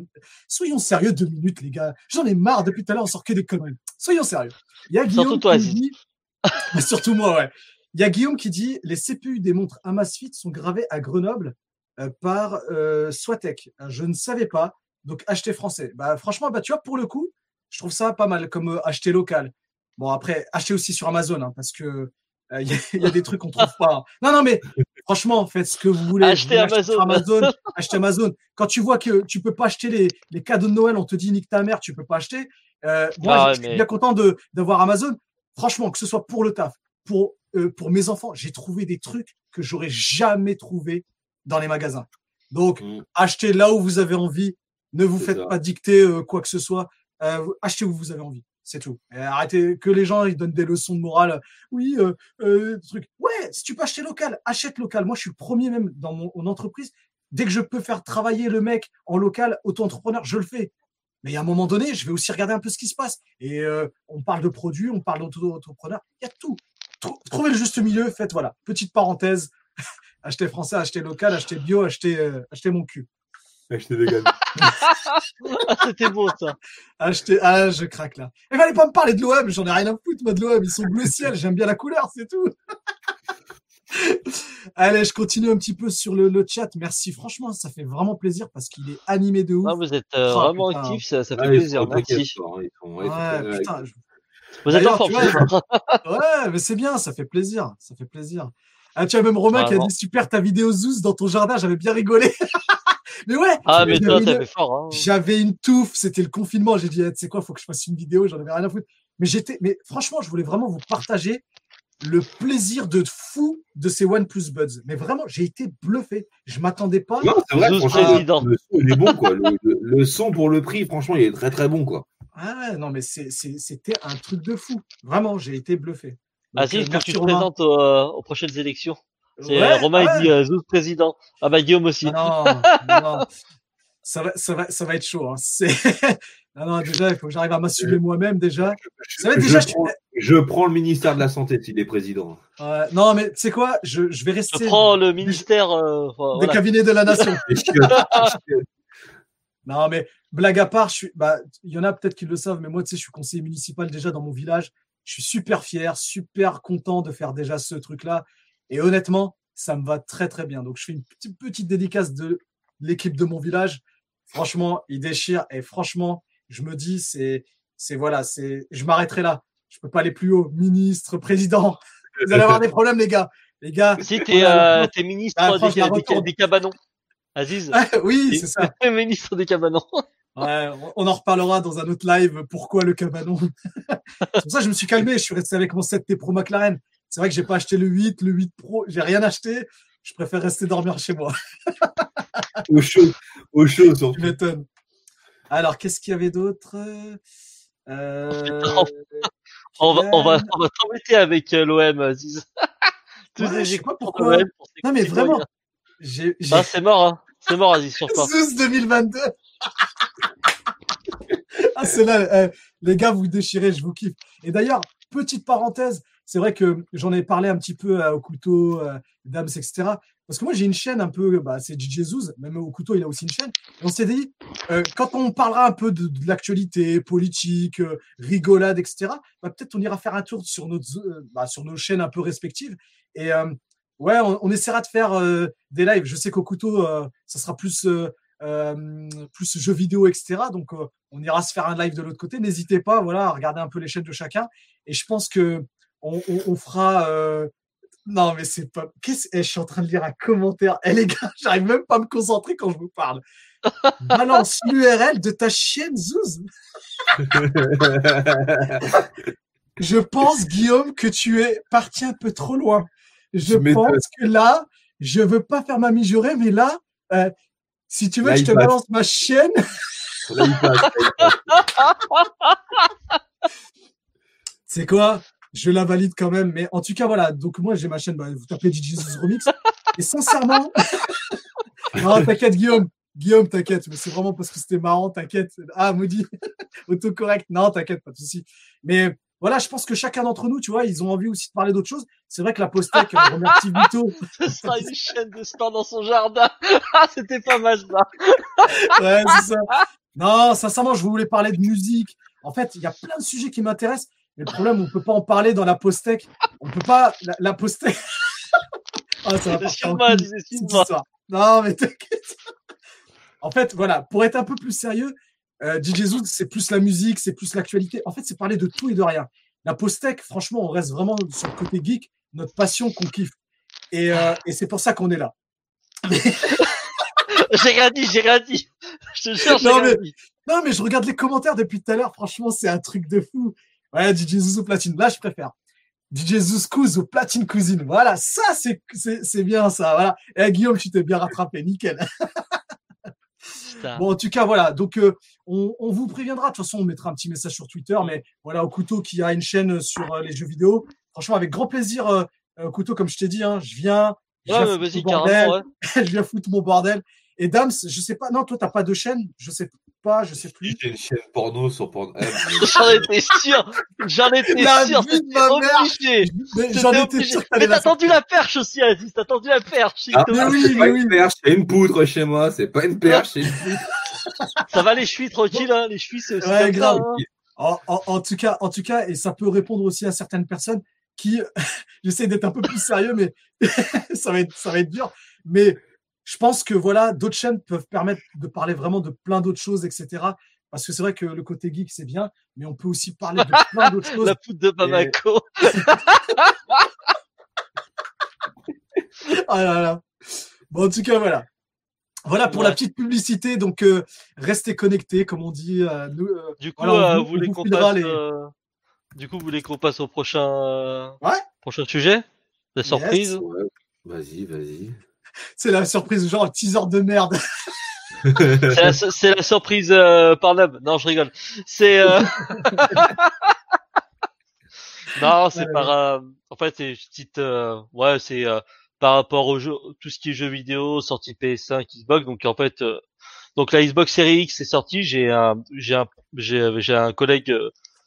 Soyons sérieux deux minutes, les gars. J'en ai marre. Depuis tout à l'heure, on sort que des conneries. Soyons sérieux. Il y a Guillaume qui dit... surtout moi, ouais. Il y a Guillaume qui dit les CPU des montres Amazfit sont gravés à Grenoble euh, par euh, Swatec. Je ne savais pas. Donc acheter français. Bah franchement, bah tu vois, pour le coup, je trouve ça pas mal comme euh, acheter local. Bon après, acheter aussi sur Amazon, hein, parce que euh, il y, a des trucs qu'on trouve pas. Non, non, mais franchement, faites ce que vous voulez. Achetez Amazon. Amazon. achetez Amazon. Quand tu vois que tu peux pas acheter les, les cadeaux de Noël, on te dit nique ta mère, tu peux pas acheter. Euh, moi, ah je suis bien content de d'avoir Amazon. Franchement, que ce soit pour le taf, pour euh, pour mes enfants, j'ai trouvé des trucs que j'aurais jamais trouvé dans les magasins. Donc, mm. achetez là où vous avez envie. Ne vous faites pas dicter euh, quoi que ce soit. Euh, achetez où vous avez envie. C'est tout. arrêtez que les gens ils donnent des leçons de morale. Oui, euh, euh, truc. Ouais, si tu peux acheter local, achète local. Moi, je suis le premier même dans mon, entreprise. Dès que je peux faire travailler le mec en local, auto-entrepreneur, je le fais. Mais à un moment donné, je vais aussi regarder un peu ce qui se passe. Et euh, on parle de produits, on parle d'auto-entrepreneur. Il y a tout. Trouvez le juste milieu. Faites voilà. Petite parenthèse. acheter français, acheter local, acheter bio, acheter mon cul. Acheter vegan. Ah, c'était beau ça. Ah, je, ah, je craque là. Il fallait pas me parler de l'OM, j'en ai rien à foutre, moi, de l'OM. Ils sont bleu ciel, j'aime bien la couleur, c'est tout. Allez, je continue un petit peu sur le, le chat. Merci, franchement, ça fait vraiment plaisir parce qu'il est animé de ouf. Ah, vous êtes euh, Oh, vraiment putain. actifs, ça, ça fait Ah, plaisir. Merci. Vous êtes en forme. Ouais, mais c'est bien, ça fait plaisir. Ça fait plaisir. Ah, tu as même Romain qui a dit super ta vidéo Zeus dans ton jardin, j'avais bien rigolé. mais ouais, Ah, mais toi, j'avais t'as une- fait fort. Hein. J'avais une touffe, c'était le confinement. J'ai dit, eh, tu sais quoi, faut que je fasse une vidéo, j'en avais rien à foutre. Mais j'étais, mais franchement, je voulais vraiment vous partager le plaisir de fou de ces OnePlus Buds. Mais vraiment, j'ai été bluffé. Je m'attendais pas. Non, c'est vrai, franchement, le son, il est bon, quoi. Le, le- le son pour le prix, franchement, il est très très bon, quoi. Ah ouais, non, mais c'était un truc de fou. Vraiment, j'ai été bluffé. Ah Donc, si, euh, il faut que merci, tu te présentes aux, euh, aux prochaines élections? C'est Ouais, euh, Romain, ouais. il dit euh, Zeus président. Ah bah Guillaume aussi. Non, non, non. Ça va, ça va, ça va être chaud. Hein. C'est- Non, non, déjà, il faut que j'arrive à m'assumer moi-même déjà. Ça va être Je, déjà. je- prends, je prends le ministère de la Santé s'il est président. Non, mais tu sais quoi, je, je vais Je rester prends le ministère. euh, des voilà. cabinets de la nation. Non, mais blague à part, je suis, bah, il y en a peut-être qui le savent, mais moi, tu sais, je suis conseiller municipal déjà dans mon village. Je suis super fier, super content de faire déjà ce truc-là. Et honnêtement, ça me va très, très bien. Donc, je fais une petite, petite dédicace de l'équipe de mon village. Franchement, ils déchirent. Et franchement, je me dis, c'est, c'est voilà, c'est, je m'arrêterai là. Je peux pas aller plus haut. Ministre, président. Vous allez avoir des problèmes, les gars. Les gars. Si t'es Voilà, euh, t'es ministre Ah, des, des- cabanons. Aziz. oui, c'est ça. Ministre des cabanons. Ouais, on en reparlera dans un autre live. Pourquoi le cabanon? C'est pour ça que je me suis calmé. Je suis resté avec mon 7T Pro McLaren. C'est vrai que j'ai pas acheté le 8, le 8 Pro. J'ai rien acheté. Je préfère rester dormir chez moi. Au chaud, au chaud, surtout. Tu m'étonnes. Alors, qu'est-ce qu'il y avait d'autre? Euh... On va, on va, on va t'embêter avec l'OM. Tous Ouais, les pas écouteurs pourquoi. d'OM pour Non, mais vraiment. quoi. J'ai, j'ai... Ah, c'est mort, hein. C'est mort, Aziz, sur toi. Zeus 2022. ah, c'est là, euh, les gars, vous déchirez, je vous kiffe. Et d'ailleurs, petite parenthèse, c'est vrai que j'en ai parlé un petit peu euh, au couteau, euh, Dams, etc. Parce que moi, j'ai une chaîne un peu, bah, c'est Zouz, même couteau, il a aussi une chaîne. Et on s'est dit, euh, quand on parlera un peu de, l'actualité politique, euh, rigolade, etc., bah, peut-être on ira faire un tour sur, notre, euh, bah, sur nos chaînes un peu respectives. Et euh, ouais, on, on essaiera de faire euh, des lives. Je sais euh, ça sera plus, euh, euh, plus jeux vidéo, etc. Donc, euh, on ira se faire un live de l'autre côté. N'hésitez pas, voilà, à regarder un peu les chaînes de chacun. Et je pense que on, on, on fera. euh, Non, mais c'est pas. Qu'est-ce... eh, je suis en train de lire un commentaire. Eh les gars, j'arrive même pas à me concentrer quand je vous parle. Balance l'URL de ta chaîne Zouz. Je pense, Guillaume, que tu es parti un peu trop loin. Je pense que là, je veux pas faire ma mijaurée, mais là, euh, si tu veux, Là, je te passe. balance ma chaîne. Là, il passe, là, il passe. C'est quoi? Je la valide quand même. Mais en tout cas, voilà. Donc, moi, j'ai ma chaîne. Bah, vous tapez DJ Zeus Remix. Et sincèrement. non, t'inquiète, Guillaume. Guillaume, t'inquiète. Mais c'est vraiment parce que c'était marrant. T'inquiète. Ah, maudit. Autocorrect. Non, t'inquiète, pas de souci. Mais voilà, je pense que chacun d'entre nous, tu vois, ils ont envie aussi de parler d'autre chose. C'est vrai que la Postec, on remercie Vito. Ce sera une chaîne de sport dans son jardin. Ah, c'était pas mal, ça. Ouais, c'est ça. Non, sincèrement, je voulais parler de musique. En fait, il y a plein de sujets qui m'intéressent. Mais le problème, on peut pas en parler dans la Postec. On peut pas, la, la Postec. Ah, ça va excuse-moi. histoire. Non, mais t'inquiète. En fait, voilà, pour être un peu plus sérieux, euh, DJ Zoot, c'est plus la musique, c'est plus l'actualité. En fait, c'est parler de tout et de rien. La Postec, franchement, on reste vraiment sur le côté geek, notre passion qu'on kiffe. Et, euh, et c'est pour ça qu'on est là. J'ai rien dit, j'ai rien dit. Je te jure, j'ai Non, rien mais- dit. Non, mais je regarde les commentaires depuis tout à l'heure. Franchement, c'est un truc de fou. Ouais, DJ Zouzou Platine. Là, je préfère. DJ Zouzkouz ou Platine Cousine. Voilà, ça, c'est, c'est, c'est bien, ça. Voilà. Et Guillaume, tu t'es bien rattrapé. Nickel. Bon, en tout cas, voilà. Donc, euh, on, on vous préviendra. De toute façon, on mettra un petit message sur Twitter. Mais voilà, au couteau qui a une chaîne sur euh, les jeux vidéo. Franchement, avec grand plaisir, euh, euh, couteau, comme je t'ai dit, hein, je viens. Je Ouais, viens mais foutre mon bordel. ouais. je viens foutre mon bordel. Et Dams, je sais pas. Non, toi, t'as pas de chaîne? Je sais pas. Je sais plus. J'ai une chaîne porno sur Pornhub. J'en étais sûr. J'en étais La sûr. C'était obligé. J'en étais sûr Mais t'as tendu la perche aussi, Aziz. T'as tendu la perche. Ah, Mais oui, c'est mais pas oui. une perche, c'est une poutre chez moi. C'est pas une perche, c'est une poutre. Ça va les chevilles tranquille, hein, les chevilles c'est aussi Ouais, grave. hein. En, en- en tout cas, en tout cas, et ça peut répondre aussi à certaines personnes qui, j'essaie d'être un peu plus sérieux, mais ça va être, ça va être dur. Mais je pense que voilà, d'autres chaînes peuvent permettre de parler vraiment de plein d'autres choses, etc. Parce que c'est vrai que le côté geek c'est bien, mais on peut aussi parler de plein d'autres choses. La poudre de Bamako. Ah là là. Bon, en tout cas, voilà. Voilà pour la petite publicité. Donc, euh, restez connectés, comme on dit. euh, nous, euh, Du coup, Voilà, on euh, vous- voulez qu'on passe, les- euh, du coup, vous voulez qu'on passe au prochain, euh, Ouais. prochain sujet? La surprise? Ouais. Vas-y, vas-y. C'est la surprise, genre teaser de merde. C'est la, surprise euh, par Nab. Non, je rigole. C'est euh... non, c'est par. euh, En fait, c'est petite. euh, Ouais, c'est par rapport au jeu, tout ce qui est jeux vidéo, sorti PS5, Xbox. Donc en fait, donc la Xbox Series X est sortie. J'ai un, j'ai un, j'ai, un collègue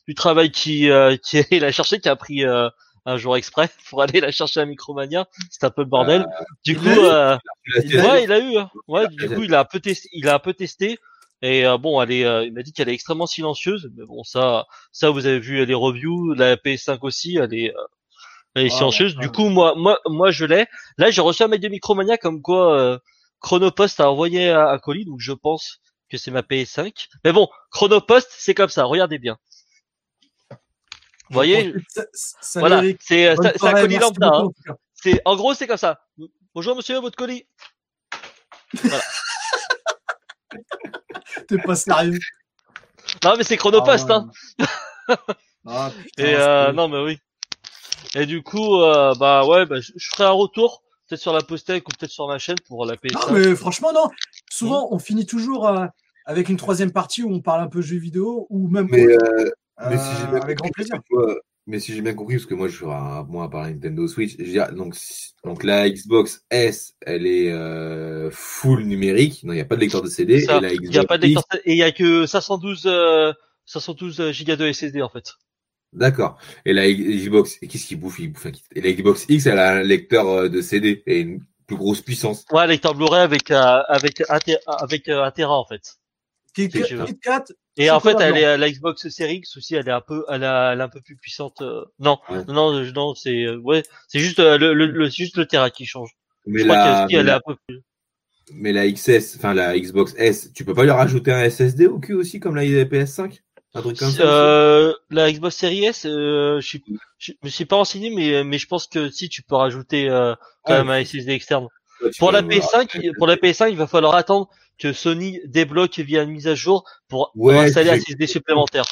du travail qui, qui est l'a cherché, qui a pris un jour exprès pour aller la chercher à Micromania. C'est un peu le bordel. du il coup, euh, Ouais, il a eu. hein. Ouais, du coup, il a un peu testé. Il a un peu testé. Et euh, bon, elle est, euh, il m'a dit qu'elle est extrêmement silencieuse. Mais bon, ça, ça, vous avez vu les reviews. La PS5 aussi, elle est, euh, elle est Ah, silencieuse. ouais, Du ouais. coup, moi, moi, moi, je l'ai. Là, j'ai reçu un mail de Micromania comme quoi euh, Chronopost a envoyé un colis. Donc, je pense que c'est ma PS5. Mais bon, Chronopost, c'est comme ça. Regardez bien. Vous voyez, Ça- ça- voilà, c'est, un soirée, colis lambda. hein. C'est, en gros, c'est comme ça. Bonjour, monsieur, votre colis. T'es pas sérieux. Non, mais c'est Chronopost, Ah, hein. Ah, putain, Et euh, non, mais oui. Et du coup, euh, bah ouais, bah, je, je ferai un retour, peut-être sur la Postec ou peut-être sur ma chaîne pour la PS5. Non, mais franchement, non. Souvent, on finit toujours euh, avec une troisième partie où on parle un peu jeux vidéo ou même Mais, euh, mais si j'ai euh, bien avec grand compris, plaisir. tu vois, mais si j'ai bien compris, parce que moi je suis à, moi à parler Nintendo Switch, je veux dire, donc, donc la Xbox S, elle est euh, full numérique, non, il n'y a pas de lecteur de CD, Ça, et la Il Xbox y a pas de X, lecteur, et il y a que 512, euh, 512 gigas de SSD en fait. d'accord, et la Xbox, et qu'est-ce qu'il bouffe, il bouffe un kit. Et la Xbox X, elle a un lecteur euh, de CD et une plus grosse puissance. Ouais, lecteur Blu-ray avec euh, avec un avec euh, un Tera en fait. Et en fait, elle est la Xbox Series X aussi, elle est un peu, elle, a, elle est un peu plus puissante. euh, Non, Ouais. non, non, non, c'est euh, ouais, c'est juste euh, le, le, le- c'est juste le Tera qui change. Mais Je la, qu'elle aussi, mais elle est la, un peu plus. mais la XS, enfin la Xbox S, tu peux pas lui rajouter un SSD au cul aussi, comme la PS5? Un truc comme ça? aussi? Euh, la Xbox Series S, euh, je, me suis pas renseigné, mais mais je pense que si tu peux rajouter euh, quand Ouais. même un SSD externe. Pour la le- PS5, pour la PS5, il va falloir attendre que Sony débloque via une mise à jour pour, Ouais, installer un SSD supplémentaire.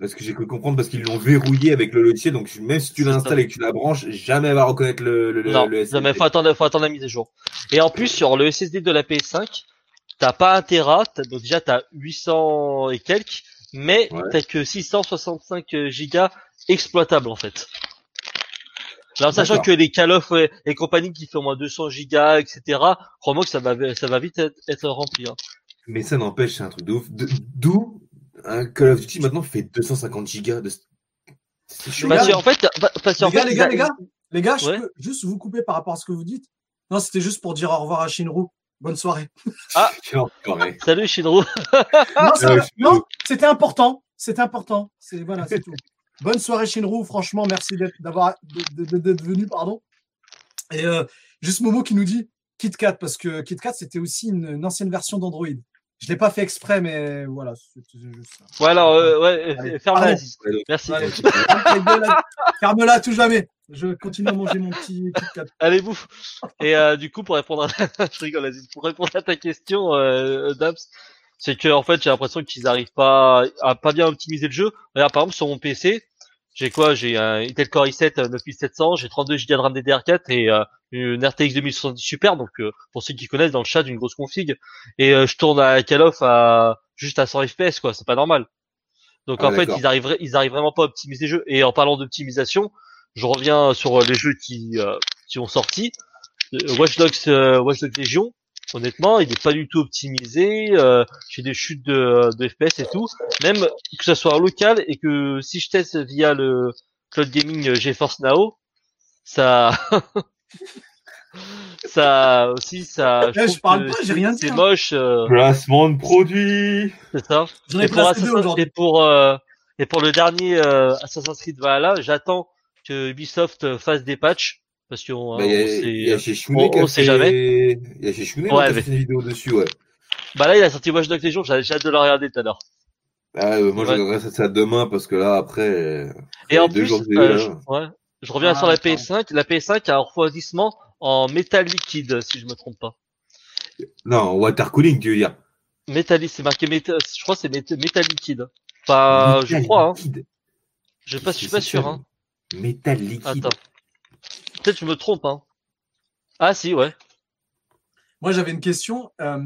Parce que j'ai cru comprendre parce qu'ils l'ont verrouillé avec le logiciel, donc même si tu l'installes et que tu la branches, jamais elle va reconnaître le, le, non, le SSD. non, mais faut attendre, faut attendre la mise à jour. Et en plus, sur le SSD de la PS5, t'as pas un Tera, donc déjà t'as 800 et quelques, mais Ouais. t'as que 665 gigas exploitables en fait. Alors sachant que les Call of et, et compagnie qui font moins 200 gigas, etc. Crois-moi que ça va, ça va vite être, être rempli. Hein. Mais ça n'empêche, c'est un truc de ouf. D'où un Call of Duty maintenant fait 250 gigas de. Parce gars, qu'en fait, bah, parce qu'en Les gars, fait, les gars, a- les gars, les gars, je peux juste vous couper par rapport à ce que vous dites. Non, c'était juste pour dire au revoir à Shinru. Bonne soirée. Enfoiré. Salut Shinro. Non, Shinru. non, c'était important. C'était important. C'est voilà, c'est tout. Bonne soirée Shinru. Franchement, merci d'être d'avoir venu, pardon. Et euh, juste Momo qui nous dit KitKat parce que KitKat c'était aussi une, une ancienne version d'Android. Je l'ai pas fait exprès, mais voilà. c'est juste ça. Ouais, alors, euh, ouais, euh, ferme-la. Ouais, Merci. Ferme-la tout jamais. Je continue à manger mon petit KitKat. Allez, bouffe. Et euh, du coup, pour répondre à je rigole, Aziz. Pour répondre à ta question, euh, Dabs, c'est que en fait, j'ai l'impression qu'ils arrivent pas à pas bien optimiser le jeu. Regarde, par exemple, sur mon PC, j'ai quoi? J'ai un Intel Core i7 euh, 9700, j'ai 32 Go de RAM DDR4 et euh, une RTX 2070 Super. Donc, euh, pour ceux qui connaissent, dans le chat, une grosse config. Et euh, je tourne à Call of à juste à 100 FPS, quoi. C'est pas normal. Donc, Ah, en fait, ils arrivent, ils arrivent vraiment pas à optimiser le jeu. Et en parlant d'optimisation, je reviens sur les jeux qui euh, qui ont sorti. Euh, Watch Dogs, euh, Watch Dogs Legion, honnêtement, il est pas du tout optimisé. Euh, J'ai des chutes de, de FPS et tout. Même que ce soit en local et que si je teste via le cloud gaming euh, GeForce Now, ça, ça aussi, ça. Eh, je parle pas, j'ai rien C'est hein. moche, euh, Placement de produit. c'est ça. J'en ai Et pour, Assassin- et pour euh, et pour le dernier euh, Assassin's Creed Valhalla, j'attends que Ubisoft fasse des patchs parce qu'on Bah, il y a, on sait- il y a chez Shounet on- qui a on sait fait- jamais. Il y a chez Ouais, qui a mais- fait une vidéo dessus, ouais. bah là il a sorti Watch Dogs Legion, j'ai j'ai hâte de le regarder tout à l'heure. Ah, euh, moi, je Ouais. regarderai ça demain parce que là, après, Et les en plus, jours euh, eu, je, là. ouais, je reviens Ah, sur la d'accord. PS5. La PS5 a un refroidissement en métal liquide, si je me trompe pas. Non, water cooling, tu veux dire. Métal, c'est marqué métal, je crois que c'est métal, métal liquide. Pas, je crois, hein. liquide. Je pas, je suis pas sûr, hein. Métal liquide. Attends. Peut-être que je me trompe, hein. Ah si, ouais. Moi, j'avais une question. euh.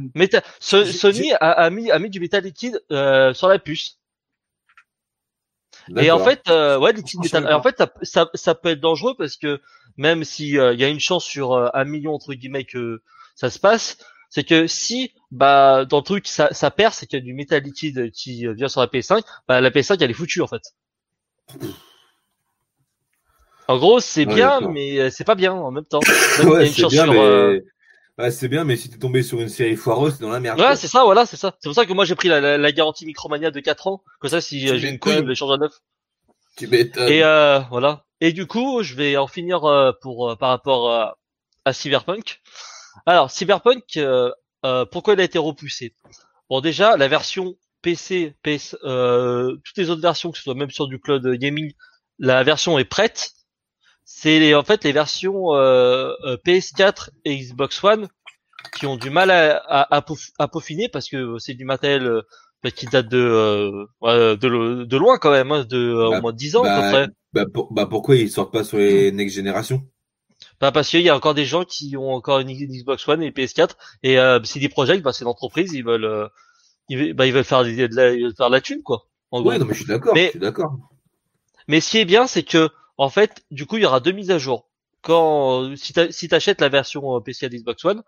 So- J'ai- Sony a, a mis a mis du métal liquide euh, sur la puce. Et en fait, euh, ouais, liquide métal. en fait, ça, ça, ça peut être dangereux parce que même si euh, il y a une chance sur euh, un million entre guillemets que ça se passe, c'est que si bah dans le truc ça, ça perce et qu'il y a du métal liquide qui vient sur la PS5, bah la PS5 elle est foutue en fait. En gros, c'est Ouais, bien, mais euh, c'est pas bien en même temps. Même Ouais, c'est bien, sur, mais... euh, Ouais, c'est bien, mais si t'es tombé sur une série foireuse, t'es dans la merde. Ouais, c'est ça, voilà, c'est ça. C'est pour ça que moi j'ai pris la, la, la garantie Micromania de 4 ans. Comme ça, si euh, j'ai une couille, je les change à neuf. Tu m'étonnes. Et euh, voilà. Et du coup, je vais en finir euh, pour par rapport à Cyberpunk. Alors, Cyberpunk, pourquoi il a été repoussé? Bon, déjà, la version PC, PS, euh, toutes les autres versions, que ce soit même sur du cloud gaming, la version est prête. C'est les- en fait les versions euh, euh, PS4 et Xbox One qui ont du mal à, à, à, peau- à peaufiner parce que c'est du matériel euh, bah, qui date de euh, de, lo- de loin quand même, hein, de euh, Bah, au moins 10 ans à peu bah, près. bah, pour- bah, pourquoi ils sortent pas sur les next générations? Bah parce qu'il y a encore des gens qui ont encore une Xbox One et une PS4 et euh, CD Projekt, bah c'est l'entreprise, ils veulent, euh, ils, bah, ils veulent faire des- de la, ils veulent faire de la thune quoi. En gros. Ouais, non, mais je suis d'accord, je suis d'accord. Mais ce qui est bien, c'est que en fait, du coup, il y aura deux mises à jour. Quand si tu si t'achètes la version euh, PC et Xbox One,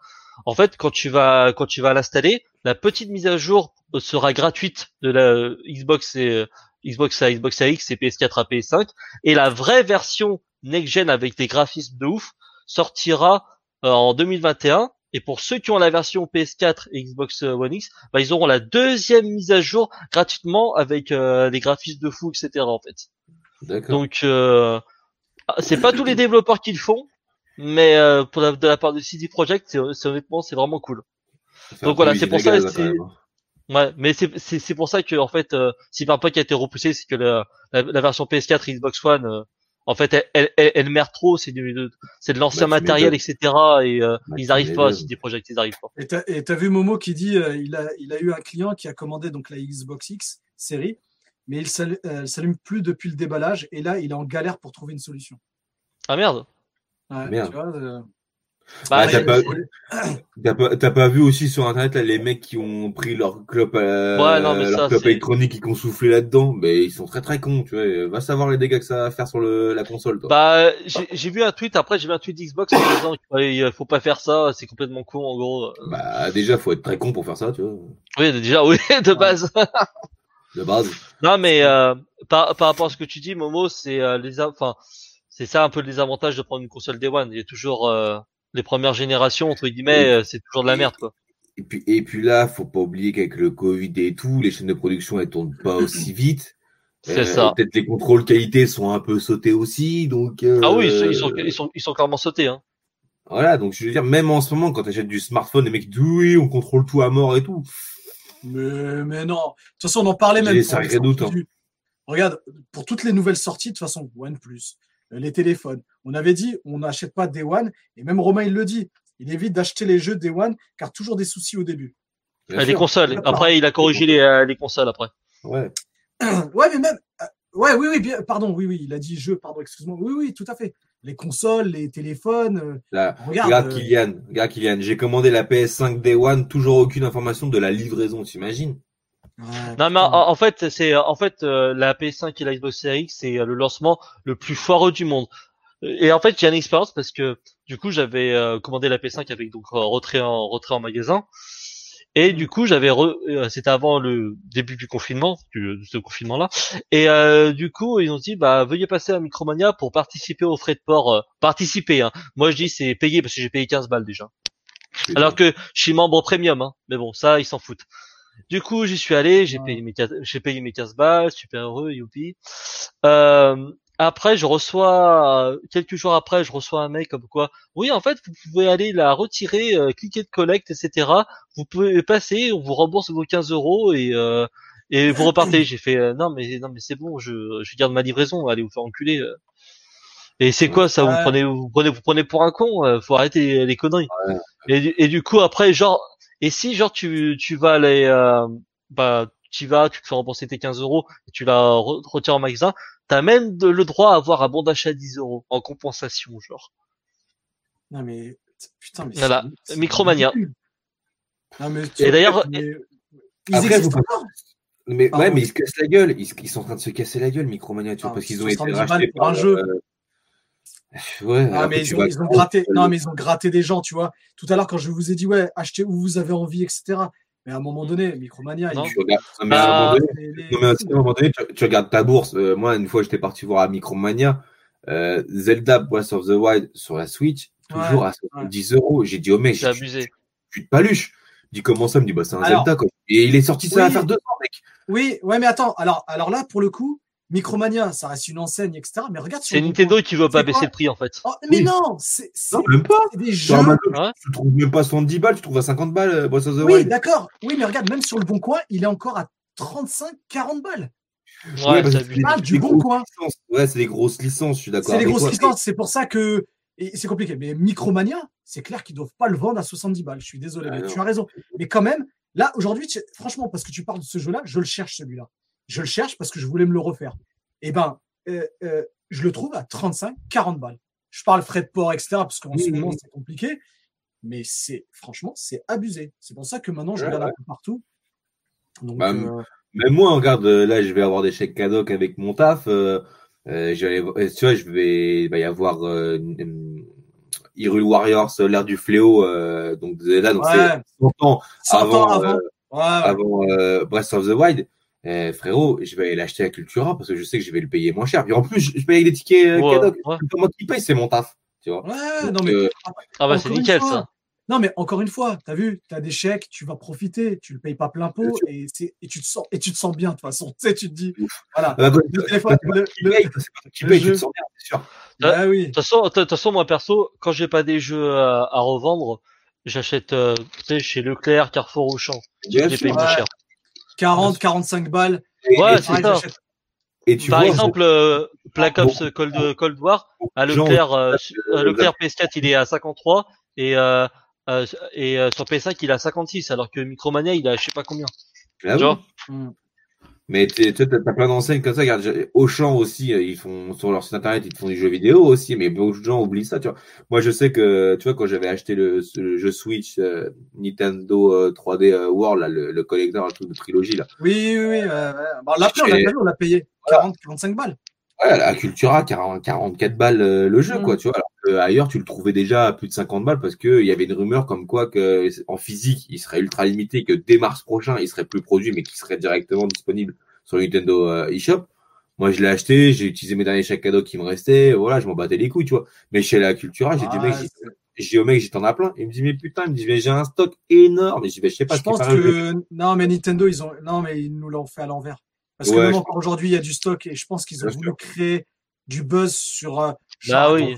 en fait, quand tu vas quand tu vas l'installer, la petite mise à jour euh, sera gratuite de la Xbox et euh, Xbox à Xbox AX et PS4 à PS5 et la vraie version next gen avec des graphismes de ouf sortira euh, en 2021 et pour ceux qui ont la version PS4 et Xbox One X, bah, ils auront la deuxième mise à jour gratuitement avec euh, des graphismes de fou, etc. En fait. Donc euh, ah, c'est pas tous les développeurs qui le font, mais euh, pour la, de la part de CD Projekt, c'est honnêtement c'est vraiment cool. Donc voilà, c'est pour ça, hein. Ouais, mais c'est pour ça que en fait euh, Cyberpunk a été repoussé, c'est que la, la, la version PS4 et Xbox One, euh, en fait, elle, elle, elle, merde trop, c'est du de- c'est de l'ancien matériel, etc. Et euh, ils arrivent pas. CD Projekt, ils arrivent pas. Et t'as et t'as vu Momo qui dit euh, il, a, il a eu un client qui a commandé donc la Xbox X série, mais il s'allu- euh, s'allume plus depuis le déballage et là il est en galère pour trouver une solution. Ah merde. Ouais, Merde. tu vois, euh, Bah, Ah, t'as pas- vu aussi sur internet là, les mecs qui ont pris leur clope, euh, Ouais, non, mais leur ça, clope c'est- électronique qui ont soufflé là-dedans, mais ils sont très très cons, tu vois. Va savoir les dégâts que ça va faire sur le, la console, toi. Bah, j'ai vu un tweet, après j'ai vu un tweet d'Xbox en disant qu'il faut pas faire ça, c'est complètement con en gros. Bah, déjà, faut être très con pour faire ça, tu vois. Oui, déjà, oui, de base. De base. Non, mais euh, par, par rapport à ce que tu dis, Momo, c'est euh, les, enfin, c'est ça un peu les avantages de prendre une console Day One. Il y a toujours euh, les premières générations entre guillemets, euh, c'est toujours de la merde quoi. Et puis, et puis là, faut pas oublier qu'avec le Covid et tout, les chaînes de production, elles tournent pas aussi vite. C'est Euh, ça. Peut-être les contrôles qualité sont un peu sautés aussi, donc. euh, Ah oui, ils sont, ils sont, ils sont, ils sont clairement sautés. Hein. Voilà, donc je veux dire, même en ce moment, quand tu achètes du smartphone, les mecs disent oui, on contrôle tout à mort et tout. Mais, mais non. De toute façon, on en parlait même. pour les sorties du- Regarde, pour toutes les nouvelles sorties, de toute façon, OnePlus, euh, les téléphones, on avait dit on n'achète pas Day One, et même Romain il le dit, il évite d'acheter les jeux Day One, car toujours des soucis au début. Ah, les consoles. Après, il a corrigé les, euh, les consoles après. Ouais. ouais, mais même. euh, ouais, oui, oui, bien, pardon, oui, oui, il a dit jeu, pardon, excuse-moi. Oui, oui, tout à fait. Les consoles, les téléphones. euh, Là, regarde. regarde euh, Kylian, regarde Kylian, j'ai commandé la PS5 Day One, toujours aucune information de la livraison, t'imagines? Ouais, Non, mais putain. en, en fait, c'est en fait euh, la PS5 et la Xbox Series X, c'est euh, le lancement le plus foireux du monde. Et en fait, j'ai une expérience parce que du coup, j'avais euh, commandé la PS5 avec donc euh, retrait en retrait en magasin. Et du coup, j'avais re... euh, c'était avant le début du confinement, du, de ce confinement-là. Et euh, du coup, ils ont dit, bah, veuillez passer à Micromania pour participer aux frais de port. euh, participer, hein. Moi, je dis, c'est payer parce que j'ai payé 15 balles déjà. Alors que je suis membre premium, hein. Mais bon, ça, ils s'en foutent. Du coup, j'y suis allé, j'ai Ouais. payé mes 15 j'ai payé mes 15 balles, super heureux, youpi. Euh, après, je reçois euh, quelques jours après, je reçois un mail comme quoi, oui, en fait, vous pouvez aller la retirer, euh, cliquer de collecte, etc. Vous pouvez passer, on vous rembourse vos 15 euros et euh, et vous repartez. J'ai fait, euh, non mais non mais c'est bon, je je garde ma livraison, allez vous faire enculer. euh. Et c'est quoi ça Vous prenez, vous prenez, vous prenez pour un con euh, Faut arrêter les conneries. Et, du- et du coup après, genre, et si genre tu tu vas aller, euh, bah tu vas, tu te fais rembourser tes 15 euros, et tu la re- retires en magasin, t'as même de- le droit à avoir un bon d'achat à 10 euros en compensation, genre. Non, mais putain, mais Voilà. Micromania. Non, mais Et d'ailleurs- mais- ils Après, existent vous-. Mais Pardon. ouais, mais ils se cassent la gueule. Ils, sont en train de se casser la gueule, Micromania, tu vois, Ah, parce qu'ils ont été 70 balles rachetés pour par un jeu. euh, Ouais, Ah, mais ils ont, vas- ils ont gratté. Non, mais ils ont gratté des gens, tu vois. Tout à l'heure, quand je vous ai dit, ouais, achetez où vous avez envie, etc. Mais à un moment donné, Micromania, Non. tu regardes- non, mais à un Ah, moment donné, les- non, mais aussi, à un moment donné, tu, tu regardes ta bourse. Euh, moi, une fois, j'étais parti voir à Micromania, euh, Zelda Breath of the Wild sur la Switch, toujours Ouais, à 70 euros. J'ai dit, oh mec, j'ai abusé. tu de paluche. Je dis, comment ça? Il me dit, bah, c'est un Alors- Zelda, quoi. Et il est sorti, ça Oui. va faire deux ans, mec. Oui, ouais, mais attends. Alors, alors là, pour le coup, Micromania, ça reste une enseigne, etc. Mais regarde sur C'est Nintendo qui veut pas baisser le prix en fait. Oh, mais Oui. non, c'est même pas. c'est des jeux. Amazon, Ouais. tu trouves même pas 70 balles, tu trouves à 50 balles, euh, Breath of the Oui, d'accord. Oui, mais regarde, même sur le bon coin, il est encore à 35, 40 balles. Ouais, c'est. Ah, des- du des bon grosses coin. licences. Ouais, c'est des grosses licences, je suis d'accord. C'est les avec grosses toi. licences. C'est pour ça que et c'est compliqué. Mais Micromania, c'est clair qu'ils doivent pas le vendre à 70 balles. Je suis désolé, Ah mais non. tu as raison. Mais quand même, là, aujourd'hui, tu- franchement, parce que tu parles de ce jeu-là, je le cherche celui-là. Je le cherche parce que je voulais me le refaire. Et ben, euh, euh, je le trouve à 35, 40 balles. Je parle frais de port, etc. Parce qu'en ce moment, c'est compliqué. Mais c'est, franchement, c'est abusé. C'est pour ça que maintenant, je Ouais, regarde un peu partout. Donc, Bah, euh, Même moi, regarde, là, je vais avoir des chèques cadeaux avec mon taf. Euh, je vais aller- tu vois, je vais, y avoir euh, Hyrule Warriors, l'ère du fléau. Euh, donc là, donc Ouais. c'est 100 ans 100 avant, ans avant. Ouais, ouais. avant Breath of the Wild. Eh, frérot, je vais aller l'acheter à Cultura parce que je sais que je vais le payer moins cher. Puis en plus, je, je paye avec des tickets euh, Ouais, cadeaux. ouais. C'est pas moi qui paye, c'est mon taf. Tu vois. Ouais, Donc, non, mais euh, Ah bah c'est Encore une nickel fois, ça. Non, mais encore une fois, tu as vu, tu as des chèques, tu vas profiter, tu le payes pas plein pot et, c'est- et, tu te sens, et tu te sens bien de toute façon. Tu sais, tu te dis, voilà, Ah bah, quand- le téléphone, quand c'est pas le- toi qui le- paye, quand c'est pas toi qui le paye, tu te sens bien, c'est sûr. bah oui, De toute façon, moi perso, quand j'ai pas des jeux à, à revendre, j'achète, euh, tu sais, chez Leclerc, Carrefour, Auchan. Je les paye moins Ouais. cher. 40, 45 balles. Et- Ouais, et- c'est ça. Et tu Par vois, exemple, euh, Black Ops Cold, Cold War, à Leclerc, euh, euh, à Leclerc PS4, il est à 53 et euh, euh, et euh, sur PS5, il est à 56, alors que Micromania, il à je sais pas combien. Ah Tu oui. Mais tu sais, t'as plein d'enseignes comme ça. Regarde, Auchan aussi, euh, ils font sur leur site internet, ils te font du jeu vidéo aussi. Mais beaucoup de gens oublient ça. Tu vois. Moi, je sais que tu vois quand j'avais acheté le, le jeu Switch euh, Nintendo euh, 3D euh, World, là, le, le collector, le truc de trilogie là. Oui, oui, oui. ouais. Bon, on l'a payé, on l'a payé, on l'a payé 40, 45 balles. Ouais, à Cultura, 40, 44 balles euh, le jeu, Mm. quoi. Tu vois. Alors que ailleurs, tu le trouvais déjà à plus de 50 balles parce que il y avait une rumeur comme quoi que en physique, il serait ultra limité, que dès mars prochain, il serait plus produit, mais qu'il serait directement disponible sur Nintendo euh, eShop. Moi, je l'ai acheté, j'ai utilisé mes derniers chèques cadeaux qui me restaient, voilà, je m'en battais les couilles, tu vois. Mais chez la Cultura, j'ai dit, mec, j'ai- au mec, j'ai t'en as plein. Il me dit, mais putain, il me dit, mais j'ai un stock énorme. Et je dis, mais je sais pas, je pense que non, mais Nintendo, ils ont, non, mais ils nous l'ont fait à l'envers. Parce que même je encore aujourd'hui, il y a du stock et je pense qu'ils ont voulu sûr. créer du buzz sur. euh, Bah oui.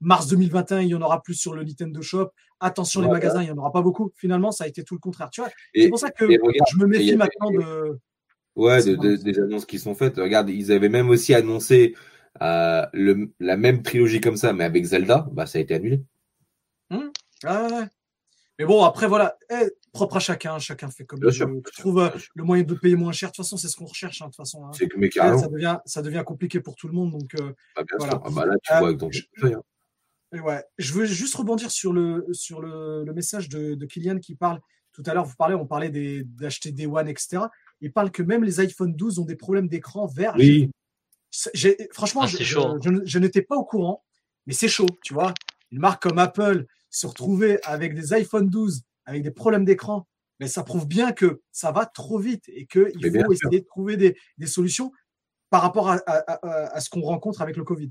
mars 2021, il y en aura plus sur le Nintendo Shop. Attention, les magasins, il y en aura pas beaucoup. Finalement, ça a été tout le contraire. Tu vois, c'est pour ça que regarde, je me méfie avait- maintenant de. Ouais, de, des annonces qui sont faites. Regarde, ils avaient même aussi annoncé euh, le, la même trilogie comme ça, mais avec Zelda, bah ça a été annulé. Ah, ouais. Mais bon, après, voilà, eh, propre à chacun, chacun fait comme Bien il veut. trouves euh, bien le moyen de payer moins cher. De toute façon, c'est ce qu'on recherche, hein, de toute façon. hein. Mais Là, ça, devient, ça devient compliqué pour tout le monde. Donc, euh, Ah, bien voilà. sûr. Ah, bah là, tu Euh, vois je-. Et Ouais, je veux juste rebondir sur le, sur le, le message de, de Kylian qui parle. Tout à l'heure, vous parlez, on parlait des- d'acheter des One, etc. Il parle que même les iPhone 12 ont des problèmes d'écran vert. Oui. Franchement, Ah, je, je- hein. je ne- je n'étais pas au courant, mais c'est chaud, tu vois. Une marque comme Apple se retrouver avec des iPhone 12 avec des problèmes d'écran, mais ça prouve bien que ça va trop vite et qu'il bien faut essayer de trouver des, des solutions par rapport à, à- à- à ce qu'on rencontre avec le Covid.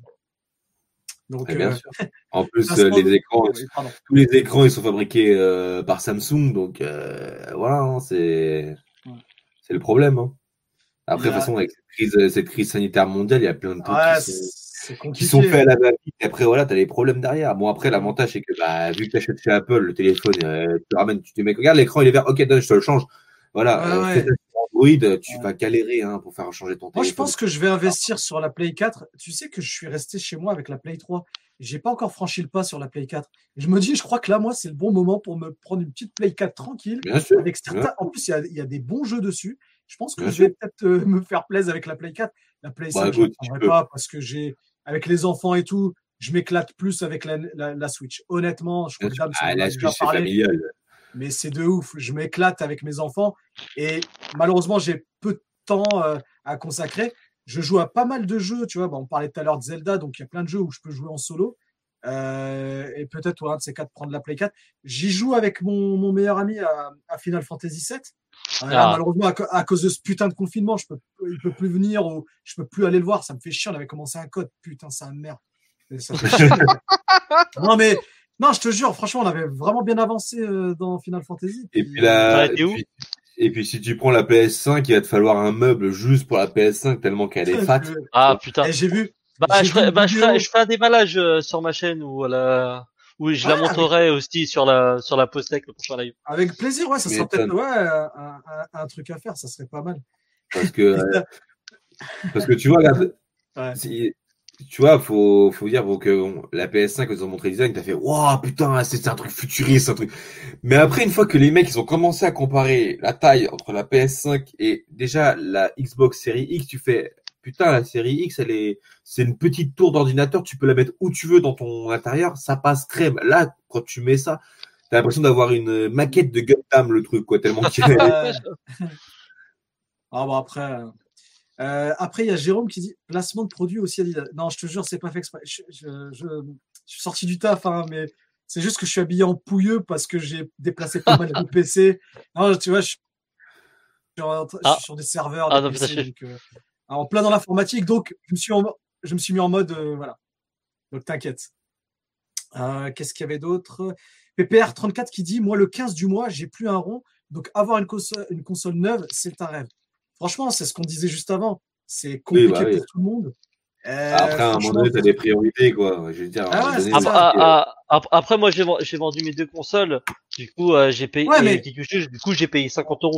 Donc, bien euh, sûr. En plus, euh, les écrans, oui, tous les écrans, ils sont fabriqués euh, par Samsung, donc euh, voilà, hein, c'est Ouais. c'est le problème. hein. Après, de a- toute façon, avec cette crise, cette crise sanitaire mondiale, il y a plein de trucs Ouais, qui, sont, c'est qui sont faits à la va-vite. Et après, voilà, tu as des problèmes derrière. Bon, après, l'avantage, c'est que bah, vu que tu achètes chez Apple, le téléphone, euh, tu ramènes, tu te mec, regarde, l'écran, il est vert, ok, donne, je te le change. Voilà, euh, ouais. sur Android, tu Ouais. vas galérer hein, pour faire changer ton téléphone. Moi, je pense que je vais investir sur la Play 4. Tu sais que je suis resté chez moi avec la Play 3. J'ai pas encore franchi le pas sur la Play 4. Et je me dis, je crois que là, moi, c'est le bon moment pour me prendre une petite Play 4 tranquille. Bien sûr. Avec certains... En plus, il y a, il y a des bons jeux dessus. Je pense que Bien je vais peut-être euh, me faire plaisir avec la Play 4. La Play Bah, 5, je ne tu pas parce que j'ai, avec les enfants et tout, je m'éclate plus avec la, la- la Switch. Honnêtement, je crois que Ah, la Switch, c'est familial. mais c'est de ouf. Je m'éclate avec mes enfants et malheureusement, j'ai peu de temps euh, à consacrer. Je joue à pas mal de jeux, tu vois. Bah, on parlait tout à l'heure de Zelda, donc il y a plein de jeux où je peux jouer en solo. Euh, et peut-être ouais, un de ces quatre prendre la Play 4. J'y joue avec mon, mon meilleur ami à, à Final Fantasy VII. Euh, là, Ah. malheureusement, à, à cause de ce putain de confinement, je peux, il peut plus venir ou je peux plus aller le voir. Ça me fait chier. On avait commencé un code. Putain, c'est un merde. Et Ça fait chier. non, mais non, je te jure, franchement, on avait vraiment bien avancé euh, dans Final Fantasy. Et Puis, la, T'as et, puis, et puis si tu prends la PS5, il va te falloir un meuble juste pour la PS5 tellement qu'elle est fat. euh, Ah putain. et j'ai vu. Bah, j'ai je vu ferai, une bah, je ferai, je ferai un déballage euh, sur ma chaîne ou la, où je la montrerai aussi sur la, sur la postec le prochain live. Avec plaisir, ouais, ça serait peut-être ouais, un, un- un truc à faire, ça serait pas mal. Parce que, parce que tu vois, Ouais. si- tu vois, faut, faut dire bon, que bon, la PS5, quand ils ont montré le design, t'as fait, waouh, putain, c'est c'est un truc futuriste, un truc. Mais après, une fois que les mecs, ils ont commencé à comparer la taille entre la PS5 et déjà la Xbox Series X, tu fais, putain, la série X, elle est, c'est une petite tour d'ordinateur, tu peux la mettre où tu veux dans ton intérieur, ça passe crème. Là, quand tu mets ça, t'as l'impression d'avoir une maquette de Gundam, le truc, quoi, tellement qu'il est. Ah bon, après, euh, après, il y a Jérôme qui dit placement de produit aussi Adidas. Non, je te jure, c'est pas fait exprès. Je, je- je- je suis sorti du taf, hein, mais c'est juste que je suis habillé en pouilleux parce que j'ai déplacé pas mal de PC. Non, tu vois, je, suis je Ah. suis sur des serveurs, Ah, des non, PC, donc, euh, en plein dans l'informatique, donc je me suis, en, je me suis mis en mode, euh, voilà. Donc t'inquiète. Euh, Qu'est-ce qu'il y avait d'autre? PPR34 qui dit Moi, le 15 du mois, j'ai plus un rond. Donc, avoir une console, une console neuve, c'est un rêve. Franchement, c'est ce qu'on disait juste avant. C'est compliqué bah oui. pour tout le monde. Euh, Après, à un moment donné, t'as des priorités, quoi. Je veux dire, à un Ah moment ouais, donné, c'est Après, moi, j'ai ven- j'ai vendu mes deux consoles. Du coup, euh, j'ai payé, Ouais, mais- du coup, j'ai payé 50 euros.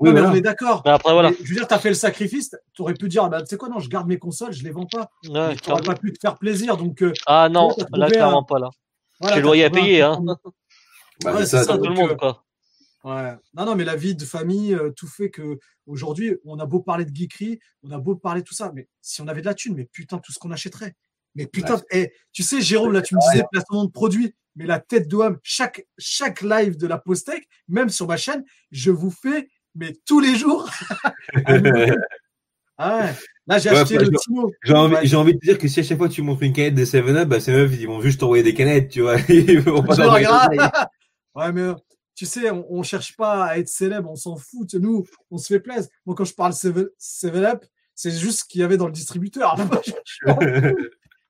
Oui, non, mais voilà. on est d'accord. Mais après, voilà. Mais, je veux dire, tu as fait le sacrifice. Tu aurais pu dire ah bah, Tu sais quoi, non, je garde mes consoles, je les vends pas. Ouais, tu n'aurais pas pu te faire plaisir. Donc, euh, Ah non, trouvé là, un- clairement pas, là. voilà, J'ai le loyer à un payer, hein. Bah, Ouais, ça, ça, Tout le monde, euh, quoi. Ouais. Non, non, mais la vie de famille, euh, tout fait que aujourd'hui, on a beau parler de geekery, on a beau parler de tout ça, mais si on avait de la thune, mais putain, tout ce qu'on achèterait. Mais putain, eh, tu sais, Jérôme, là, tu me disais placement de produit, mais la tête de homme, chaque, chaque live de la Postec, même sur ma chaîne, je vous fais, mais tous les jours. truc. ah ouais. Là, j'ai Ouais, acheté bah, le Timo. J'ai envie, Ouais. j'ai envie de dire que si à chaque fois tu montres une canette de 7-Up, bah, ces meufs, ils vont juste t'envoyer des canettes, tu vois. Ils vont pas Ouais, mais tu sais, on, on cherche pas à être célèbre, on s'en fout. Nous, on se fait plaisir. Moi, quand je parle 7-Up, c'est juste ce qu'il y avait dans le distributeur.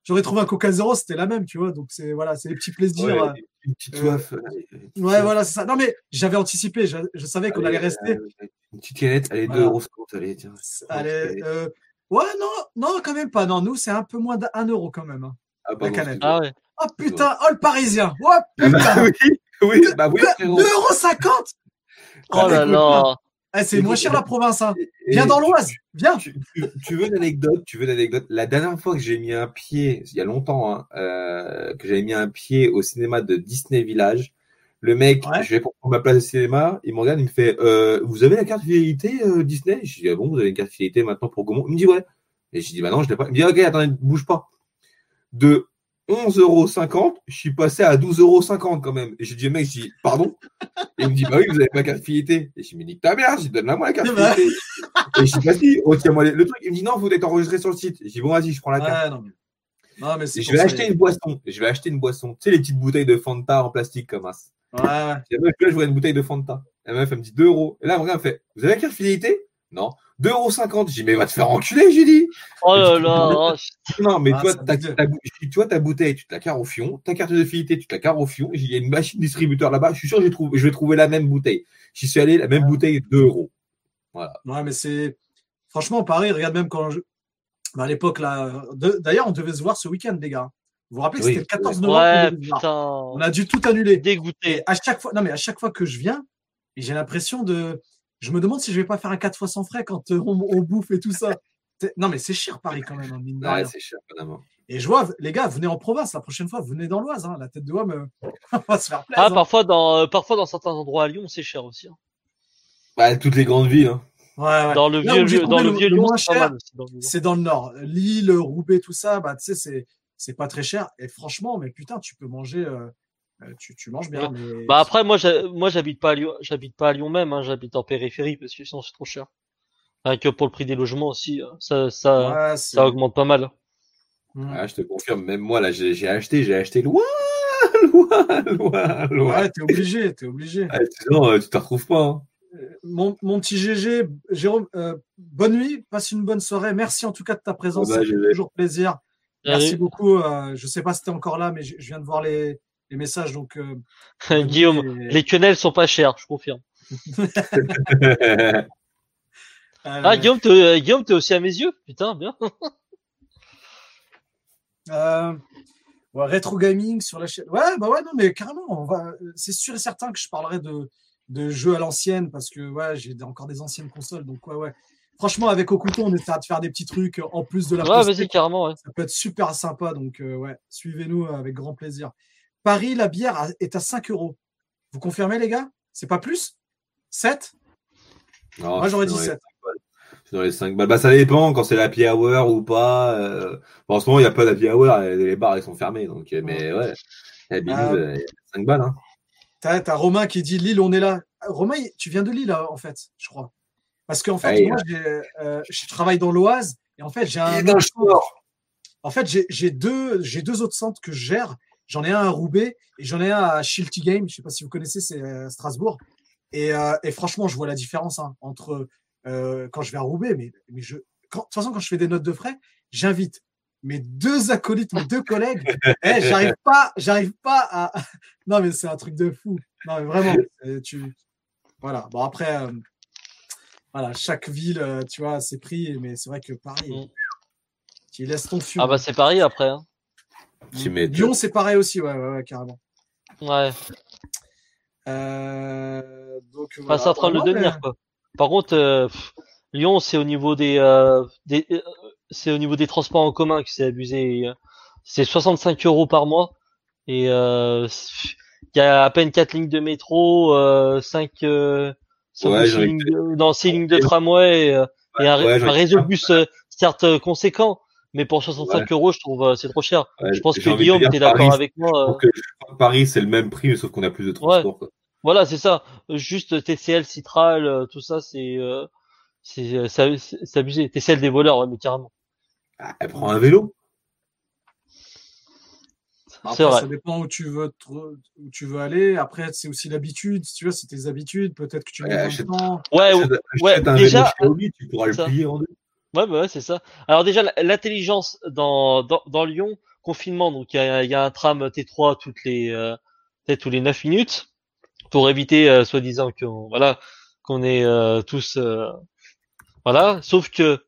J'aurais trouvé un Coca Zero, c'était la même, tu vois. Donc, c'est voilà, c'est les petits plaisirs. Ouais, une petite euh, soif. Ouais, voilà, c'est ça. Non, mais j'avais anticipé. Je, je savais qu'on allait rester. Une petite canette, allez, Voilà. 2,50 euros, allez, tiens. Allez, euh, ouais, non, non, quand même pas. Non, nous, c'est un peu moins d'un euro quand même. hein. Ah, pardon, canette. Ah ouais. Oh putain, oh le parisien. Oh Ah, bah, putain. oui, oui, bah oui, frérot. 2,50€. Oh là écoute, là. Eh, c'est moins cher la province. Hein. Et- Viens dans l'Oise. Viens. Tu, tu- tu veux une anecdote Tu veux une anecdote La dernière fois que j'ai mis un pied, il y a longtemps, hein, euh, que j'avais mis un pied au cinéma de Disney Village, le mec, Ouais. je vais prendre ma place au cinéma, il me regarde, il me fait euh, Vous avez la carte fidélité euh, Disney? Je dis ah bon, vous avez une carte fidélité maintenant pour Gaumont? Il me dit ouais. Et je dis bah non, je l'ai pas. Il me dit ok, attendez, bouge pas. De 11,50€, je suis passé à 12,50€ quand même. Et je dis mec, je dis pardon? Et il me dit bah oui, vous avez pas la carte fidélité. Et je dis mais nique ta mère, je donne-la moi la carte Bah. fidélité. Et je dis vas-y, retiens-moi les- le truc. Il me dit non, faut être enregistré sur le site. Je dis bon vas-y, je prends la carte. Non, mais je vais acheter une boisson. Je vais acheter une boisson. Tu sais, les petites bouteilles de Fanta en plastique comme ça. Ouais, ouais. La meuf, là, je vois une bouteille de Fanta. La meuf, elle me dit 2 euros. Et là, vraiment, elle fait Vous avez la carte fidélité Non. 2,50 euros. J'ai dit Mais va te faire enculer, j'ai dit. Oh là là. Non, mais Ah, toi, ta, ta bouteille, tu te la carres au fion. Ta carte de fidélité, tu te la carres au fion. J'ai dit, Il y a une machine distributeur là-bas. Je suis sûr que trouvé- je vais trouver la même bouteille. J'y suis allé, la même bouteille, 2 euros. Ouais, mais c'est. Franchement, Paris, regarde même quand. Je... bah, à l'époque, là. de- D'ailleurs, on devait se voir ce week-end, les gars. Vous vous rappelez, Oui, c'était le 14 novembre. Ouais. On a dû tout annuler. Et Dégoûté. à chaque fois, non, mais à chaque fois que je viens, j'ai l'impression de. Je me demande si je vais pas faire un 4 fois sans frais quand euh, on, on bouffe et tout ça. Non, mais c'est cher Paris quand même, hein, mine Ouais, c'est cher, vraiment. Et je vois, les gars, venez en province la prochaine fois, venez dans l'Oise, hein, la tête de homme, euh, on va se faire plaisir. Ah, parfois dans, euh, parfois dans certains endroits à Lyon, c'est cher aussi. hein. Bah, toutes les grandes villes. Hein. Ouais, ouais. Dans le Là vieux, Lyon- dans trouvé le le- vieux le Lyon, moins c'est dans le Lyon. C'est dans le nord. Lille, Roubaix, tout ça, bah, tu sais, c'est, c'est pas très cher. Et franchement, mais putain, tu peux manger, euh, tu, tu manges bien. Mais... Bah après, moi, j'ha- moi, j'habite pas à Lyon, j'habite pas à Lyon même, hein, j'habite en périphérie parce que sinon c'est trop cher. Que pour le prix des logements aussi, euh, ça, ça, Ouais, ça augmente pas mal. Mm. Ah, je te confirme, même moi, là, j'ai j'ai acheté, j'ai acheté loin, loin, loin, loin. Ouais, t'es obligé, t'es obligé. Ah, sinon, euh, tu te retrouves pas. Hein. Mon, mon petit GG, Jérôme, euh, bonne nuit, passe une bonne soirée. Merci en tout cas de ta présence. Ah bah, c'est toujours plaisir. Merci Allez, beaucoup. Euh, je sais pas si t'es encore là, mais je, je viens de voir les, les messages. Donc, euh, Guillaume, et- les quenelles sont pas chères, je confirme. euh, Ah, Guillaume, t'es, euh, Guillaume, t'es aussi à mes yeux? Putain, bien. Euh, ouais, rétro gaming sur la chaîne. Ouais, bah ouais, non, mais carrément, on va. C'est sûr et certain que je parlerai de, de jeux à l'ancienne parce que ouais, j'ai encore des anciennes consoles. Donc ouais, ouais. Franchement, avec Okuto, on essaiera de faire des petits trucs en plus de la Ouais, vas-y, carrément, ouais. Ça peut être super sympa. Donc euh, ouais, suivez-nous avec grand plaisir. Paris, la bière est à 5 euros. Vous confirmez, les gars? C'est pas plus? 7 Non, Moi, j'aurais dit dans les 7. C'est dans les 5 balles. Bah, ça dépend quand c'est la happy hour ou pas. Euh... bon, en ce moment, il n'y a pas d'happy hour, les bars, ils sont fermés. Donc, euh, mais ouais, la binouse, Euh, euh, 5 balles. Hein. T'as t'as Romain qui dit Lille, on est là. Ah, Romain, tu viens de Lille, hein, en fait, je crois. Parce qu'en fait, Ouais, moi, je travaille dans l'Oise et en fait, j'ai un. Autre. En fait, j'ai j'ai deux, j'ai deux autres centres que je gère. J'en ai un à Roubaix et j'en ai un à Shilty Game. Je sais pas si vous connaissez, c'est à Strasbourg. Et, euh, et franchement, je vois la différence hein, entre euh, quand je vais à Roubaix. Mais, mais je, quand, de toute façon, quand je fais des notes de frais, j'invite mes deux acolytes, mes deux collègues. Eh, j'arrive pas, j'arrive pas à. Non, mais c'est un truc de fou. Non, mais vraiment, tu. Voilà. Bon après, euh, voilà, chaque ville, euh, tu vois, ses prix. Mais c'est vrai que Paris, Mm. tu laisses ton fion. Ah bah c'est pareil après. Hein. Lyon, c'est pareil aussi, ouais, ouais, ouais, carrément. Ouais. Euh, donc, Enfin, voilà. c'est en train de le devenir mais- quoi. Par contre, euh, pff, Lyon, c'est au niveau des, euh, des euh, c'est au niveau des transports en commun que c'est abusé. euh, C'est 65 euros par mois et euh, il y a à peine quatre lignes de métro, euh, 5 euh, cinq Ouais, lignes de, non, six lignes de tramway et, euh, et un, Ouais, j'ai un de réseau de bus euh, certes euh, conséquent, mais pour 65 euros, je trouve euh, c'est trop cher. Ouais, Je pense que Guillaume, dire, t'es d'accord avec moi. je euh, que- je crois que Paris, c'est le même prix, mais sauf qu'on a plus de transport. quoi. Voilà, c'est ça. Juste TCL, Citral, euh, tout ça, c'est euh, c'est euh, abusé. TCL des voleurs, ouais, mais carrément. Ah, elle prend un vélo. Après, C'est vrai. Ça dépend où tu veux te- où tu veux aller. Après, c'est aussi l'habitude. Si tu vois, c'est tes habitudes. Peut-être que tu Ouais, mets dans achète- le temps. Ouais, Achète- ouais, achète un déjà, vélo Xiaomi, tu pourras le plier en deux. Ouais, bah ouais, c'est ça. Alors déjà, l'intelligence dans, dans Lyon, confinement, donc il y a, un tram T3 toutes les euh, tous les 9 minutes pour éviter, euh, soi-disant qu'on voilà qu'on est euh, tous euh, voilà. Sauf que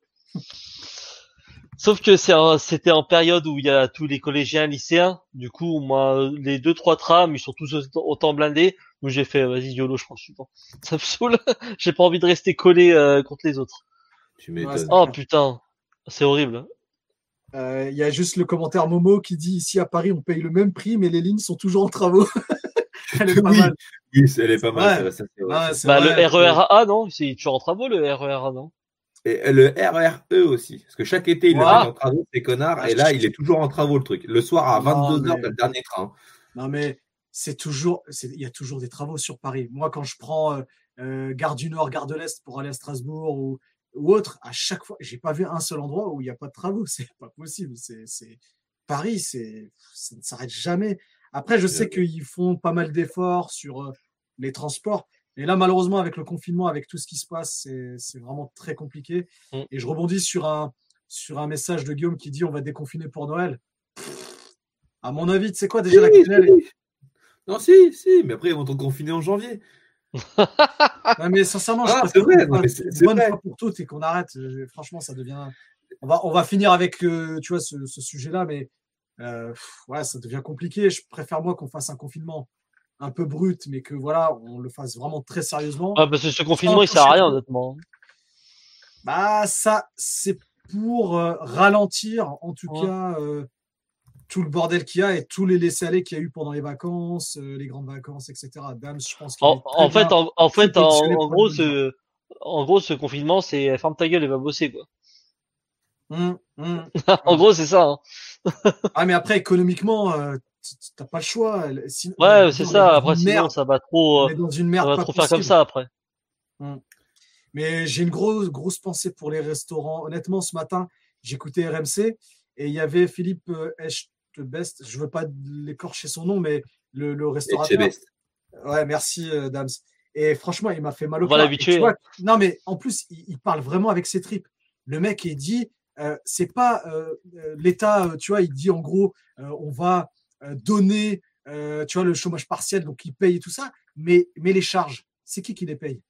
Sauf que c'était en période où il y a tous les collégiens, lycéens. Du coup, moi, les deux trois trams, ils sont tous autant- autant blindés. Donc j'ai fait, vas-y, YOLO, je prends le suivant. Ça me saoule. j'ai pas envie de rester collé euh, contre les autres. Tu m'étonnes. Oh putain, c'est horrible. Euh, Il y a juste le commentaire Momo qui dit ici à Paris, on paye le même prix, mais les lignes sont toujours en travaux. Elle est pas oui, mal. oui, elle est pas mal. Ça, Bah vrai, le RERA, non, c'est toujours en travaux le RERA, non? Et le RRE aussi. Parce que chaque été, ils le Ah. mettent en travaux, ces connards. Ah, et là, je- il est toujours en travaux, le truc. Le soir, à Non, 22h, mais- t'as le dernier train. Non, mais c'est toujours, il y a toujours des travaux sur Paris. Moi, quand je prends euh, euh, Gare du Nord, Gare de l'Est pour aller à Strasbourg ou, ou autre, à chaque fois, j'ai pas vu un seul endroit où il n'y a pas de travaux. C'est pas possible. C'est, c'est Paris, c'est, ça ne s'arrête jamais. Après, je sais qu'ils font pas mal d'efforts sur euh, les transports. Et là, malheureusement, avec le confinement, avec tout ce qui se passe, c'est vraiment très compliqué. Mm. Et je rebondis sur un, sur un message de Guillaume qui dit on va déconfiner pour Noël. À mon avis, tu sais quoi déjà la Oui, quenelle oui. Non, si, si, mais après, ils vont te confiner en janvier. Ouais, mais sincèrement, je Ah, c'est vrai, non, mais c'est- une c'est bonne vrai. fois pour toutes et qu'on arrête. Euh, Franchement, ça devient. On va, on va finir avec, euh, tu vois, ce, ce sujet-là, mais euh, ouais, ça devient compliqué. Je préfère moi qu'on fasse un confinement un peu brut, mais que voilà, on le fasse vraiment très sérieusement. Ah, parce que ce confinement, il sert à rien, honnêtement. Bah, ça, c'est pour euh, ralentir, en tout Ouais. cas, euh, tout le bordel qu'il y a et tous les laissés-aller qu'il y a eu pendant les vacances, euh, les grandes vacances, etc. Dams, je pense qu'il En, fait, en, en fait, en, gros, ce, en gros, ce confinement, c'est ferme ta gueule et va bosser, quoi. Hum, hum. en gros, c'est ça. Hein. Ah, mais après, économiquement, euh, t'as pas le choix. Sinon, Ouais, est c'est ça. Après, sinon, merde. ça va trop, On euh, dans une ça merde va pas trop faire comme ça après. Mais j'ai une grosse, grosse pensée pour les restaurants. Honnêtement, ce matin, j'écoutais RMC et il y avait Philippe euh, Echtebest. Je veux pas l'écorcher son nom, mais le, le restaurateur. Ouais, merci, euh, Dams. Et franchement, il m'a fait mal au va cœur. vois, Non, mais en plus, il, il parle vraiment avec ses tripes. Le mec, il dit, euh, c'est pas euh, euh, l'État, euh, tu vois, il dit en gros, euh, on va donner, euh, tu vois, le chômage partiel, donc il paye et tout ça, mais, mais les charges, c'est qui qui les paye?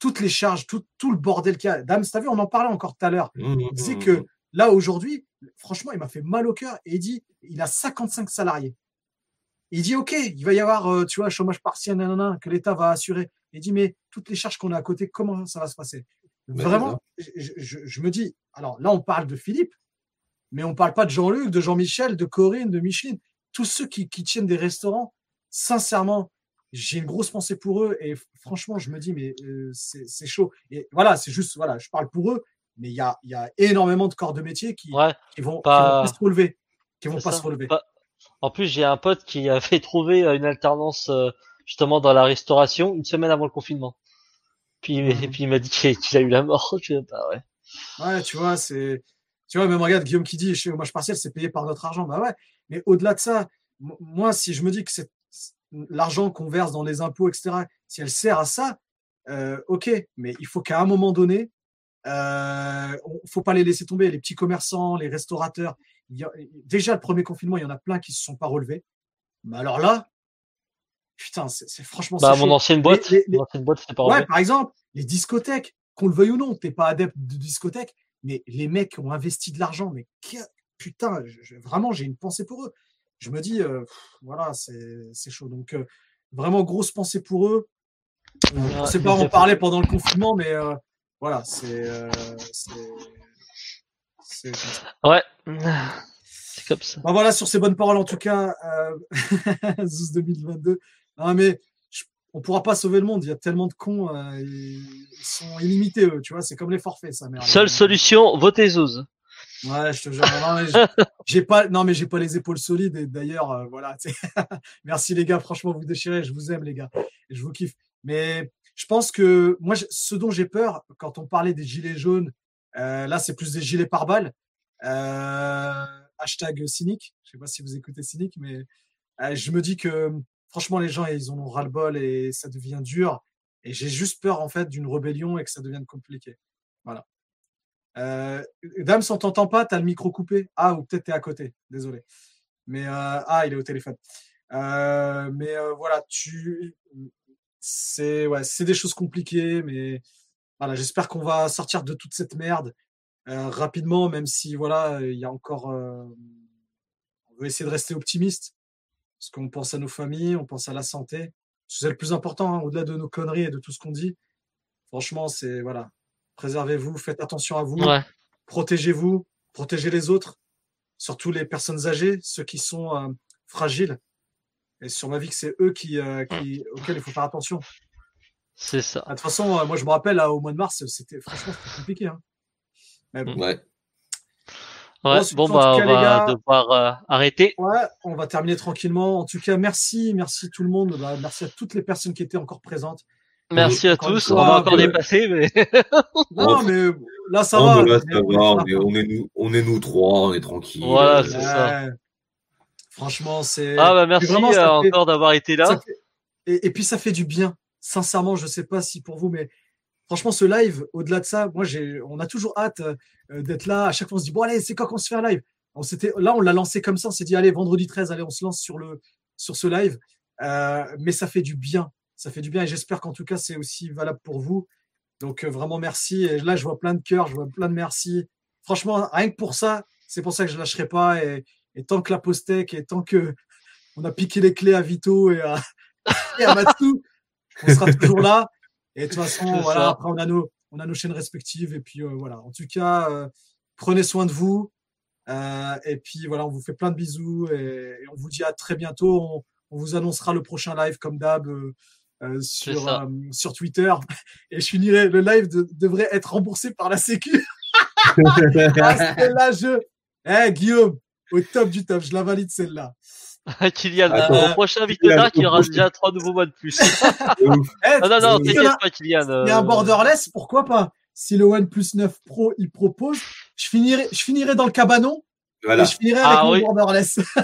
Toutes les charges, tout, tout le bordel qu'il y a. Dams, t'as vu, on en parlait encore tout à l'heure. Mmh, Il disait mmh, que là, aujourd'hui, franchement, il m'a fait mal au cœur et il dit, il a 55 salariés. Il dit, OK, il va y avoir, euh, tu vois, chômage partiel, nanana, que l'État va assurer. Il dit, mais toutes les charges qu'on a à côté, comment ça va se passer? Vraiment, je, je- je me dis, alors là, on parle de Philippe, mais on parle pas de Jean-Luc, de Jean-Michel, de Corinne, de Micheline. Tous ceux qui, qui tiennent des restaurants, sincèrement, j'ai une grosse pensée pour eux et franchement, je me dis, mais euh, c'est chaud. Et voilà, c'est juste, voilà, je parle pour eux, mais il y a, y a énormément de corps de métier qui, Ouais. qui vont, qui Pas- vont pas se relever. Qui vont pas ça. se relever. Pas- En plus, j'ai un pote qui avait trouvé euh, une alternance euh, justement dans la restauration une semaine avant le confinement. Puis, Mhm. et puis il m'a dit qu'il a eu la mort. Je bah ouais. Ouais, tu vois, c'est. Tu vois, même regarde, Guillaume qui dit chez chômage partiel, c'est payé par notre argent. Bah ouais, mais au-delà de ça, moi, si je me dis que c'est l'argent qu'on verse dans les impôts, etc., si elle sert à ça, euh, ok, mais il faut qu'à un moment donné, euh, on- faut pas les laisser tomber. Les petits commerçants, les restaurateurs. il y a- déjà, le premier confinement, il y en a plein qui se sont pas relevés. Mais alors là, putain, c'est franchement. Bah, mon ancienne boîte, les- les- mon ancienne boîte, c'était pas Ouais, par exemple, les discothèques, qu'on le veuille ou non, t'es pas adepte de discothèques, mais les mecs ont investi de l'argent, mais que- putain, je- je- vraiment, j'ai une pensée pour eux. Je me dis, euh, pff, voilà, c'est chaud. Donc, euh, vraiment, grosse pensée pour eux. On ne sait pas en j'ai- parler pendant le confinement, mais euh, voilà, c'est. euh, c'est- c'est comme ça. Ouais. C'est comme ça. Bah voilà, sur ces bonnes paroles, en tout cas, euh, Zouz 2022. Non, mais je- on pourra pas sauver le monde. Il y a tellement de cons. euh, ils ils sont illimités, eux. Tu vois, c'est comme les forfaits, ça, merde. Seule solution, votez Zouz. Ouais, je te jure. Non, j'ai- pas, non, mais j'ai pas les épaules solides. Et d'ailleurs, euh, voilà. Merci les gars. Franchement, vous déchirez. Je vous aime, les gars. Je vous kiffe. Mais je pense que moi, ce dont j'ai peur, quand on parlait des gilets jaunes, euh, là, c'est plus des gilets par balles. Euh, hashtag cynique. Je sais pas si vous écoutez cynique, mais je me dis que franchement, les gens, ils ont ras-le-bol et ça devient dur. Et j'ai juste peur, en fait, d'une rébellion et que ça devienne compliqué. Voilà. Euh, Dame, on t'entend pas, t'as le micro coupé. Ah, ou peut-être t'es à côté. Désolé. Mais euh, ah, il est au téléphone. Euh, mais euh, voilà, tu, c'est ouais, c'est des choses compliquées, mais voilà, j'espère qu'on va sortir de toute cette merde rapidement, même si voilà, il y a encore, on veut essayer de rester optimiste parce qu'on pense à nos familles, on pense à la santé. C'est le plus important, hein, au-delà de nos conneries et de tout ce qu'on dit. Franchement, c'est voilà, préservez-vous, faites attention à vous Ouais. protégez-vous, protégez les autres, surtout les personnes âgées, ceux qui sont euh, fragiles. Et sur ma vie, que c'est eux qui, euh, qui, auxquels il faut faire attention. C'est ça. Ah, De toute façon, euh, moi, je me rappelle, là, au mois de mars, c'était franchement compliqué. Hein. Mais bon. Ouais. Ouais. Bon, bah, on va gars. devoir euh, arrêter. Ouais, on va terminer tranquillement. En tout cas, merci, merci tout le monde. Bah, merci à toutes les personnes qui étaient encore présentes. Merci à tous. On va encore dépasser, mais Non, mais là, ça va. là, ça on va, est on nous, on est nous trois, on est tranquille. Voilà, c'est ça. Franchement, c'est. Ah bah merci vraiment, ça euh, fait- encore d'avoir été là. fait- Et, et puis ça fait du bien. Sincèrement, je sais pas si pour vous, mais franchement, ce live, au-delà de ça, moi, j'ai, on a toujours hâte euh, d'être là. À chaque fois, on se dit bon allez, c'est quand qu'on se fait un live? On s'était, là, on l'a lancé comme ça. On s'est dit allez, vendredi 13, allez, on se lance sur le sur ce live. Euh, mais ça fait du bien. Ça fait du bien et j'espère qu'en tout cas, c'est aussi valable pour vous. Donc euh, vraiment merci. Et là, je vois plein de cœurs, je vois plein de merci. Franchement, rien que pour ça, c'est pour ça que je lâcherai pas. Et, et tant que la Postec et tant que on a piqué les clés à Vito et à, et à on sera toujours là. Et de toute façon, voilà, ça. après on a nos, on a nos chaînes respectives. Et puis euh, voilà. En tout cas, euh, prenez soin de vous. Euh, et puis voilà, on vous fait plein de bisous et, et on vous dit à très bientôt. On, on vous annoncera le prochain live comme d'hab euh, euh, sur, euh, sur Twitter. Et je finirai, le live de- devrait être remboursé par la Sécu. ah, celle-là, je. Eh, Guillaume, au top du top, je la valide celle-là. Kylian, Attends. au prochain Victoria, il y au aura déjà trois nouveaux mois de plus. Eh, non, non, non, a- t'inquiète pas, Kylian. Il y a un euh, borderless, pourquoi pas? Si le OnePlus 9 Pro il propose, je finirai, je finirai dans le cabanon Voilà. et je finirai Ah avec mon oui. borderless.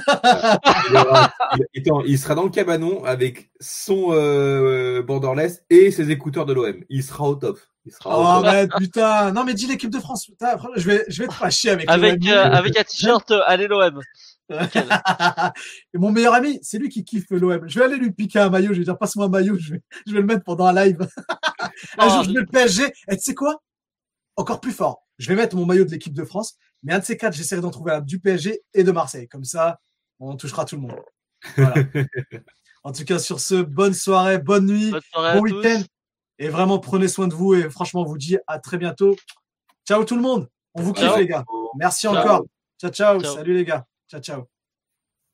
Il, y aura- il- attends, il sera dans le cabanon avec son euh, borderless et ses écouteurs de l'OM. Il sera au top. Il sera Oh, au top. arrête, putain. Non, mais dis l'équipe de France. Putain, je vais, je vais te fâcher avec, Avec, euh, avec un t-shirt, euh, allez l'OM. Et mon meilleur ami, c'est lui qui kiffe l'OM. Je vais aller lui piquer un maillot. Je vais dire, passe-moi un maillot. Je vais, je vais le mettre pendant un live. un Non, jour, je mets le PSG. Et tu sais quoi? Encore plus fort. Je vais mettre mon maillot de l'équipe de France. Mais un de ces quatre, j'essaierai d'en trouver un du PSG et de Marseille. Comme ça, on touchera tout le monde. Voilà. en tout cas, sur ce, bonne soirée, bonne nuit, Bonne soirée bon week-end. Et vraiment, prenez soin de vous. Et franchement, on vous dit à très bientôt. Ciao tout le monde. On vous kiffe, Ciao. les gars. Merci Ciao. encore. Ciao, ciao, Ciao. Salut, les gars. Ciao, ciao.